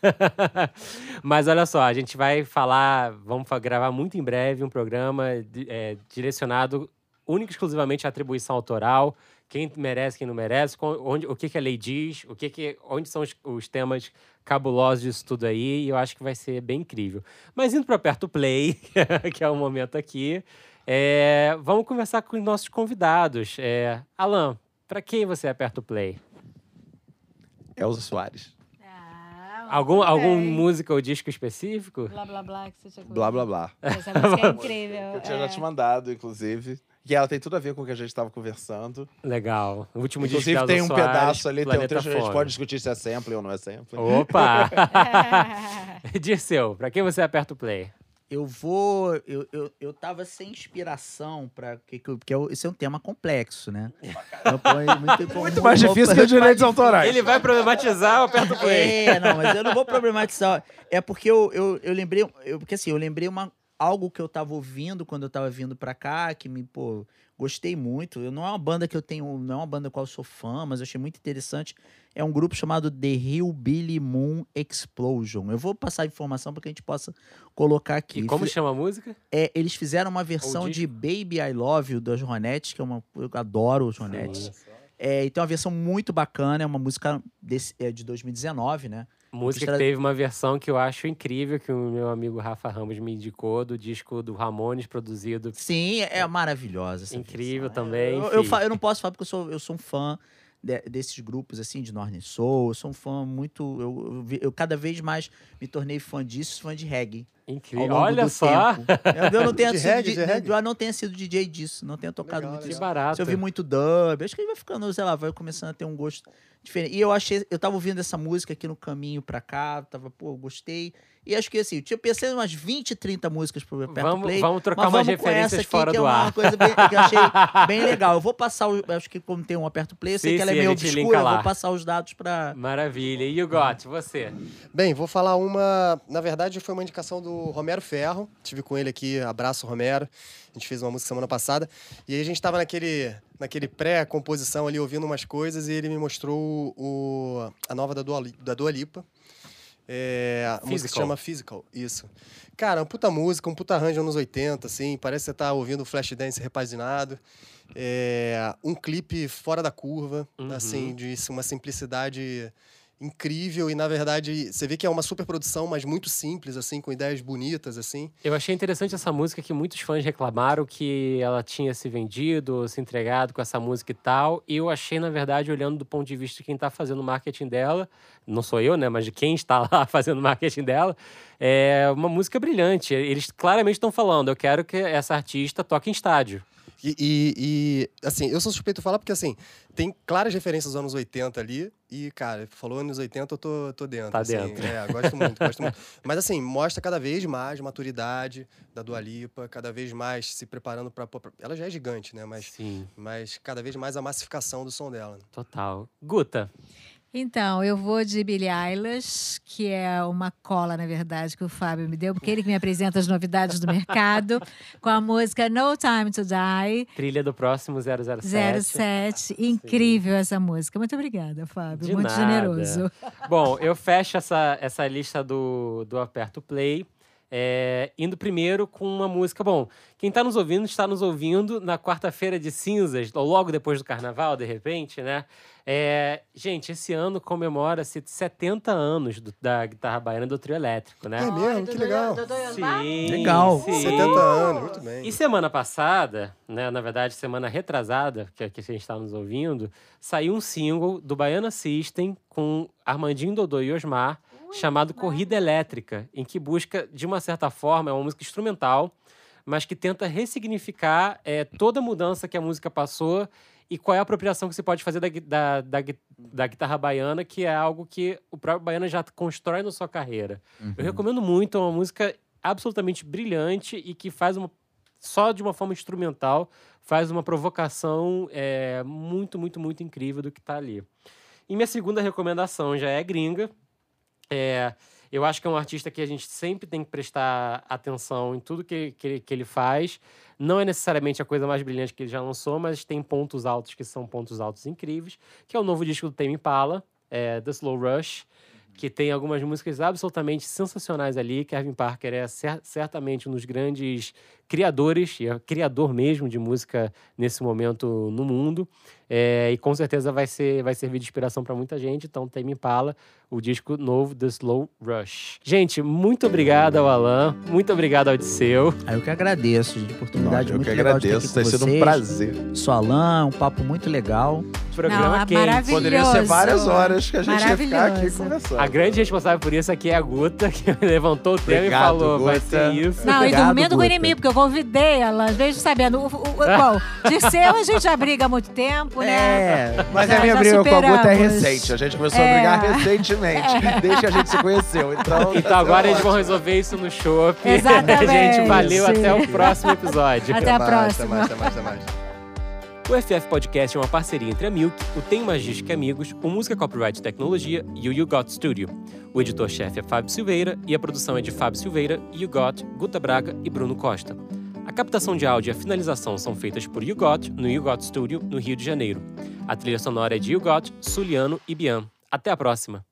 <laughs> Mas olha só, a gente vai falar, vamos gravar muito em breve um programa é, direcionado único e exclusivamente à atribuição autoral, quem merece, quem não merece, onde, o que, que a lei diz, o que que, onde são os, os temas cabulosos disso tudo aí, e eu acho que vai ser bem incrível. Mas indo para Aperto Play, <laughs> que é o momento aqui, é, vamos conversar com os nossos convidados. É, Alan, para quem você aperta o play? Elza Soares. Ah, Algum, algum música ou disco específico? Blá, blá, blá, que você tinha Blá, blá, blá. Essa música é <laughs> incrível. Eu tinha é. já te mandado, inclusive. E ela tem tudo a ver com o que a gente estava conversando. Legal. O último disco Inclusive, da tem um Soares, pedaço ali, tem um trecho, a gente pode discutir se é sample ou não é sample. Opa! <laughs> <laughs> Dirceu, pra quem você aperta o play? Eu vou. Eu, eu, eu tava sem inspiração para que, que eu- porque eu- esse é um tema complexo, né? Eu ponho muito, Muito mais difícil que os direitos autorais. Ele vai problematizar o aperto play. É, não, mas eu não vou problematizar. É porque eu, eu, eu lembrei. Eu, porque assim, eu lembrei uma, algo que eu tava ouvindo quando eu tava vindo pra cá, que me, pô, gostei muito. Eu, não é uma banda que eu tenho. Não é uma banda qual eu sou fã, mas eu achei muito interessante. É um grupo chamado The Hillbilly Moon Explosion. Eu vou passar a informação para que a gente possa colocar aqui. E como Fi- chama a música? é, eles fizeram uma versão de? Baby I Love You das Ronettes, que é uma. Eu adoro os Ronettes. É, e tem uma versão muito bacana, é uma música desse, é, de 2019, né? Música que teve uma versão que eu acho incrível, que o meu amigo Rafa Ramos me indicou, do disco do Ramones, produzido. Sim, é maravilhosa. essa Incrível versão. também, Eu, eu, eu não posso falar porque eu sou, eu sou um fã de- desses grupos, assim, de Northern Soul. Eu sou um fã muito. Eu, eu eu cada vez mais me tornei fã disso, fã de reggae. Incrível. ao longo Olha do só. tempo. Eu, eu não tenha <laughs> De sido reggae, de reggae? eu não tenha sido DJ disso, não tenha tocado Legal, muito Que isso. barato. Se eu vi muito dub, acho que ele vai ficando, sei lá, vai começando a ter um gosto diferente. E eu achei, eu tava ouvindo essa música aqui no caminho pra cá, tava, pô, eu gostei. E acho que assim, eu tinha pensei em umas 20, 30 músicas pro Aperto Vamos, Play. vamos trocar mas umas vamos referências aqui, fora que do é uma ar. coisa bem, que eu achei <laughs> bem legal. Eu vou passar, o, acho que como tem um Aperto Play, eu sei Sim, que ela é sim, meio gente linka obscura, eu vou passar os dados pra... Maravilha. E o Got, você? Bem, vou falar uma. Na verdade, foi uma indicação do Romero Ferro. Tive com ele aqui, abraço Romero. A gente fez uma música semana passada. E aí a gente tava naquele, naquele pré-composição ali, ouvindo umas coisas, e ele me mostrou o, a nova da Dua, da Dua Lipa. É, a música se Physical. chama Physical, isso. Cara, uma puta música, um puta arranjo anos 80, assim. Parece que você tá ouvindo o Flashdance repaginado. É, um clipe fora da curva, Uhum. assim, de uma simplicidade incrível e na verdade você vê que é uma super produção, mas muito simples assim, com ideias bonitas assim. Eu achei interessante essa música que muitos fãs reclamaram que ela tinha se vendido, se entregado com essa música e tal. E eu achei, na verdade, olhando do ponto de vista de quem está fazendo o marketing dela, não sou eu, né, mas de quem está lá <laughs> fazendo o marketing dela, é uma música brilhante. Eles claramente estão falando, eu quero que essa artista toque em estádio. E, e- e, assim, eu sou suspeito de falar porque assim, tem claras referências aos anos 80 ali e cara, falou anos 80, eu tô, tô dentro. Tá assim, dentro. É, gosto muito, gosto muito. <laughs> Mas assim, mostra cada vez mais maturidade da Dua Lipa, cada vez mais se preparando para ela já é gigante, né, mas Sim, mas cada vez mais a massificação do som dela. total. Guta, Então, eu vou de Billie Eilish, que é uma cola, na verdade, que o Fábio me deu, porque ele que me apresenta as novidades do mercado, <laughs> com a música No Time to Die, trilha do próximo 007. 07. Incrível essa música. Muito obrigada, Fábio. De Muito nada. generoso. Bom, eu fecho essa, essa lista do, do Aperto Play. É, indo primeiro com uma música. Bom, quem está nos ouvindo, está nos ouvindo na quarta-feira de cinzas, ou logo depois do carnaval, de repente, né? É, gente, esse ano comemora-se 70 anos do- da guitarra baiana do trio elétrico, né? É mesmo, que legal. Sim, Legal. sim. 70 anos, muito bem. E semana passada, né, na verdade, semana retrasada, que, que a gente está nos ouvindo, saiu um single do Baiana System com Armandinho Dodô e Osmar, chamado Corrida Elétrica, em que busca, de uma certa forma, é uma música instrumental, mas que tenta ressignificar eh, toda a mudança que a música passou e qual é a apropriação que se pode fazer da, da, da, da guitarra baiana, que é algo que o próprio baiano já constrói na sua carreira. Eu recomendo muito, é uma música absolutamente brilhante e que faz uma só de uma forma instrumental faz uma provocação é, muito, muito, muito incrível do que está ali. E minha segunda recomendação já é gringa. É, eu acho que é um artista que a gente sempre tem que prestar atenção em tudo que, que, ele- que ele faz. Não é necessariamente a coisa mais brilhante que ele já lançou, mas tem pontos altos que são pontos altos incríveis, que é o novo disco do Tame Impala, é, The Slow Rush, que tem algumas músicas absolutamente sensacionais ali. Kevin Parker é cer- certamente um dos grandes criadores, e é criador mesmo de música nesse momento no mundo. É, e com certeza vai, ser, vai servir de inspiração para muita gente. Então, Tame Impala, o disco novo The Slow Rush. Gente, muito obrigado ao Alan, muito obrigado ao Disseu. Aí eu que agradeço, gente, oportunidade eu muito que legal de agradeço, ter tem aqui com sido um vocês. prazer. Sou Alan, um papo muito legal. Programa Não, quente. maravilhoso. Poderia ser várias horas que a gente ia ficar aqui conversando. A grande responsável por isso aqui é a Guta, que <laughs> levantou o tema Obrigado, e falou: vai Guta. ser isso. Não, Obrigado, e dormindo com o inimigo, porque eu convidei ela, vezes sabendo. O, o, o, bom, de seu a gente já briga há muito tempo, né? É, Mas Já- a minha briga com a Guta é superamos. recente. A gente começou É. a brigar recentemente, desde que a gente se conheceu. Então, Então tá agora eles vão resolver isso no shopping. Exatamente. <laughs> Gente, valeu até o próximo episódio. Até a mais, próxima. Até mais, até mais, até mais. O FF Podcast é uma parceria entre a Milk, o Tem que Amigos, o Música Copyright Tecnologia e o You Got Studio. O editor-chefe é Fábio Silveira e a produção é de Fábio Silveira, You Got, Guta Braga e Bruno Costa. A captação de áudio e a finalização são feitas por You Got, no You Got Studio, no Rio de Janeiro. A trilha sonora é de You Got, Suliano e Bian. Até a próxima!